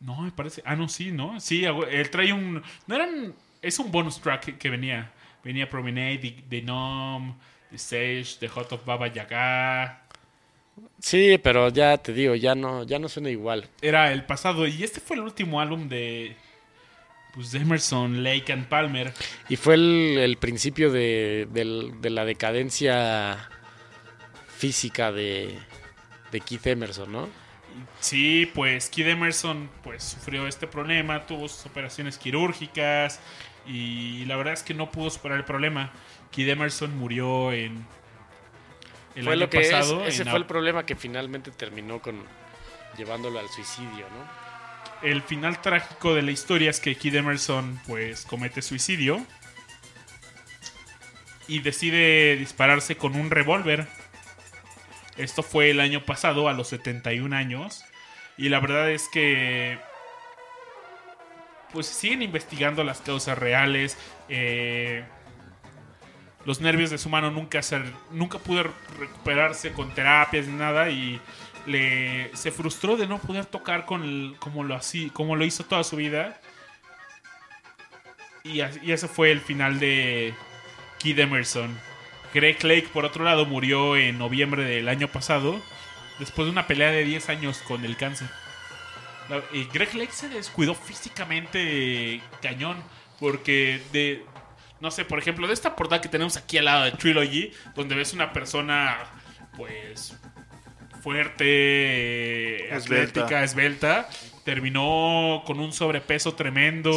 No, me parece. Ah, no, sí, ¿no? Sí, él trae un. No eran. Es un bonus track que, que venía. Venía Promenade, The, Nom, The Sage, The Hot of Baba Yaga. Sí, pero ya te digo, ya no, ya no suena igual. Era el pasado. Y este fue el último álbum de. Pues de Emerson, Lake and Palmer. Y fue el, el principio de, del- de la decadencia física de, de Keith Emerson, ¿no? Sí, pues Kid Emerson pues sufrió este problema, tuvo sus operaciones quirúrgicas y la verdad es que no pudo superar el problema. Kid Emerson murió en el fue año lo que es- pasado. ese fue el problema que finalmente terminó con llevándolo al suicidio, ¿no? el final trágico de la historia es que Kid Emerson pues comete suicidio y decide dispararse con un revólver. Esto fue el año pasado, a los 71 años. Y la verdad es que pues siguen investigando las causas reales. eh, los nervios de su mano nunca, se, nunca pudo recuperarse con terapias ni nada y le, se frustró de no poder tocar con como, lo, así, como lo hizo toda su vida. Y, y ese fue el final de Kid Emerson. Greg Lake, por otro lado, murió en noviembre del año pasado después de una pelea de 10 años con el cáncer. Y Greg Lake se descuidó físicamente cañón porque de no sé, por ejemplo, de esta portada que tenemos aquí al lado de Trilogy, donde ves una persona pues fuerte, Esbelta. atlética, esbelta, terminó con un sobrepeso tremendo.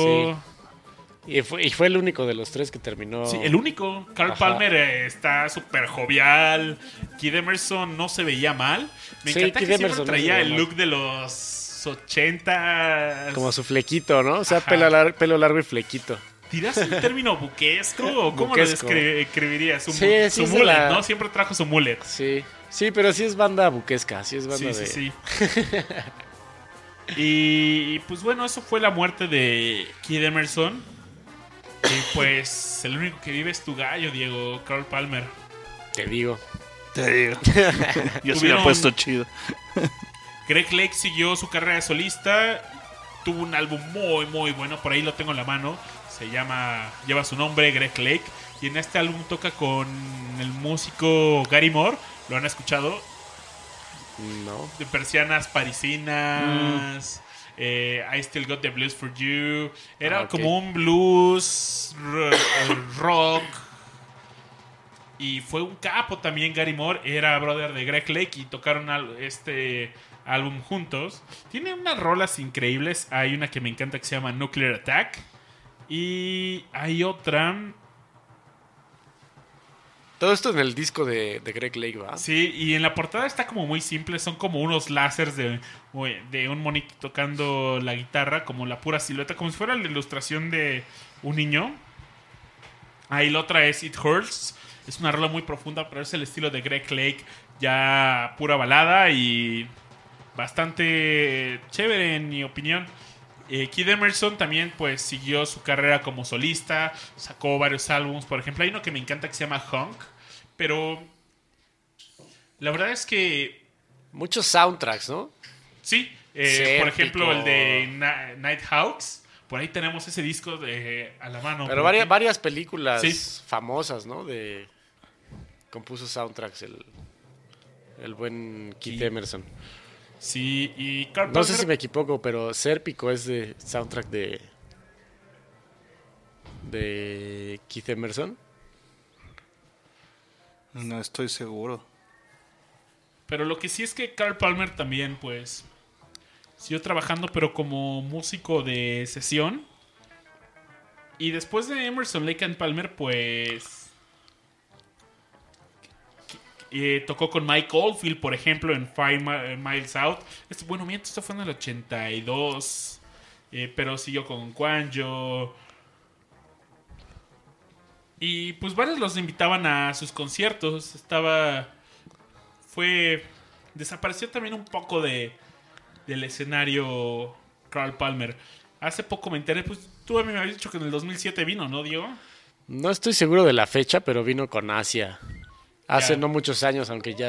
Sí. Y fue, y fue el único de los tres que terminó. Sí, el único. Carl Ajá. Palmer eh, está súper jovial. Kid Emerson no se veía mal. Me Sí, encanta Kid que siempre Emerson se traía el mal. look de los 80. Como su flequito, ¿no? O sea, pelo, lar- pelo largo y flequito. ¿Tiras el término buquesco o cómo Buquesco. lo descri- escribirías? Su, Sí, sí, su mullet, la- ¿no? Siempre trajo su mullet. Sí. Sí, pero sí es banda buquesca. Sí es banda Sí, de. sí, sí. y pues bueno, eso fue la muerte de Kid Emerson. Y pues el único que vive es tu gallo, Diego, Carl Palmer. Te digo. Te digo. Yo sí la he puesto chido. Greg Lake siguió su carrera de solista. Tuvo un álbum muy, muy bueno. Por ahí lo tengo en la mano. Se llama, lleva su nombre, Greg Lake. Y en este álbum toca con el músico Gary Moore. ¿Lo han escuchado? No. De persianas parisinas. eh, I Still Got the Blues for You. Era Ah, como un blues eh, rock. Y fue un capo también Gary Moore. Era brother de Greg Lake y tocaron este álbum juntos. Tiene unas rolas increíbles. Hay una que me encanta que se llama Nuclear Attack. Y hay otra. Todo esto en el disco de, de Greg Lake, ¿va? Sí, y en la portada está como muy simple. Son como unos láseres de, de un monito tocando la guitarra, como la pura silueta, como si fuera la ilustración de un niño. Ahí la otra es It Hurts. Es una rola muy profunda, pero es el estilo de Greg Lake, ya pura balada y bastante chévere en mi opinión. Eh, Kid Emerson también pues siguió su carrera como solista, sacó varios álbumes, por ejemplo, hay uno que me encanta que se llama Hunk, pero la verdad es que Muchos soundtracks, ¿no? sí, eh, por ejemplo el de Na- Nighthawks, por ahí tenemos ese disco de, a la mano. Pero varias, varias películas Sí. famosas, ¿no? De compuso soundtracks el, el buen Keith Sí. Emerson. Sí, y Carl No sé si me equivoco, pero Sérpico es de soundtrack de de Keith Emerson. No estoy seguro. Pero lo que sí es que Carl Palmer también, pues, siguió trabajando, pero como músico de sesión. Y después de Emerson, Lake and Palmer, pues, eh, tocó con Mike Oldfield, por ejemplo, en Five Mi- Miles Out. Este, bueno, miento, esto fue en el 82. eh, pero siguió con Quanjo. Y pues varios los invitaban a sus conciertos. Estaba fue desapareció también un poco de del escenario Carl Palmer. Hace poco me enteré, pues tú a mí me habías dicho que en el 2007 vino, ¿no, Diego? No estoy seguro de la fecha, pero vino con Asia. Hace Ya. no muchos años, aunque ya,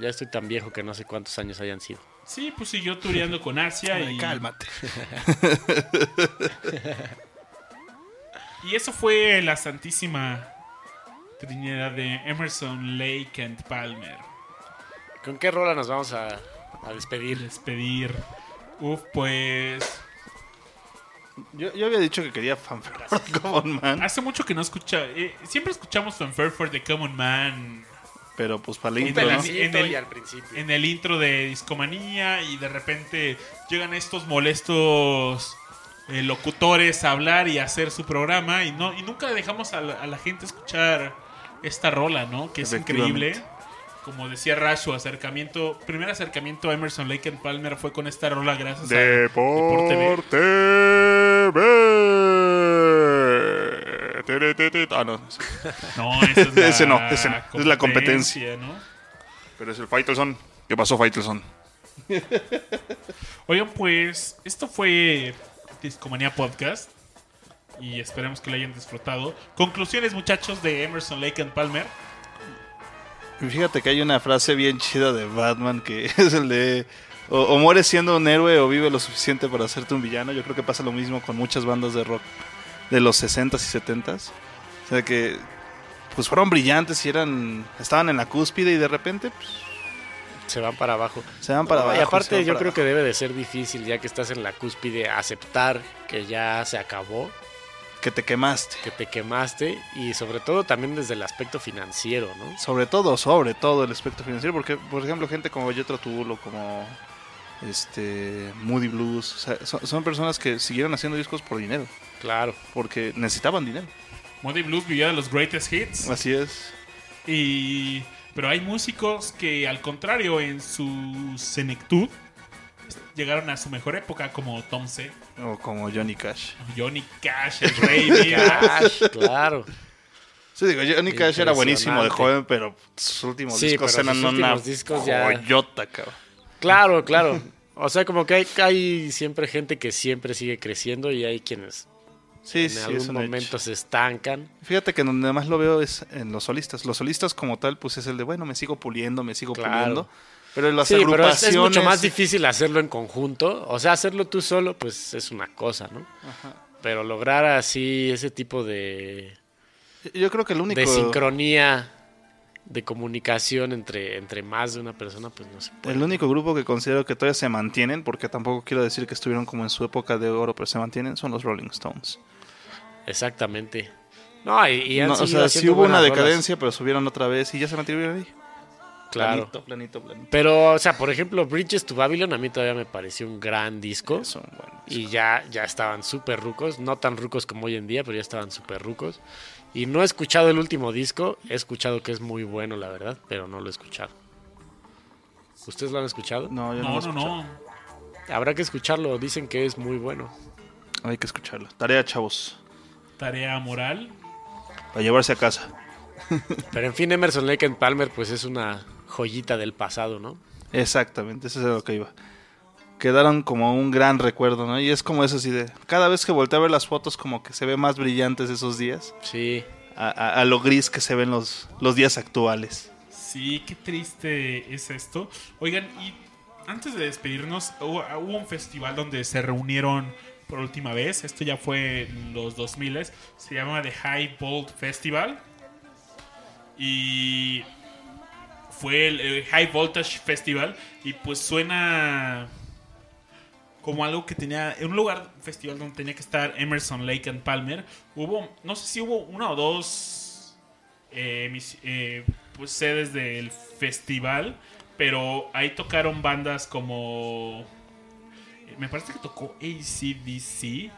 ya estoy tan viejo que no sé cuántos años hayan sido. Sí, pues siguió tureando con Asia y Cálmate. y eso fue la santísima trinidad de Emerson, Lake and Palmer. ¿Con qué rola nos vamos a, a despedir? Despedir. Uf, pues Yo, yo había dicho que quería Fanfare for the Common Man, hace mucho que no escucha, eh, siempre escuchamos Fanfare for the Common Man pero pues para la Un intro, en el- y al principio. en el intro de Discomanía y de repente llegan estos molestos eh, locutores a hablar y a hacer su programa y no y nunca dejamos a la, a la gente escuchar esta rola, ¿no? Que es increíble. Como decía Rash, su acercamiento, primer acercamiento a Emerson Lake and Palmer fue con esta rola gracias a Deporte TV. Tere, te, te. Ah, no. No, esa es la Ese no, ese no. Es la competencia. ¿no? Pero es el Faitelson. ¿Qué pasó, Faitelson? Oigan, pues esto fue Discomanía Podcast y esperemos que lo hayan disfrutado. Conclusiones, muchachos, de Emerson Lake and Palmer. Fíjate que hay una frase bien chida de Batman que es el de o, o mueres siendo un héroe o vive lo suficiente para hacerte un villano. Yo creo que pasa lo mismo con muchas bandas de rock de los 60s y 70s. O sea que pues fueron brillantes y eran estaban en la cúspide y de repente pues, Se van para abajo. se van para No, abajo. y aparte yo creo abajo. que debe de ser difícil ya que estás en la cúspide aceptar que ya se acabó, que te quemaste. que te quemaste y sobre todo también desde el aspecto financiero, ¿no? Sobre todo, sobre todo el aspecto financiero, porque por ejemplo gente como Jethro Tull o como este Moody Blues. O sea, son, son personas que siguieron haciendo discos por dinero, Claro. porque necesitaban dinero. Moody Blues vivía de los greatest hits. Así es. Y. Pero hay músicos que, al contrario, en su senectud, llegaron a su mejor época, como Tom C. O como Johnny Cash. Johnny Cash, el Rey. Cash, claro. Sí, digo, Johnny Cash era buenísimo de joven, pero sus últimos Sí, discos pero eran sus una últimos discos ya- cabrón. Claro, claro. O sea, como que hay, hay siempre gente que siempre sigue creciendo y hay quienes Sí, en sí, algún momento se estancan. Fíjate que donde más lo veo es en los solistas. Los solistas como tal, pues es el de, bueno, me sigo puliendo, me sigo Claro. puliendo. Pero en las Sí, pero es, agrupaciones... es mucho más difícil hacerlo en conjunto. O sea, hacerlo tú solo, pues es una cosa, ¿no? Pero lograr así ese tipo de, Yo creo que el único... de sincronía, de comunicación entre, entre más de una persona, pues no se puede. El único grupo que considero que todavía se mantienen, porque tampoco quiero decir que estuvieron como en su época de oro, pero se mantienen, son los Rolling Stones. Exactamente. No, y, y han No, o sea, sí hubo una decadencia, pero subieron otra vez y ya se mantuvieron ahí. Claro. Planito, planito, planito. Pero, o sea, por ejemplo, Bridges to Babylon a mí todavía me pareció un gran disco. Son buenos. Y ya, ya estaban súper rucos. No tan rucos como hoy en día, pero ya estaban súper rucos. Y no he escuchado el último disco. He escuchado que es muy bueno, la verdad, pero no lo he escuchado. ¿Ustedes lo han escuchado? No, yo no, No, lo no, escuché. no. Habrá que escucharlo. Dicen que es muy bueno. Hay que escucharlo. Tarea, chavos. Tarea moral. Para llevarse a casa. Pero en fin, Emerson Lake and Palmer, pues es una joyita del pasado, ¿no? Exactamente, eso es lo que iba. Quedaron como un gran recuerdo, ¿no? Y es como eso así de... Cada vez que volteo a ver las fotos como que se ve más brillantes esos días. Sí. A, a- a lo gris que se ven los, los días actuales. Sí, qué triste es esto. Oigan, y antes de despedirnos, hubo, hubo un festival donde se reunieron por última vez. Esto ya fue en los 2000 Se llama The High Volt Festival. Y fue el, High Voltage Festival. Y pues suena como algo que tenía en un lugar festival donde tenía que estar Emerson Lake and Palmer hubo no sé si hubo una o dos eh, eh, pues sedes del festival pero ahí tocaron bandas como me parece que tocó ACDC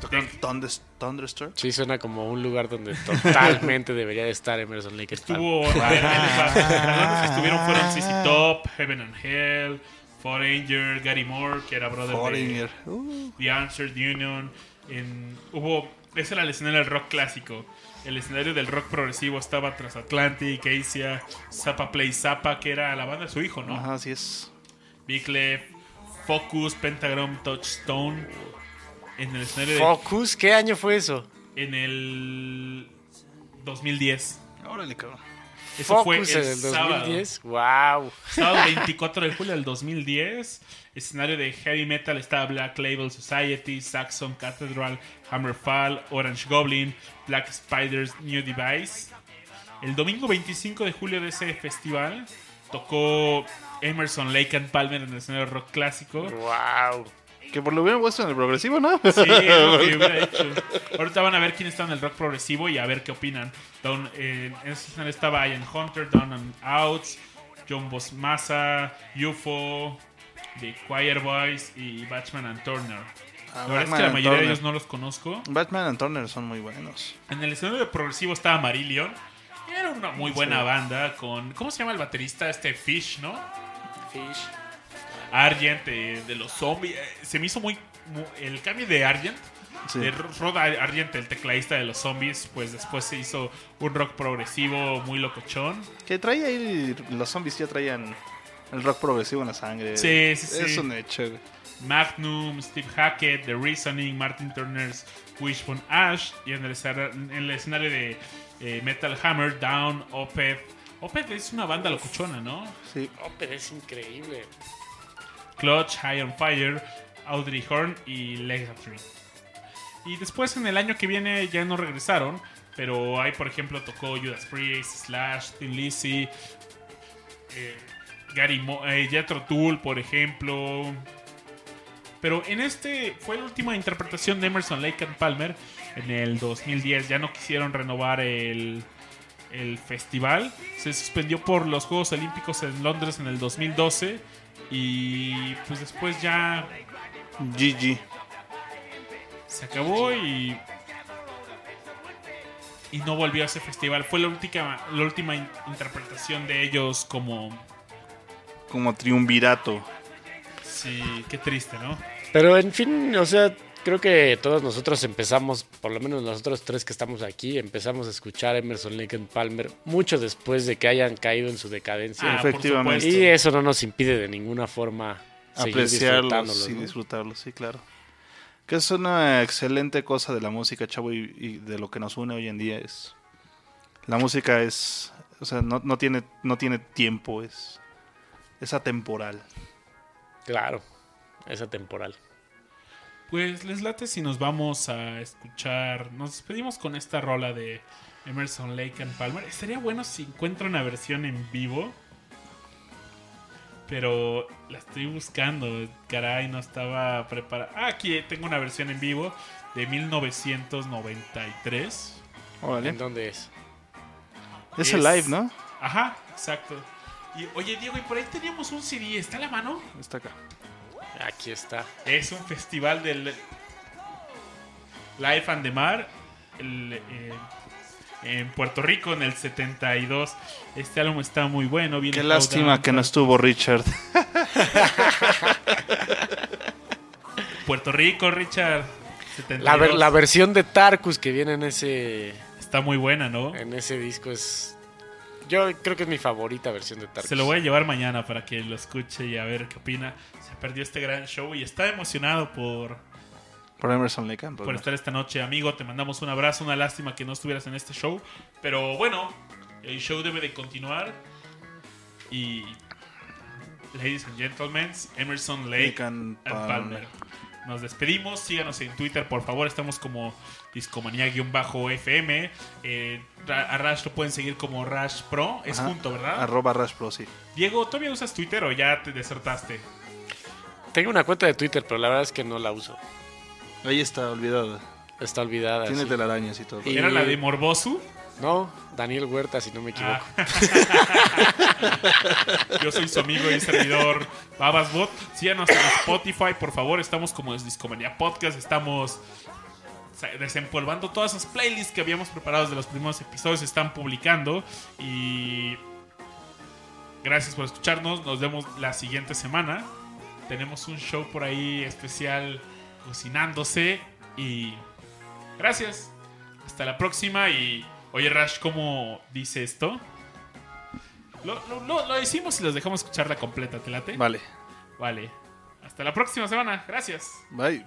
Tocaron Thunder, Thunderstorm. Sí, suena como un lugar donde totalmente debería de estar Emerson Lake. Estuvo. a ver, ahí les va. Las bandas que estuvieron fueron CC Top, Heaven and Hell, Foreigner, Gary Moore, que era brother Foreigner. de Uh, The Answered Union. En, hubo. Ese era el escenario del rock clásico. El escenario del rock progresivo estaba Transatlantic, Asia, Zappa Play Zappa, que era la banda de su hijo, ¿no? Ajá, así es. Big Left, Focus, Pentagram, Touchstone. En el escenario de, Focus, ¿qué año fue eso? en el 2010. Órale, cabrón. Eso fue Focus el, en el sábado. 2010. Wow. Sábado 24 de julio del 2010. Escenario de heavy metal estaba Black Label Society, Saxon Cathedral, Hammerfall, Orange Goblin, Black Spiders, New Device. El domingo 25 de julio de ese festival tocó Emerson Lake and Palmer en el escenario rock clásico. Wow. Que por lo hubieran puesto en el progresivo, ¿no? Sí, lo que hubiera hecho. Ahorita van a ver quién está en el rock progresivo y a ver qué opinan. Eh, en ese escenario estaba Ian Hunter, Down and Outs, John Bosmassa, UFO, The Choir Boys y Batchman and Turner. La verdad es Batman que la mayoría de ellos no los conozco. Batman and Turner son muy buenos. En el escenario progresivo estaba Marillion. Era una muy buena banda con... ¿Cómo se llama el baterista? Este Fish, ¿no? Fish. Argent, eh, de los zombies. eh, Se me hizo muy, mu- El cambio de Argent, Sí. de Rod Argent, el tecladista de los zombies, pues después se hizo un rock progresivo muy locochón. Que traía ahí, los zombies ya traían el rock progresivo en la sangre. Sí, sí, sí. Es un hecho. Magnum, Steve Hackett, The Reasoning, Martin Turner's Wishbone Ash y en el, en el escenario de eh, Metal Hammer, Down, Opeth. Opeth es una banda locochona, ¿no? Sí. Pero es increíble. Clutch, High on Fire, Audrey Horn y Legatry. Y después en el año que viene ya no regresaron, pero ahí por ejemplo tocó Judas Priest, Slash, Thin Lizzy, eh, Gary Mo eh, Jethro Tull, por ejemplo. Pero en este fue la última interpretación de Emerson Lake and Palmer en el 2010. Ya no quisieron renovar el, el festival. Se suspendió por los Juegos Olímpicos en Londres en el 2012 y pues después ya GG. se acabó y y no volvió a ese festival. Fue la última la última in- interpretación de ellos como Como triunvirato. sí, qué triste, ¿no? Pero en fin, o sea, creo que todos nosotros empezamos, por lo menos nosotros tres que estamos aquí, empezamos a escuchar a Emerson Lake and Palmer mucho después de que hayan caído en su decadencia. Ah, Efectivamente. y eso no nos impide de ninguna forma Apreciarlos y ¿no? disfrutarlos, sí, claro. Que es una excelente cosa de la música, chavo, y, y de lo que nos une hoy en día es... La música es... O sea, no, no tiene, no tiene tiempo, es... Es atemporal. Claro, esa temporal. Pues les late si nos vamos a escuchar. Nos despedimos con esta rola de Emerson Lake and Palmer. Estaría bueno si encuentro una versión en vivo. Pero la estoy buscando. Caray, no estaba preparada. Ah, aquí tengo una versión en vivo de 1993. Órale. ¿En dónde es? Es el Es- live, ¿no? Ajá, exacto. Y oye, Diego, y por ahí teníamos un CD. ¿Está a la mano? Está acá. Aquí está. Es un festival del Life and the Mar el, eh, en Puerto Rico en el 72. Este álbum está muy bueno. Viene Qué lástima Down, que no estuvo Richard. Puerto Rico, Richard. La, ver- 72. la versión de Tarkus que viene en ese, Está muy buena, ¿no? en ese disco es... Yo creo que es mi favorita versión de Tarkus. Se lo voy a llevar mañana para que lo escuche y a ver qué opina. Se perdió este gran show y está emocionado por, Por Emerson Lake and por Palmer. estar esta noche, amigo. Te mandamos un abrazo, una lástima que no estuvieras en este show. Pero bueno, el show debe de continuar. Y. Ladies and gentlemen, Emerson Lake Lake and and Palmer. Palmer. Nos despedimos. Síganos en Twitter, por favor. Estamos como discomanía-fm. Eh, a Rash lo pueden seguir como Rash Pro. Es Ajá. junto, ¿verdad? Arroba Rash Pro, sí. Diego, ¿todavía usas Twitter o ya te desertaste? Tengo una cuenta de Twitter, pero la verdad es que no la uso. Ahí está, olvidada. Está olvidada. Tiene sí. telarañas y todo. Y- ¿Era la de Morbosu? No, Daniel Huerta, si no me equivoco. Ah. Yo soy su amigo y servidor Babasbot. Síganos en Spotify, por favor. Estamos como es Discomanía Podcast. Estamos desempolvando todas esas playlists que habíamos preparados de los primeros episodios. Se están publicando. Y gracias por escucharnos. Nos vemos la siguiente semana. Tenemos un show por ahí especial cocinándose. Y gracias. Hasta la próxima. Y oye, Rash, ¿cómo dice esto? Lo, lo- lo- lo decimos y los dejamos escucharla completa, ¿te late? Vale. Vale. Hasta la próxima semana. Gracias. Bye.